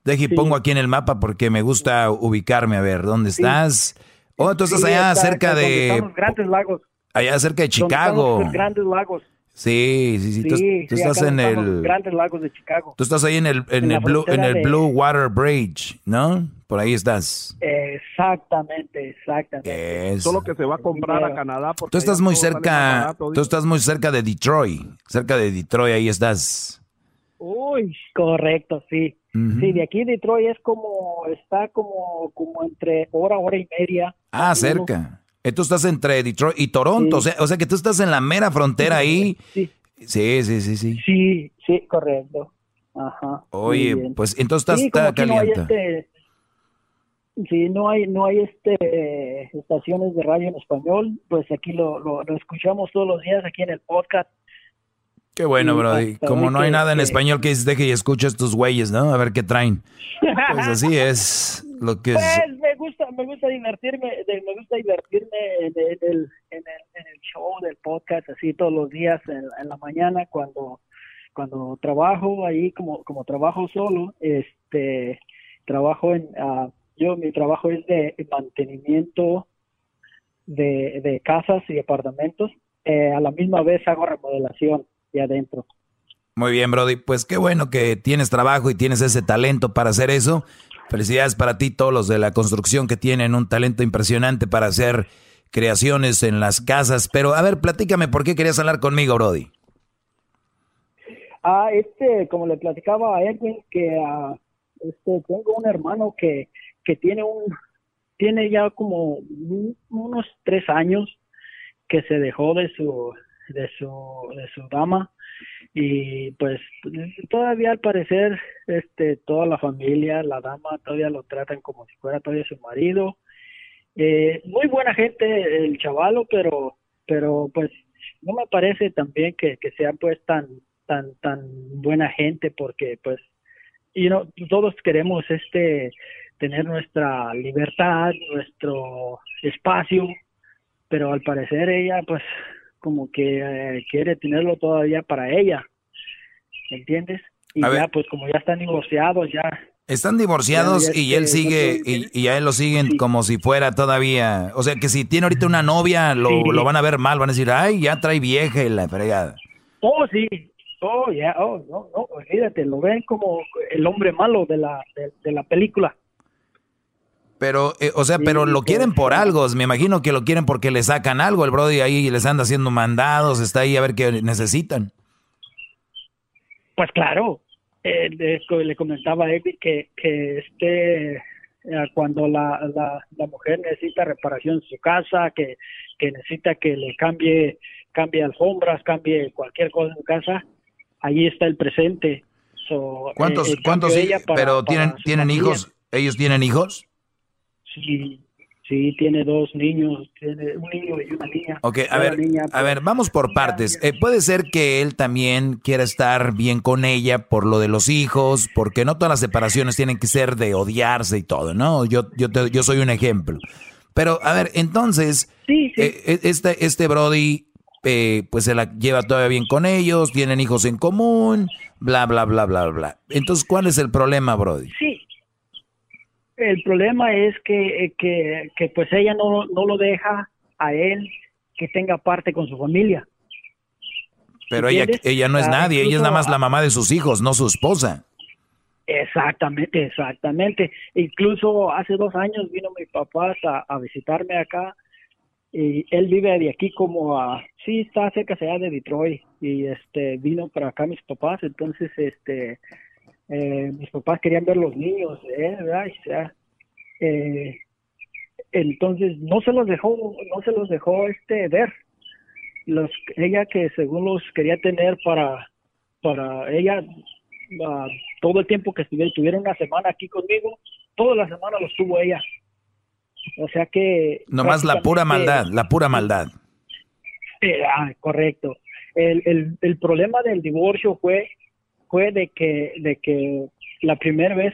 Deje y pongo aquí en el mapa porque me gusta ubicarme a ver dónde estás. Oh, tú estás Sí, allá está- cerca de están los grandes lagos. allá cerca de Donde están Chicago. los grandes lagos. Sí, sí, sí. Tú, Sí, tú sí, estás acá en el grandes lagos de Chicago. tú estás ahí en el en, en el blue en el de- Blue Water Bridge, ¿no? Por ahí estás. Exactamente, exactamente. Eso. Solo que se va a comprar a Canadá. Porque Tú estás muy cerca, barato, tú estás muy cerca de Detroit, cerca de Detroit, ahí estás. Uy, correcto, sí. Sí, de aquí Detroit es como, está como, como entre hora, hora y media. Ah, cerca. Tú estás entre Detroit y Toronto, o, sea, o sea que tú estás en la mera frontera ahí. Sí. Sí, sí, sí, sí. Sí, sí, correcto. Ajá. Oye, pues entonces estás Sí, está no caliente. este, sí, no hay, no hay este estaciones de radio en español, pues aquí lo, lo, lo escuchamos todos los días aquí en el podcast. Qué bueno, Brody. Como no hay nada en español que dices, deje y escucha estos güeyes, ¿no? A ver qué traen. Pues así [LAUGHS] es lo que es. Pues me gusta, me gusta divertirme, me gusta divertirme en, el, en, el, en el show del podcast así todos los días en, en la mañana cuando cuando trabajo ahí como como trabajo solo, este trabajo en ah, yo mi trabajo es de mantenimiento de, de casas y apartamentos. Eh, a la misma vez hago remodelación adentro. Muy bien, Brody. Pues qué bueno que tienes trabajo y tienes ese talento para hacer eso. Felicidades para ti, todos los de la construcción que tienen un talento impresionante para hacer creaciones en las casas. Pero a ver, platícame por qué querías hablar conmigo, Brody. Ah, este, como le platicaba a Edwin, que ah, este, tengo un hermano que, que tiene un, tiene ya como un- unos tres años que se dejó de su, de su, de su dama y pues todavía al parecer, este, toda la familia, la dama todavía lo tratan como si fuera todavía su marido. Eh, muy buena gente el chavalo, pero, pero pues no me parece también que, que sea pues tan, tan, tan buena gente porque pues, you know, todos queremos este, tener nuestra libertad, nuestro espacio, pero al parecer ella pues como que eh, quiere tenerlo todavía para ella, ¿entiendes? Y A ya ver. pues como ya están divorciados ya Están divorciados Ya, ya y él este, sigue, no y, y a él lo siguen como si fuera todavía. O sea que si tiene ahorita una novia, lo, Sí. lo van a ver mal, van a decir, ay, ya trae vieja y la fregada. Oh, sí. Oh, ya. Oh, no, no. Olvídate. Lo ven como el hombre malo de la, de, de la película. Pero, eh, o sea, pero lo quieren por algo. Me imagino que lo quieren porque le sacan algo. El Brody ahí les anda haciendo mandados, está ahí a ver qué necesitan. Pues claro. Eh, le comentaba a que, que este, eh, cuando la, la, la mujer necesita reparación en su casa, que, que necesita que le cambie, cambie alfombras, cambie cualquier cosa en su casa, ahí está el presente. So, eh, ¿Cuántos, en cuántos para- pero para tienen, tienen hijos? ¿Ellos tienen hijos? Sí, sí, tiene dos niños, tiene un niño y una niña. Ok, a ver, niña, a pues, ver, vamos por partes. Eh, puede ser que él también quiera estar bien con ella por lo de los hijos, porque no todas las separaciones tienen que ser de odiarse y todo, ¿no? Yo, yo, te- yo soy un ejemplo. Pero, a ver, entonces, eh, eh, este, este Brody, eh, pues se la lleva todavía bien con ellos, tienen hijos en común, bla, bla, bla, bla, bla. Entonces, ¿cuál es el problema, Brody? Sí. El problema es que, que, que pues ella no, no lo deja a él que tenga parte con su familia. Pero ella, ¿Entiendes? ella no es Ah, nadie, ella es nada más la mamá de sus hijos, no su esposa. Exactamente, exactamente. Incluso hace dos años vino mi papá a, a visitarme acá y él vive de aquí como a, sí, está cerca allá de Detroit y este vino para acá mis papás, entonces este eh, mis papás querían ver los niños, eh, ¿verdad? O sea, eh, entonces no se los dejó, no se los dejó este ver. Los, ella que según los quería tener para, para ella ah, todo el tiempo que estuvieron, tuvieron una semana aquí conmigo, toda la semana los tuvo ella. O sea que Nomás la pura maldad, la pura maldad. eh, ah, correcto. El, el, el problema del divorcio fue fue de que de que la primera vez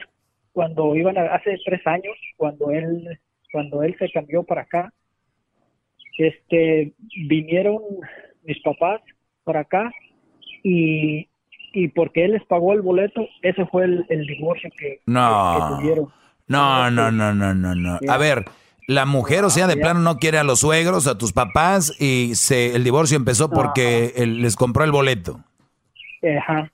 cuando iban a, hace tres años cuando él cuando él se cambió para acá este vinieron mis papás para acá y y porque él les pagó el boleto, ese fue el, el divorcio que, No. que, que tuvieron. No, no, no, no, no, no. A ver, la mujer, o sea, de plano no quiere a los suegros, a tus papás, y se, el divorcio empezó porque él les compró el boleto. Ajá,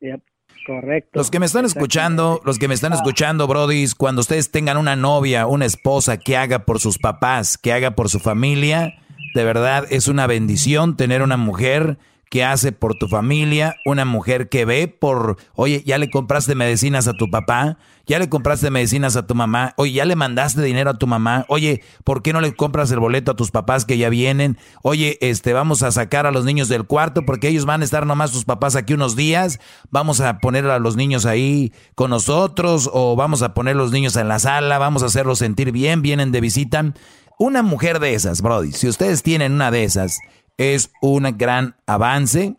Yep, correcto. Los que me están escuchando, los que me están escuchando, brodis, cuando ustedes tengan una novia, una esposa que haga por sus papás, que haga por su familia, de verdad es una bendición tener una mujer que hace por tu familia, una mujer que ve por, oye, ya le compraste medicinas a tu papá, ya le compraste medicinas a tu mamá, oye, ya le mandaste dinero a tu mamá, oye, ¿por qué no le compras el boleto a tus papás que ya vienen? Oye, este, vamos a sacar a los niños del cuarto porque ellos van a estar nomás tus papás aquí unos días, vamos a poner a los niños ahí con nosotros o vamos a poner los niños en la sala, vamos a hacerlos sentir bien, vienen de visita. Una mujer de esas, Brody, si ustedes tienen una de esas, es un gran avance.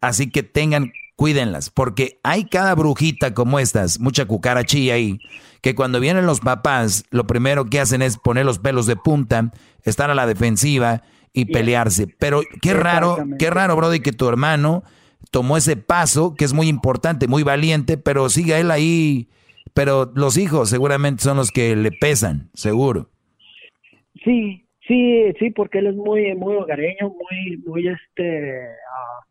Así que tengan, cuídenlas, porque hay cada brujita como estas, mucha cucarachilla ahí, que cuando vienen los papás, lo primero que hacen es poner los pelos de punta, estar a la defensiva y pelearse. Pero qué raro, qué raro, Brody, que tu hermano tomó ese paso, que es muy importante, muy valiente, pero sigue él ahí. Pero los hijos seguramente son los que le pesan, seguro. Sí, sí, sí, porque él es muy, muy hogareño, muy, muy, este, ah,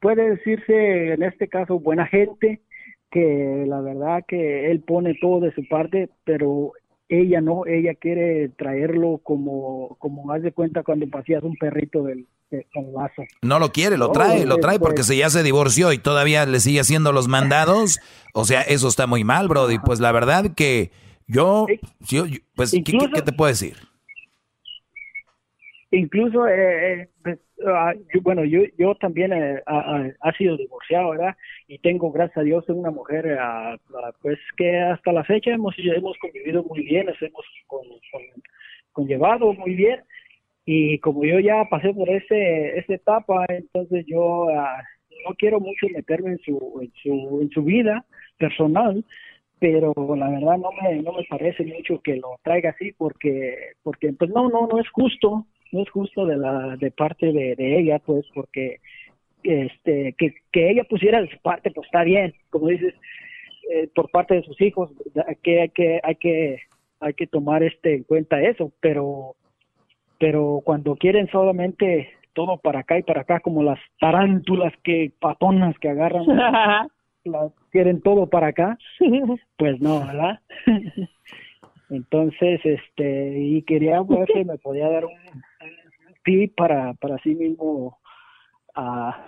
puede decirse en este caso buena gente, que la verdad que él pone todo de su parte, pero ella no, ella quiere traerlo como, como haz de cuenta cuando paseas un perrito del, del lazo. No lo quiere, lo No, trae, lo trae pues- porque si ya se divorció y todavía le sigue haciendo los mandados, o sea, eso está muy mal, Brody. Pues la verdad que yo, yo- pues, ¿qué- ¿qué, qué te puedo decir? Incluso eh, eh, pues, ah, yo- bueno yo yo también eh, ha, ha- sido divorciado verdad y tengo gracias a Dios una mujer ah, pues que hasta la fecha hemos hemos convivido muy bien nos hemos con, con- conllevado muy bien. Y como yo ya pasé por ese esa etapa entonces yo no quiero mucho meterme en su en su en su vida personal pero la verdad no me no me parece mucho que lo traiga así porque porque pues no no no es justo no es justo de la de parte de, de ella pues porque este que, que ella pusiera de su parte pues está bien como dices eh, por parte de sus hijos que hay que hay que hay que tomar este en cuenta eso pero pero cuando quieren solamente todo para acá y para acá como las tarántulas que patonas que agarran [LAUGHS] las quieren todo para acá [LAUGHS] pues no verdad [LAUGHS] entonces este y quería ver si me podía dar un, tip para para sí mismo a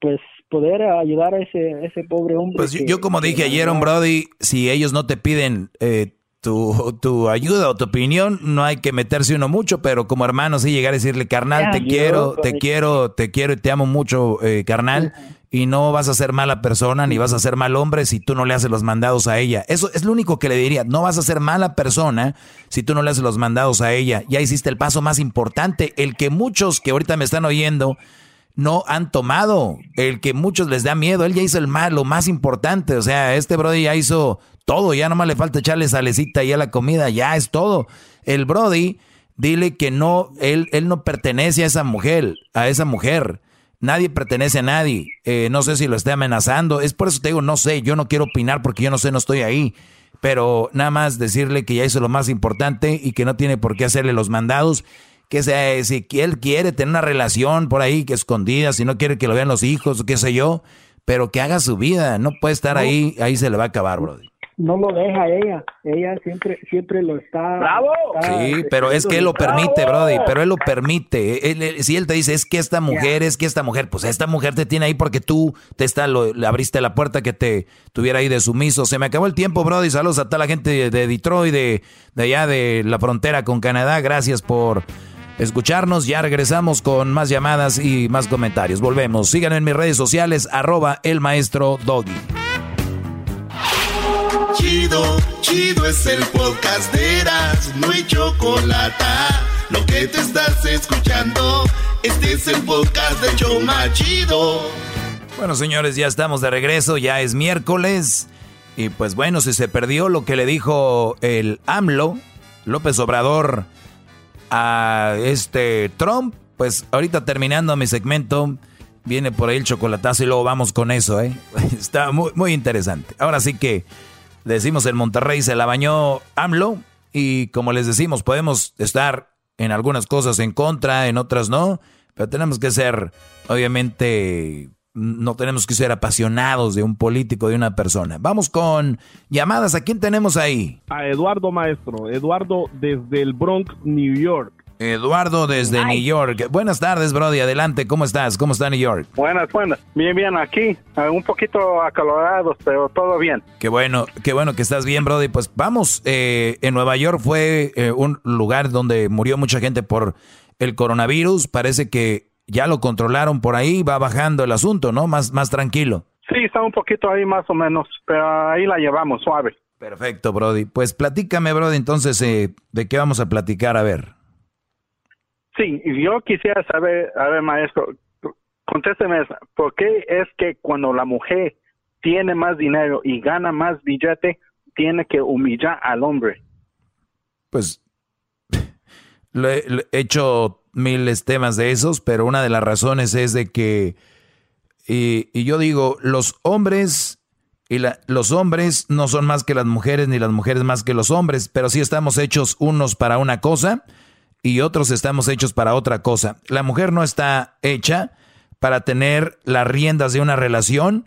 pues poder ayudar a ese ese pobre hombre Pues yo, que- yo como dije ayer, Brody, si ellos no te piden eh, tu, tu ayuda o tu opinión, no hay que meterse uno mucho, pero como hermano sí llegar a decirle, carnal, te yo, quiero, te quiero, te quiero y te amo mucho, eh, carnal, y no vas a ser mala persona ni vas a ser mal hombre si tú no le haces los mandados a ella. Eso es lo único que le diría, no vas a ser mala persona si tú no le haces los mandados a ella. Ya hiciste el paso más importante, el que muchos que ahorita me están oyendo no han tomado, el que muchos les da miedo, él ya hizo el mal, lo más importante, o sea, este Brody ya hizo todo, ya nomás le falta echarle salecita y a la comida, ya es todo. El Brody, dile que no, él, él no pertenece a esa mujer, a esa mujer. Nadie pertenece a nadie. Eh, no sé si lo esté amenazando. Es por eso te digo, no sé, yo no quiero opinar porque yo no sé, no estoy ahí. Pero nada más decirle que ya hizo lo más importante y que no tiene por qué hacerle los mandados. Que sea, si que él quiere tener una relación por ahí que escondida, si no quiere que lo vean los hijos, qué sé yo, pero que haga su vida. No puede estar ahí, ahí se le va a acabar, brother. No lo deja ella ella siempre siempre lo está bravo Sí, pero es que él lo permite, Brody, pero él lo permite. Él- él- si él te dice, es que esta mujer, es que esta mujer, pues esta mujer te tiene ahí porque tú te está, lo- le abriste la puerta que te tuviera ahí de sumiso. Se me acabó el tiempo, Brody. Saludos a toda la gente de, de Detroit, de, de allá de la frontera con Canadá. Gracias por escucharnos. Ya regresamos con más llamadas y más comentarios. Volvemos. Síganme en mis redes sociales, arroba el maestro Doggy. Chido, chido es el podcast de Eras, no hay chocolate. Lo que te estás escuchando, este es el podcast de Choma Chido. Bueno, señores, ya estamos de regreso, ya es miércoles. Y pues bueno, si se perdió lo que le dijo el AMLO, López Obrador, a este Trump, pues ahorita terminando mi segmento, Viene por ahí el chocolatazo y luego vamos con eso, ¿eh? [LAUGHS] Está muy, muy interesante. Ahora sí que decimos en Monterrey se la bañó AMLO y como les decimos, podemos estar en algunas cosas en contra, en otras no, pero tenemos que ser, obviamente, no tenemos que ser apasionados de un político, de una persona. Vamos con llamadas. ¿A quién tenemos ahí? A Eduardo Maestro. Eduardo desde el Bronx, New York. Eduardo desde New York. Buenas tardes, Brody. Adelante, ¿cómo estás? ¿Cómo está New York? Buenas, buenas. Bien, bien, aquí. eh, Un poquito acalorados, pero todo bien. Qué bueno, qué bueno que estás bien, Brody. Pues vamos, eh, en Nueva York fue eh, un lugar donde murió mucha gente por el coronavirus. Parece que ya lo controlaron por ahí, va bajando el asunto, ¿no? Más, más tranquilo. Sí, está un poquito ahí más o menos, pero ahí la llevamos suave. Perfecto, Brody. Pues platícame, Brody, entonces, eh, ¿de qué vamos a platicar? A ver. Sí, yo quisiera saber, a ver, maestro, contésteme, ¿por qué es que cuando la mujer tiene más dinero y gana más billete, tiene que humillar al hombre? Pues [LAUGHS] lo he, hecho miles temas de esos, pero una de las razones es de que, y, y yo digo, los hombres y la- los hombres no son más que las mujeres, ni las mujeres más que los hombres, pero sí estamos hechos unos para una cosa y otros estamos hechos para otra cosa. La mujer no está hecha para tener las riendas de una relación.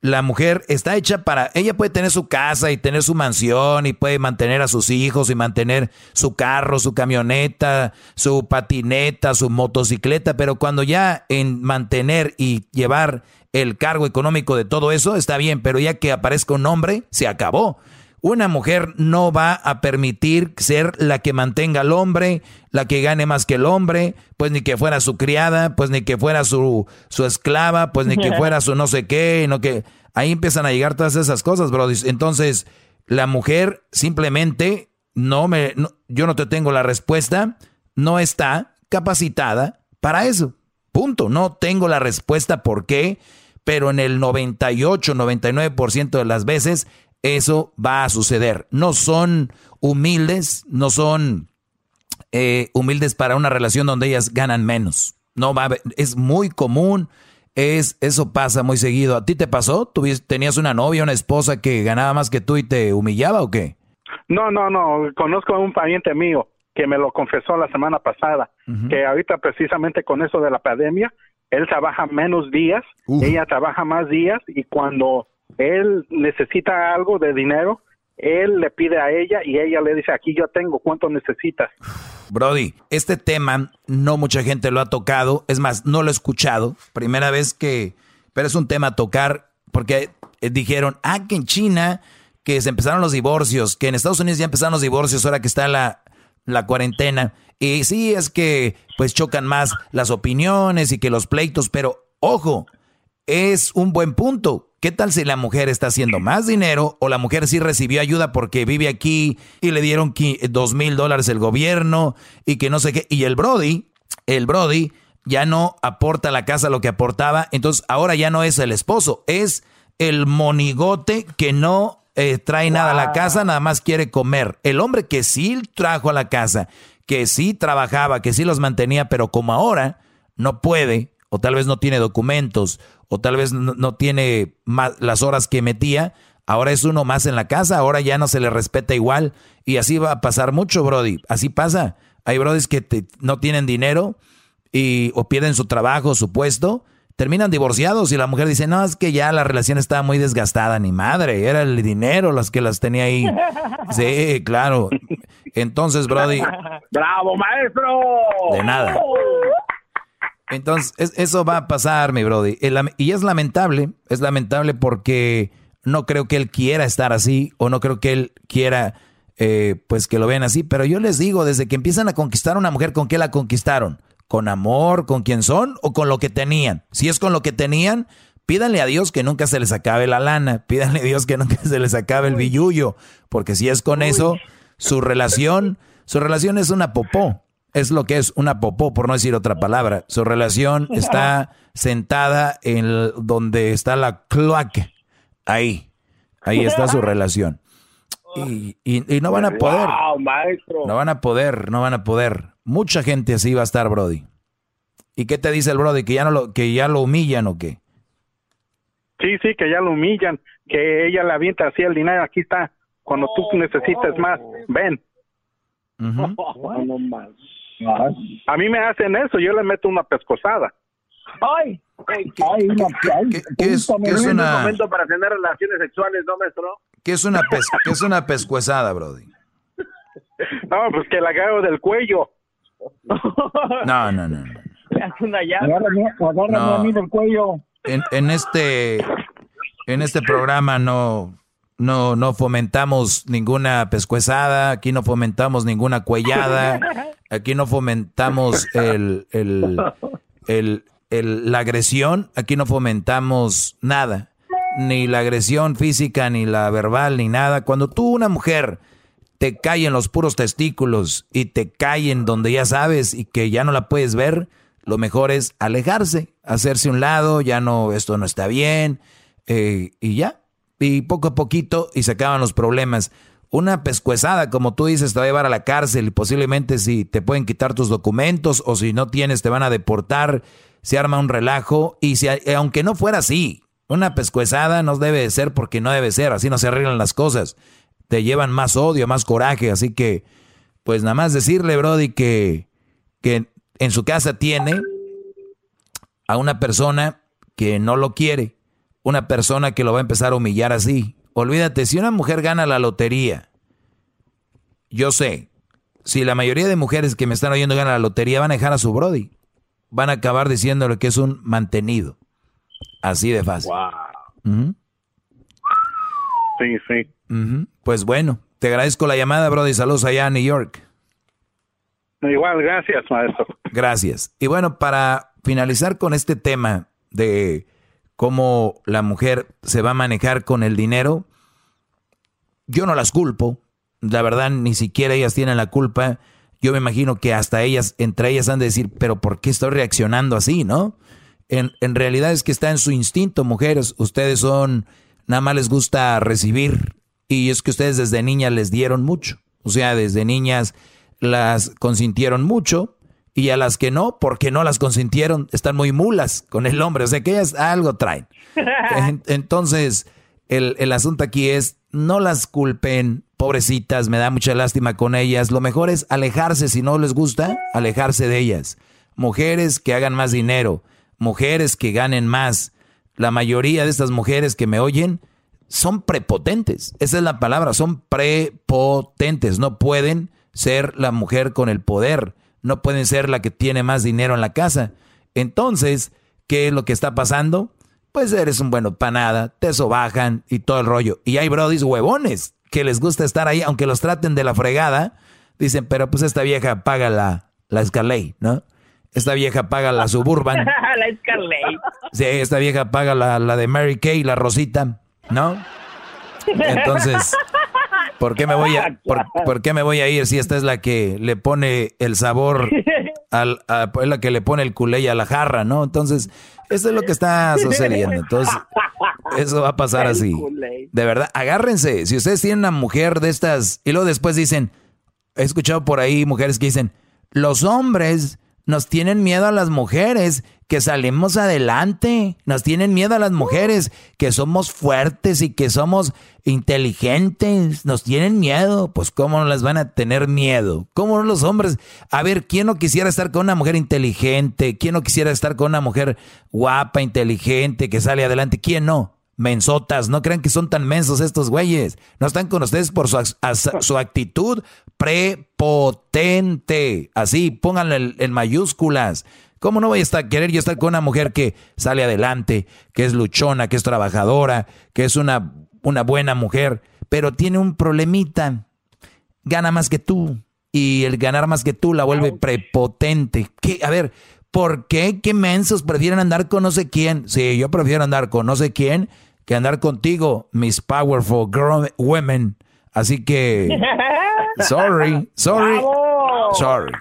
La mujer está hecha para, ella puede tener su casa y tener su mansión y puede mantener a sus hijos y mantener su carro, su camioneta, su patineta, su motocicleta, pero cuando ya en mantener y llevar el cargo económico de todo eso está bien, pero ya que aparezca un hombre, se acabó. Una mujer no va a permitir ser la que mantenga al hombre, la que gane más que el hombre, pues ni que fuera su criada, pues ni que fuera su, su esclava, pues ni que [LAUGHS] fuera su no sé qué, no que ahí empiezan a llegar todas esas cosas, brody. Entonces, la mujer simplemente no me no- yo no te tengo la respuesta, no está capacitada para eso. Punto, no tengo la respuesta por qué, pero en el 98, 99% de las veces eso va a suceder. No son humildes, no son eh, humildes para una relación donde ellas ganan menos. No va a haber- es muy común, es eso pasa muy seguido. ¿A ti te pasó? ¿Tuvis- ¿Tenías una novia, una esposa que ganaba más que tú y te humillaba o qué? No, no, no, conozco a un pariente mío que me lo confesó la semana pasada, que ahorita precisamente con eso de la pandemia, él trabaja menos días, ella trabaja más días y cuando él necesita algo de dinero, él le pide a ella y ella le dice, aquí yo tengo, ¿cuánto necesitas? Brody, este tema no mucha gente lo ha tocado, es más, no lo he escuchado. Primera vez que, pero es un tema a tocar porque eh, dijeron, ah, que en China que se empezaron los divorcios, que en Estados Unidos ya empezaron los divorcios ahora que está la, la cuarentena. Y sí, es que pues chocan más las opiniones y que los pleitos, pero ojo, es un buen punto. ¿Qué tal si la mujer está haciendo más dinero o la mujer sí recibió ayuda porque vive aquí y le dieron dos mil dólares el gobierno y que no sé qué? Y el Brody, el Brody ya no aporta a la casa lo que aportaba, entonces ahora ya no es el esposo, es el monigote que no eh, trae nada a la casa, nada más quiere comer. El hombre que sí trajo a la casa, que sí trabajaba, que sí los mantenía, pero como ahora no puede, o tal vez no tiene documentos, o tal vez no, no tiene más las horas que metía, ahora es uno más en la casa, ahora ya no se le respeta igual, y así va a pasar mucho, Brody. Así pasa. Hay Brodis que te- no tienen dinero y o pierden su trabajo, su puesto, terminan divorciados y la mujer dice, no, es que ya la relación estaba muy desgastada, ni madre, era el dinero las que las tenía ahí. Sí, claro. Entonces, Brody, [LAUGHS] ¡Bravo, maestro! de nada. Entonces, es- eso va a pasar, mi Brody. Y es lamentable, es lamentable porque no creo que él quiera estar así o no creo que él quiera, eh, pues que lo vean así. Pero yo les digo, desde que empiezan a conquistar a una mujer, ¿con qué la conquistaron? ¿Con amor, con quién son o con lo que tenían? Si es con lo que tenían, pídanle a Dios que nunca se les acabe la lana, pídanle a Dios que nunca se les acabe el billullo, porque si es con eso, su relación, su relación es una popó. Es lo que es una popó, por no decir otra palabra. Su relación [LAUGHS] está sentada en el- donde está la cloaca. Ahí. Ahí está su relación. Y, y- y no van a poder. No van a poder, no van a poder. Mucha gente así va a estar, Brody. ¿Y qué te dice el brody? ¿Que ya, no lo, que ya lo humillan o qué? Sí, sí, que ya lo humillan, que ella le avienta así el dinero, aquí está, cuando tú necesites más, ven. [LAUGHS] A mí me hacen eso, yo le meto una pescosada. ¡Ay! Ay, una, ay, ¿Qué es, qué es una, momento para tener relaciones sexuales, ¿no, maestro? qué es una, pes- qué es una pescuezada, brody? No, pues que la agarro del cuello. No, no, no. no. [LAUGHS] una llave. Agárrame, agárrame No. a mí del cuello. En, en este en este programa no no no fomentamos ninguna pescuezada, aquí no fomentamos ninguna cuellada, [LAUGHS] aquí no fomentamos el, el, el- el- la agresión, aquí no fomentamos nada, ni la agresión física, ni la verbal, ni nada. Cuando tú una mujer te cae en los puros testículos y te cae en donde ya sabes y que ya no la puedes ver, lo mejor es alejarse, hacerse un lado, ya no, esto no está bien, eh, y ya. Y poco a poquito y se acaban los problemas. Una pescuezada, como tú dices, te va a llevar a la cárcel y posiblemente si te pueden quitar tus documentos o si no tienes te van a deportar, se arma un relajo y si, aunque no fuera así, una pescuezada no debe de ser porque no debe ser, así no se arreglan las cosas. Te llevan más odio, más coraje, así que pues nada más decirle, Brody, que, que en su casa tiene a una persona que no lo quiere, una persona que lo va a empezar a humillar así. Olvídate, si una mujer gana la lotería, yo sé, si la mayoría de mujeres que me están oyendo ganan la lotería, van a dejar a su Brody. Van a acabar diciéndole que es un mantenido. Así de fácil. Ujú, Sí, sí. Pues bueno, te agradezco la llamada, Brody. Saludos allá en New York. Igual, gracias, maestro. Gracias. Y bueno, para finalizar con este tema de cómo la mujer se va a manejar con el dinero, yo no las culpo. La verdad, ni siquiera ellas tienen la culpa. Yo me imagino que hasta ellas, entre ellas han de decir, pero ¿por qué estoy reaccionando así, no? En, realidad es que está en su instinto, mujeres. Ustedes son, nada más les gusta recibir. Y es que ustedes desde niñas les dieron mucho. O sea, desde niñas las consintieron mucho. Y a las que no, porque no las consintieron, están muy mulas con el hombre. O sea, que ellas algo traen. [LAUGHS] En- Entonces, el, el asunto aquí es, no las culpen, pobrecitas, me da mucha lástima con ellas. Lo mejor es alejarse, si no les gusta, alejarse de ellas. Mujeres que hagan más dinero, mujeres que ganen más. La mayoría de estas mujeres que me oyen son prepotentes. Esa es la palabra, son prepotentes. No pueden ser la mujer con el poder, no pueden ser la que tiene más dinero en la casa. Entonces, ¿qué es lo que está pasando? Pues eres un bueno para nada, te sobajan y todo el rollo. Y hay brodis huevones que les gusta estar ahí, aunque los traten de la fregada, dicen, pero pues esta vieja paga la, la ¿no? Esta vieja paga la Suburban. [LAUGHS] la Scarlett. Sí, esta vieja paga la, la de Mary Kay, la Rosita, ¿no? Entonces, [LAUGHS] ¿por qué me voy a, [LAUGHS] por, por qué me voy a ir si esta es la que le pone el sabor [LAUGHS] al, a- es la que le pone el culé a la jarra, ¿no? Entonces, eso es lo que está sucediendo. Entonces, [LAUGHS] eso va a pasar así. De verdad, agárrense. Si ustedes tienen una mujer de estas y luego después dicen, he escuchado por ahí mujeres que dicen, los hombres nos tienen miedo a las mujeres que salimos adelante, nos tienen miedo a las mujeres que somos fuertes y que somos inteligentes, nos tienen miedo, pues cómo no las van a tener miedo, cómo no los hombres, a ver, ¿quién no quisiera estar con una mujer inteligente? ¿Quién no quisiera estar con una mujer guapa, inteligente, que sale adelante? ¿Quién no? Mensotas, no crean que son tan mensos estos güeyes. No están con ustedes por su, su actitud prepotente. Así, pónganlo en, en mayúsculas. ¿Cómo no voy a estar, querer yo estar con una mujer que sale adelante, que es luchona, que es trabajadora, que es una, una buena mujer, pero tiene un problemita? Gana más que tú. Y el ganar más que tú la vuelve prepotente. ¿Qué? A ver, ¿por qué? ¿Qué mensos prefieren andar con no sé quién? Sí, yo prefiero andar con no sé quién que andar contigo, Miss Powerful Girl Women. Así que, [LAUGHS] sorry, sorry, sorry.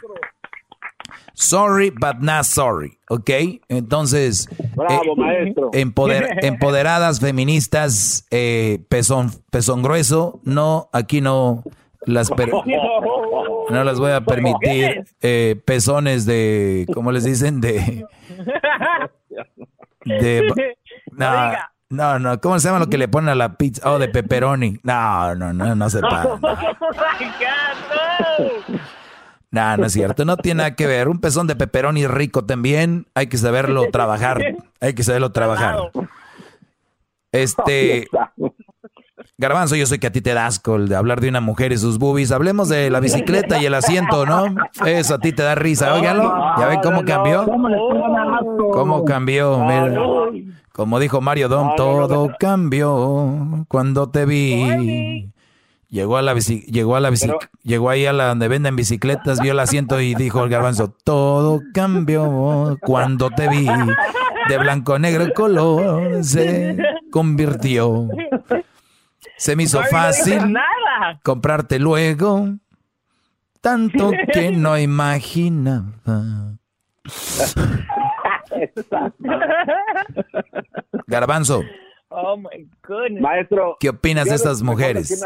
Sorry, but not sorry, ¿ok? Entonces, Bravo, maestro. empoder- [LAUGHS] empoderadas, feministas, eh, pezón, pezón grueso, no, aquí no, Las per- [LAUGHS] no las voy a permitir eh, pezones de, ¿cómo les dicen? De, de, no, no, no, ¿cómo se llama lo que le ponen a la pizza? Oh, de pepperoni. No, no, no, no se para. No, no es cierto, no tiene nada que ver. Un pezón de pepperoni rico también, hay que saberlo trabajar. Hay que saberlo trabajar. Este. Garbanzo, yo sé que a ti te da asco el de hablar de una mujer y sus boobies. Hablemos de la bicicleta y el asiento, ¿no? Eso a ti te da risa. Óigalo. ¿Ya ven cómo cambió? ¿Cómo cambió? Mira. Como dijo Mario Dom, todo cambió cuando te vi. Llegó a la bici, llegó a la bici, llegó ahí a la donde venden bicicletas, vio el asiento y dijo el garbanzo, todo cambió cuando te vi. De blanco negro el color se convirtió. Se me hizo No fácil nada. comprarte luego, tanto que no imaginaba. [LAUGHS] Garbanzo, Oh my goodness. Maestro. ¿qué opinas de estas mujeres?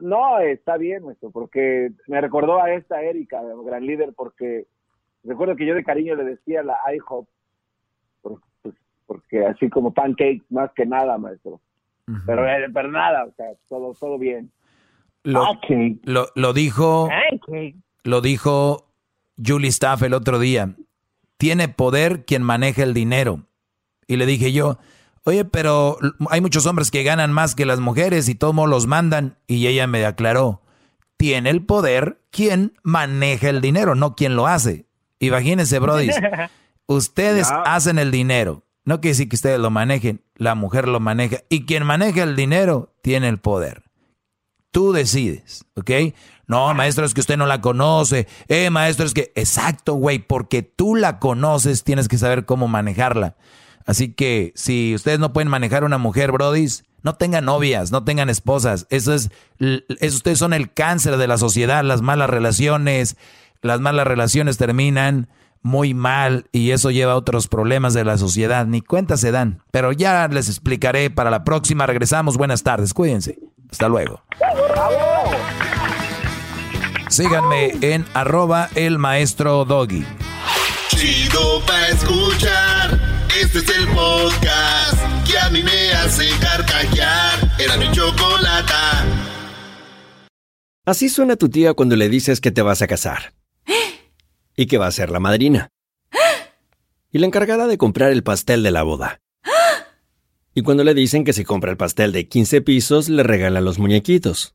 no, está bien, maestro, porque me recordó a esta Erika, gran líder, porque recuerdo que yo de cariño le decía la IHOP, por- pues, porque así como pancakes, más que nada, maestro. pero, eh, pero nada, o sea, todo, todo bien. Lo, lo, lo dijo, lo dijo Julie Staff el otro día. Tiene poder quien maneja el dinero. Y le dije yo, oye, pero hay muchos hombres que ganan más que las mujeres y todos los mandan. Y ella me aclaró, tiene el poder quien maneja el dinero, no quien lo hace. Imagínense, Brody, [LAUGHS] ustedes hacen el dinero. No quiere decir que ustedes lo manejen, la mujer lo maneja. Y quien maneja el dinero tiene el poder. Tú decides, ¿ok? No, maestro, es que usted no la conoce. Eh, maestro, es que... Exacto, güey, porque tú la conoces, tienes que saber cómo manejarla. Así que si ustedes no pueden manejar una mujer, brodis, no tengan novias, no tengan esposas. Eso es, ustedes son el cáncer de la sociedad, las malas relaciones. Las malas relaciones terminan muy mal y eso lleva a otros problemas de la sociedad. Ni cuenta se dan. Pero ya les explicaré para la próxima. Regresamos. Buenas tardes. Cuídense. Hasta luego. Síganme en arroba el maestro Doggy. Chido pa' escuchar. Este es el podcast que a mí me hace carcajear. Era mi chocolata. Así suena tu tía cuando le dices que te vas a casar. Y que va a ser la madrina. Y la encargada de comprar el pastel de la boda. Y cuando le dicen que si compra el pastel de 15 pisos, le regalan los muñequitos.